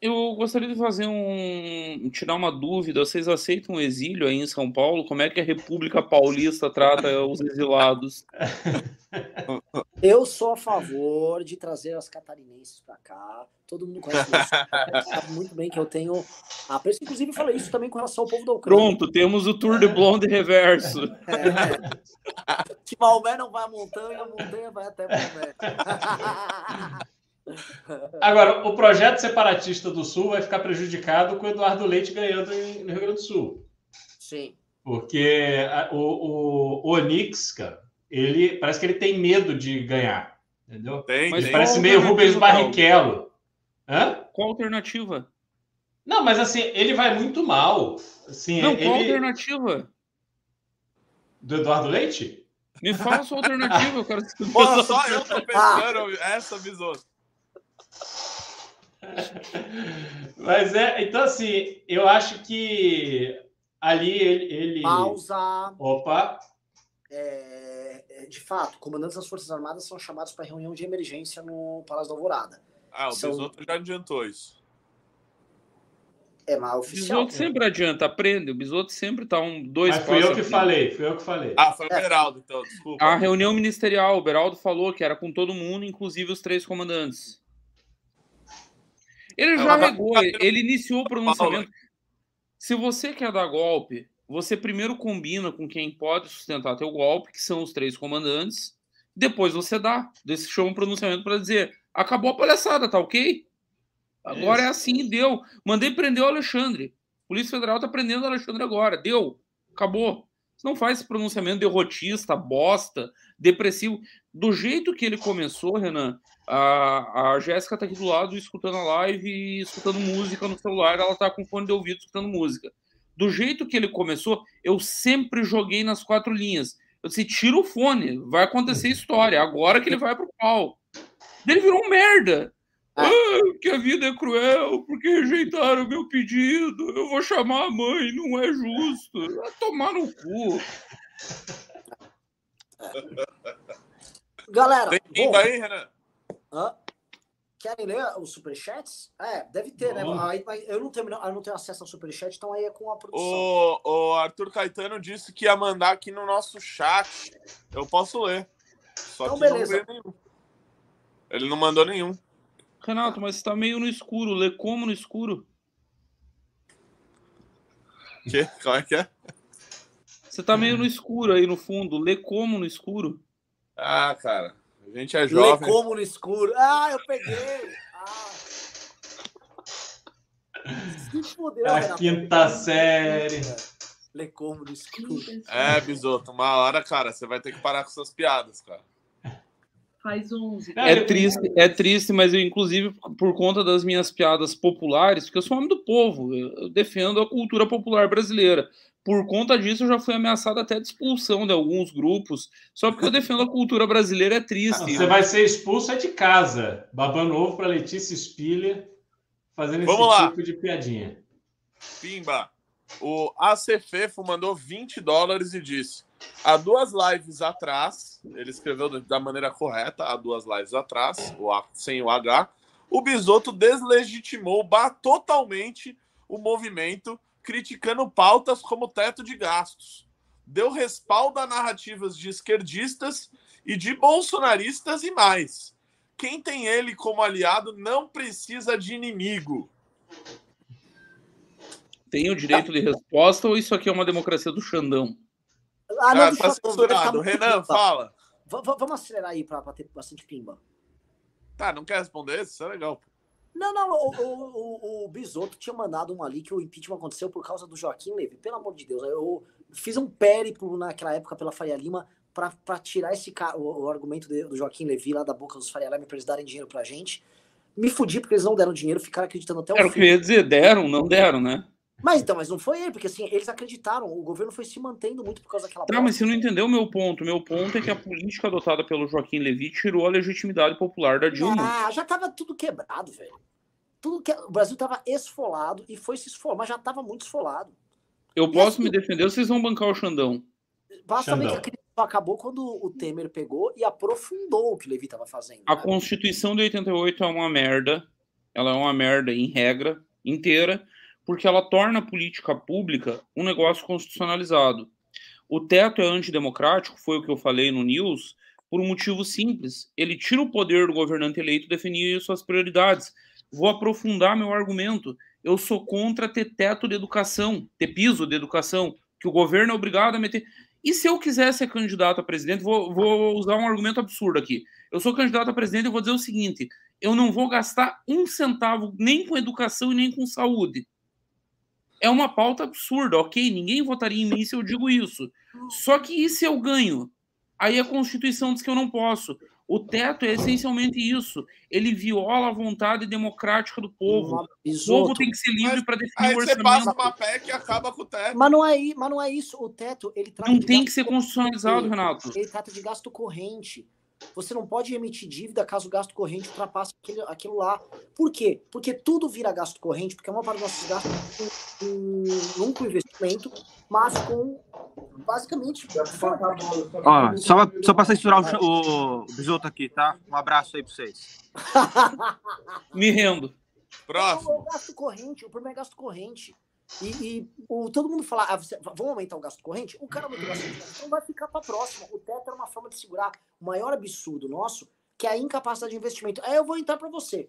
Eu gostaria de fazer um. tirar uma dúvida. Vocês aceitam o exílio aí em São Paulo? Como é que a República Paulista trata os exilados? *laughs*
Eu sou a favor de trazer as catarinenses pra cá. Todo mundo conhece isso. sabe muito bem que eu tenho. Ah, por isso, inclusive, eu falei isso também com relação ao povo da Ucrânia.
Pronto, temos o Tour de Blonde reverso.
É. *laughs* Que Maomé não vai à montanha, a montanha vai até Maomé. *laughs*
Agora, o projeto separatista do Sul vai ficar prejudicado com o Eduardo Leite ganhando no Rio Grande do Sul.
Sim.
Porque o, o, o Onix, cara, ele parece que ele tem medo de ganhar. Entendeu?
Tem,
Mas
Ele
tem.
parece meio Rubens? Barrichello. Hã?
Qual a alternativa?
Não, mas assim, ele vai muito mal. Assim,
Não, qual a
ele...
alternativa?
Do Eduardo Leite?
Me fala a sua alternativa, eu quero. *laughs*
Porra, só eu tô pensando essa visão. *laughs*
Mas é, então assim, eu acho que ali ele. ele...
Pausa.
Opa!
É, é, de fato, comandantes das Forças Armadas são chamados para reunião de emergência no Palácio da Alvorada.
Ah, o
São-
Bisoto já adiantou isso.
É, mas
O
oficial.
Bisoto sempre adianta, aprende. O Bisoto sempre tá um, dois
Mas fui eu que
frente.
falei, fui eu que falei.
Ah, foi o
É.
Beraldo, então, desculpa.
A reunião ministerial, o Beraldo falou que era com todo mundo, inclusive os três comandantes. Ele já
Ela vai-
regou, ele iniciou o pronunciamento. Se você quer dar golpe, você primeiro combina com quem pode sustentar teu golpe, que são os três comandantes. Depois você dá. Desse chama um pronunciamento para dizer: acabou a palhaçada, tá ok? Agora é assim, deu. Mandei prender o Alexandre. Polícia Federal tá prendendo o Alexandre agora. Deu. Acabou. Não faz esse pronunciamento derrotista, bosta, depressivo. Do jeito que ele começou, Renan, a, a Jéssica tá aqui do lado escutando a live e escutando música no celular. Ela tá com fone de ouvido escutando música. Do jeito que ele começou, eu sempre joguei nas quatro linhas. Eu disse: tira o fone, vai acontecer história. Agora que ele vai pro pau. Ele virou um merda.
Ah.
Que a vida é cruel, porque rejeitaram o meu pedido. Eu vou chamar a mãe, não é justo. Vai tomar no cu.
Galera,
Tem
bom,
pimba aí, Renan?
hã? querem ler os superchats? É, deve ter, né?
Vamos.
Aí, mas eu não, tenho, eu não tenho acesso ao superchat, então aí é com a produção.
O, o Arthur Caetano disse que ia mandar aqui no nosso chat. Eu posso ler. Só
Então,
que
beleza.
não veio nenhum. Ele não mandou nenhum.
Renato, mas tá meio no escuro. Lê como no escuro?
Que? Como é que é?
Você tá meio no escuro aí no fundo. Lê como no escuro?
Ah, cara. A gente é
Lê
jovem.
como no escuro. Ah, eu peguei! Ah. Se fudeu,
A
Renato.
quinta série.
Lê como no escuro.
É, Bisoto, uma hora, cara, você vai ter que parar com essas piadas, cara.
Faz 11.
Ah,
É
eu-
triste, é triste, mas eu, inclusive, por conta das minhas piadas populares, porque eu sou homem do povo, eu defendo a cultura popular brasileira. Por conta disso, eu já fui ameaçado até de expulsão de alguns grupos, só porque eu defendo a cultura brasileira é triste.
Você vai ser expulso é de casa. Babando ovo para Letícia Spiller fazendo
Vamos
esse
lá.
tipo de piadinha.
Pimba. O ACFefo mandou 20 dólares e disse: há duas lives atrás, ele escreveu da maneira correta, há duas lives atrás, o A, sem o H, o Bisoto deslegitimou totalmente o movimento, criticando pautas como teto de gastos. Deu respaldo a narrativas de esquerdistas e de bolsonaristas e mais. Quem tem ele como aliado não precisa de inimigo.
Tem o direito de resposta ou isso aqui é uma democracia do Xandão?
Ah, não,
Ah, tá censurado. Renan,
pimba.
fala.
Va- Vamos acelerar aí pra, pra ter bastante pimba.
Tá, não quer responder isso? Isso é legal.
Não, não, o, o, o, o Bisotto tinha mandado um ali que o impeachment aconteceu por causa do Joaquim Levy. Pelo amor de Deus, eu fiz um périplo naquela época pela Faria Lima para tirar esse o, o argumento de, do Joaquim Levy lá da boca dos Faria Lima para eles darem dinheiro pra gente. Me fudi porque eles não deram dinheiro, ficaram acreditando até o
Era o que eu ia dizer, deram, não deram, né?
Mas então, mas não foi ele, porque assim, eles acreditaram, o governo foi se mantendo muito por causa daquela
Tá, mas você não entendeu o meu ponto. Meu ponto é que a política adotada pelo Joaquim Levy tirou a legitimidade popular da Dilma.
Ah, já tava tudo quebrado, velho. Tudo que... O Brasil tava esfolado e foi se esfolar, mas já tava muito esfolado.
Eu posso me defender ou vocês vão bancar o Xandão?
Basta ver que a crise só acabou quando o Temer pegou e aprofundou o que o Levi tava fazendo.
A Constituição de 88 é uma merda. Ela é uma merda em regra inteira, porque ela torna a política pública um negócio constitucionalizado. O teto é antidemocrático, foi o que eu falei no News, por um motivo simples. Ele tira o poder do governante eleito definir suas prioridades. Vou aprofundar meu argumento. Eu sou contra ter teto de educação, ter piso de educação, que o governo é obrigado a meter. E se eu quiser ser candidato a presidente, vou, vou usar um argumento absurdo aqui. Eu sou candidato a presidente e vou dizer o seguinte: eu não vou gastar um centavo nem com educação e nem com saúde. É uma pauta absurda, ok? Ninguém votaria em mim se eu digo isso. Só que e se eu ganho? Aí a Constituição diz que eu não posso. O teto é essencialmente isso. Ele viola a vontade democrática do povo. O povo tem que ser livre para definir
Aí
o
você
orçamento.
passa uma PEC e acaba com o teto.
Mas não é, mas não é isso. O teto, ele trata
Não tem que ser
corrente.
constitucionalizado, Renato.
Ele trata de gasto corrente. Você não pode emitir dívida caso o gasto corrente ultrapasse aquele, aquilo lá. Por quê? Porque tudo vira gasto corrente, porque uma parte dos nossos gastos com- com- não com investimento, mas com basicamente.
Ó, só, pra- só pra censurar o, o, o Bisoto aqui, tá? Um abraço aí pra vocês. *laughs*
Me rendo.
Próximo.
É o gasto corrente, o problema é gasto corrente. E, e o, todo mundo fala, ah, você- vamos aumentar o gasto corrente? O cara aumentou o gasto corrente, então vai ficar para próxima. O teto era uma forma de segurar o maior absurdo nosso, que é a incapacidade de investimento. Aí eu vou entrar para você.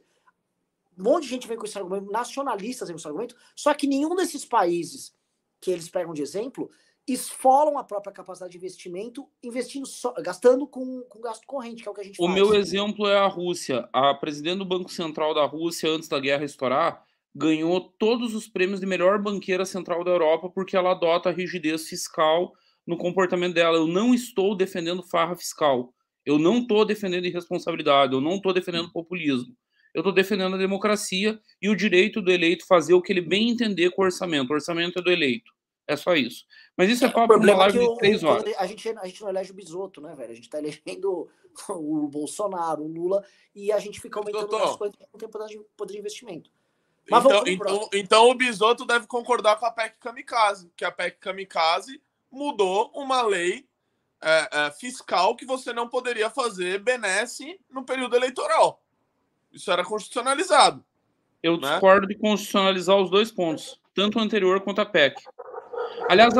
Um monte de gente vem com esse argumento, nacionalistas vem com esse argumento, só que nenhum desses países que eles pegam de exemplo esfolam a própria capacidade de investimento, investindo só, gastando com, com gasto corrente, que é o que a gente
O
faz.
meu exemplo é a Rússia. A presidente do Banco Central da Rússia, antes da guerra estourar, ganhou todos os prêmios de melhor banqueira central da Europa porque ela adota a rigidez fiscal no comportamento dela. Eu não estou defendendo farra fiscal. Eu não estou defendendo irresponsabilidade. Eu não estou defendendo populismo. Eu estou defendendo a democracia e o direito do eleito fazer o que ele bem entender com o orçamento. O orçamento é do eleito. É só isso. Mas isso é papo para uma
problema é
live de três horas.
a gente, a gente não elege o Bisoto, né, velho? A gente tá elegendo *laughs* o Bolsonaro, o Lula, e a gente fica aumentando
Doutor.
as coisas que não tem poder de, poder de investimento. Mas
Então, então, então o Bisoto deve concordar com a PEC Kamikaze, que a PEC Kamikaze mudou uma lei é, é, fiscal que você não poderia fazer benesse no período eleitoral. Isso era constitucionalizado.
Eu
né?
discordo de constitucionalizar os dois pontos, tanto o anterior quanto a PEC. Aliás,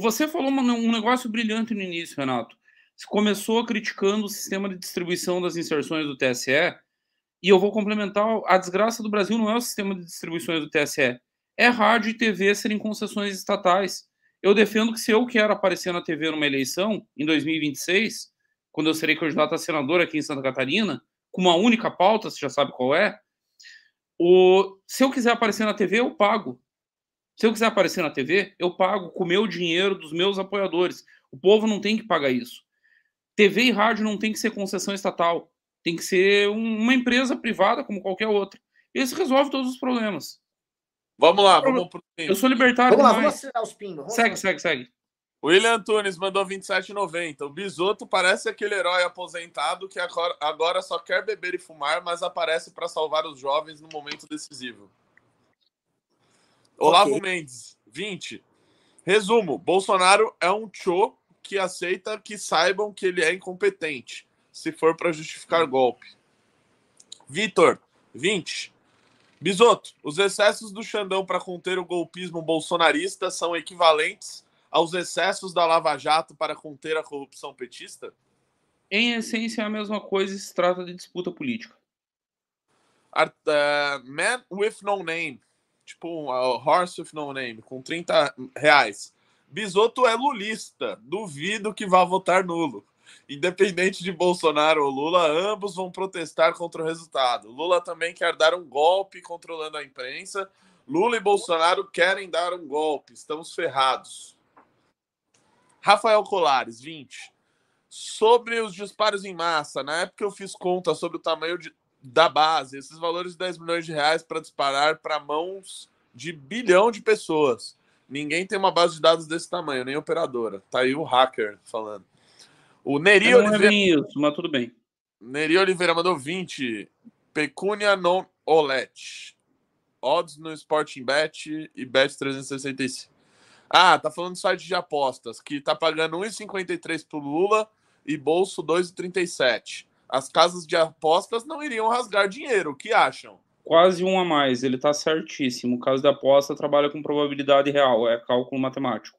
você falou um negócio brilhante no início, Renato. Você começou criticando o sistema de distribuição das inserções do TSE, e eu vou complementar: a desgraça do Brasil não é o sistema de distribuições do TSE, é rádio e TV serem concessões estatais. Eu defendo que se eu quero aparecer na TV numa eleição, em 2026, quando eu serei candidato a senador aqui em Santa Catarina, com uma única pauta, você já sabe qual é, o, se eu quiser aparecer na TV, eu pago. Se eu quiser aparecer na TV, eu pago com o meu dinheiro dos meus apoiadores. O povo não tem que pagar isso. TV e rádio não tem que ser concessão estatal. Tem que ser um- uma empresa privada como qualquer outra. Isso resolve todos os problemas.
Vamos lá, vamos pro
Eu sou libertário
Vamos lá, vamos acelerar os pingos.
Segue, segue, segue.
William Antunes mandou 27,90. O Bisoto parece aquele herói aposentado que agora, agora só quer beber e fumar, mas aparece para salvar os jovens no momento decisivo. Olavo Mendes, 20. Resumo: Bolsonaro é um cho que aceita que saibam que ele é incompetente, se for para justificar golpe. Vitor, 20. Bisoto, os excessos do Xandão para conter o golpismo bolsonarista são equivalentes aos excessos da Lava Jato para conter a corrupção petista?
Em essência, é a mesma coisa se trata de disputa política.
Ar- eh, Man with No Name, tipo uh, Horse with No Name, com 30 reais. Bisoto é lulista, duvido que vá votar nulo. Independente de Bolsonaro ou Lula, ambos vão protestar contra o resultado. Lula também quer dar um golpe controlando a imprensa. Lula e Bolsonaro querem dar um golpe. Estamos ferrados. Rafael Colares, 20. Sobre os disparos em massa, na época eu fiz conta sobre o tamanho de, da base, esses valores de 10 milhões de reais para disparar para mãos de bilhão de pessoas. Ninguém tem uma base de dados desse tamanho, nem operadora. Tá aí o hacker falando. O Neri Oliveira.
isso, mas tudo bem.
Neri Oliveira mandou 20. Pecúnia non Olet. Odds no Sporting Bet e Bet 365. Ah, tá falando do site de apostas, que tá pagando 1,53 pro Lula e bolso 2,37. As casas de apostas não iriam rasgar dinheiro. O que acham?
Quase um a mais, ele tá certíssimo. O caso da aposta trabalha com probabilidade real, é cálculo matemático.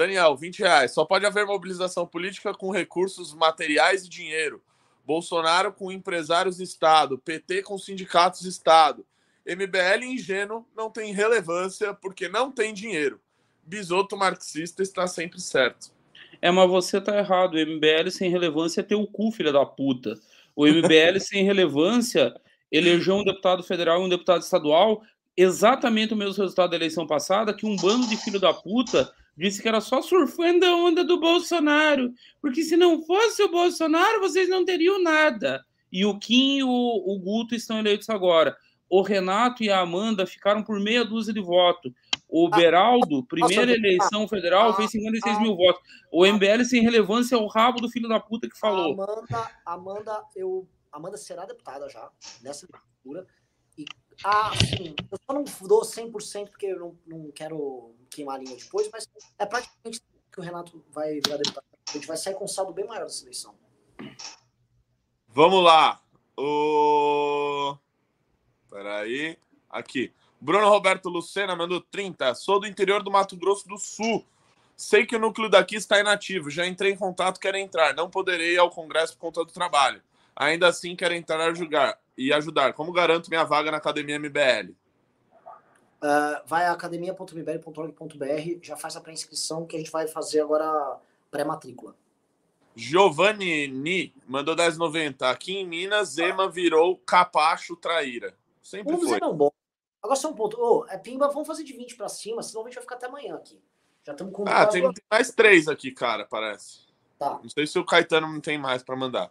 Daniel, 20 reais. Só pode haver mobilização política com recursos materiais e dinheiro. Bolsonaro com empresários Estado, PT com sindicatos Estado. MBL ingênuo não tem relevância porque não tem dinheiro. Bisoto marxista está sempre certo.
É, mas você tá errado. O MBL sem relevância é teu cu, filha da puta. O MBL *laughs* sem relevância elegeu um deputado federal e um deputado estadual, exatamente o mesmo resultado da eleição passada, que um bando de filho da puta disse que era só surfando a onda do Bolsonaro, porque se não fosse o Bolsonaro, vocês não teriam nada. E o Kim e o, o Guto estão eleitos agora. O Renato e a Amanda ficaram por meia dúzia de votos. O Beraldo, primeira eleição federal,
ah,
fez 56
ah,
mil votos. O MBL sem relevância é o rabo do filho da puta que falou.
Amanda, Amanda, eu, Amanda será deputada já, nessa legislatura. E, ah, sim, eu só não dou 100% porque eu não, não quero queimar a linha depois, mas é praticamente que o Renato vai virar deputado. A gente vai sair com um saldo bem maior dessa eleição.
Vamos lá. O... Peraí. Aqui. Bruno Roberto Lucena mandou 30. Sou do interior do Mato Grosso do Sul. Sei que o núcleo daqui está inativo. Já entrei em contato, quero entrar. Não poderei ir ao Congresso por conta do trabalho. Ainda assim, quero entrar a julgar e ajudar. Como garanto minha vaga na Academia MBL?
Uh, vai a academia.mbl.org.br, já faz a pré-inscrição que a gente vai fazer agora pré-matrícula.
Giovanni Ni mandou 10,90. Aqui em Minas, Zema virou capacho traíra. Sempre
Vamos
foi.
dizer não bom. Agora só um ponto. Ô, é Pimba, vamos fazer de 20 para cima, senão a gente vai ficar até amanhã aqui. Já estamos com
Ah, tem, tem mais três aqui, cara, parece.
Tá.
Não sei se o Caetano não tem mais para mandar.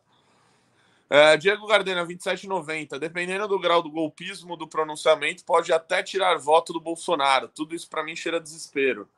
É, Diego Gardena, 27,90. Dependendo do grau do golpismo do pronunciamento, pode até tirar voto do Bolsonaro. Tudo isso para mim cheira desespero.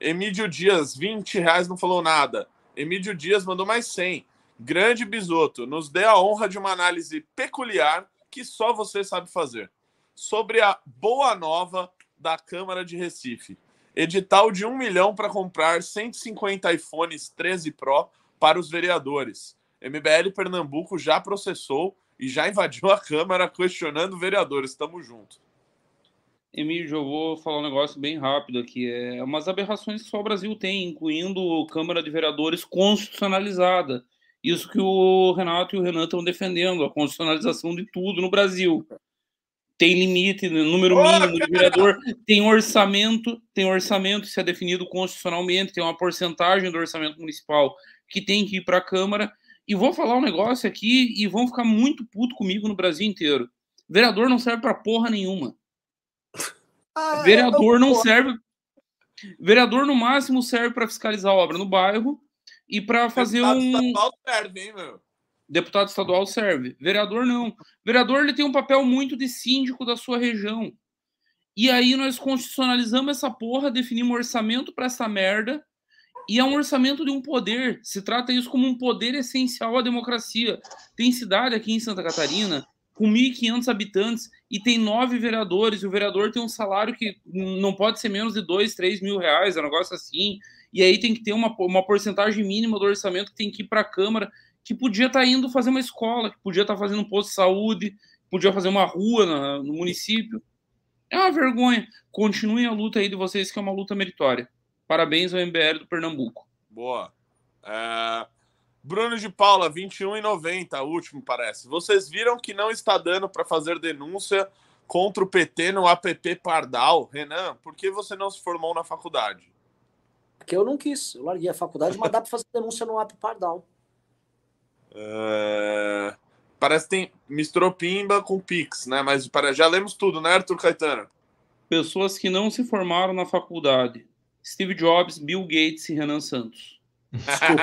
Emílio Dias, 20 reais, não falou nada. Emílio Dias mandou mais 100. Grande bisoto, nos dê a honra de uma análise peculiar que só você sabe fazer. Sobre a boa nova da Câmara de Recife. Edital de 1 milhão para comprar 150 iPhones 13 Pro para os vereadores. MBL Pernambuco já processou e já invadiu a Câmara questionando vereadores. Tamo junto.
Emílio, eu vou falar um negócio bem rápido aqui. É umas aberrações que só o Brasil tem, incluindo Câmara de Vereadores constitucionalizada. Isso que o Renato e o Renan estão defendendo, a constitucionalização de tudo no Brasil. Tem limite, número mínimo de vereador, tem orçamento, tem orçamento, isso é definido constitucionalmente, tem uma porcentagem do orçamento municipal que tem que ir para a Câmara. E vou falar um negócio aqui e vão ficar muito puto comigo no Brasil inteiro. Vereador não serve para porra nenhuma.
Ah,
Vereador não serve. Vereador, no máximo, serve para fiscalizar a obra no bairro e para fazer
Deputado
um.
estadual serve, hein, meu?
Deputado estadual serve. Vereador não. Vereador ele tem um papel muito de síndico da sua região. E aí nós constitucionalizamos essa porra, definimos um orçamento para essa merda. E é um orçamento de um poder. Se trata isso como um poder essencial à democracia. Tem cidade aqui em Santa Catarina com 1.500 habitantes e tem nove vereadores. E o vereador tem um salário que não pode ser menos de dois, três mil reais, é um negócio assim. E aí tem que ter uma, uma porcentagem mínima do orçamento que tem que ir para a Câmara, que podia estar tá indo fazer uma escola, que podia estar tá fazendo um posto de saúde, podia fazer uma rua na, no município. É uma vergonha. Continuem a luta aí de vocês, que é uma luta meritória. Parabéns ao MBL do Pernambuco.
Boa. É... Bruno de Paula, 21,90, último parece. Vocês viram que não está dando para fazer denúncia contra o PT no APP Pardal? Renan, por que você não se formou na faculdade?
Porque eu não quis. Eu larguei a faculdade, mas dá para fazer denúncia no app Pardal.
É, Parece que tem misturou Pimba com Pix, né? Mas para- já lemos tudo, né, Arthur Caetano?
Pessoas que não se formaram na faculdade. Steve Jobs, Bill Gates e Renan Santos.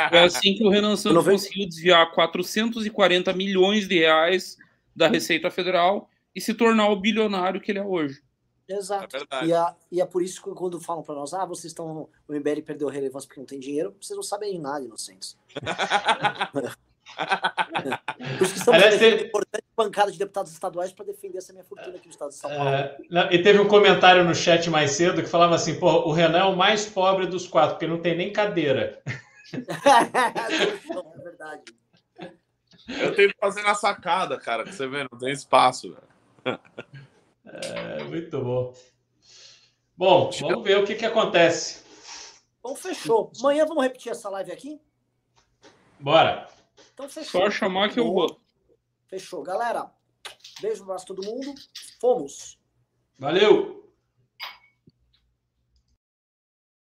Foi assim que o Renan Santos conseguiu desviar 440 milhões de reais da Receita Federal e se tornar o bilionário que ele é hoje.
Exato.
É.
E, a- e é por isso que quando falam pra nós, ah, vocês estão. O MBL perdeu relevância porque não tem dinheiro, vocês não sabem nada, inocentes. *laughs* Por isso que estamos
Aliás, tem-
a importante bancada de deputados estaduais para defender essa minha fortuna aqui no estado de São Paulo.
É, não, e teve um comentário no chat mais cedo que falava assim: pô, o Renan é o mais pobre dos quatro, porque não tem nem cadeira. *laughs*
é verdade.
Eu tenho que fazer na sacada, cara, que você vê, não tem espaço, velho.
É, muito bom. Bom, vamos ver o que, que acontece.
Então fechou. Amanhã vamos repetir essa live aqui?
Bora.
Então fechou.
Só chamar que eu vou.
Fechou. Galera, beijo, abraço a todo mundo. Fomos.
Valeu!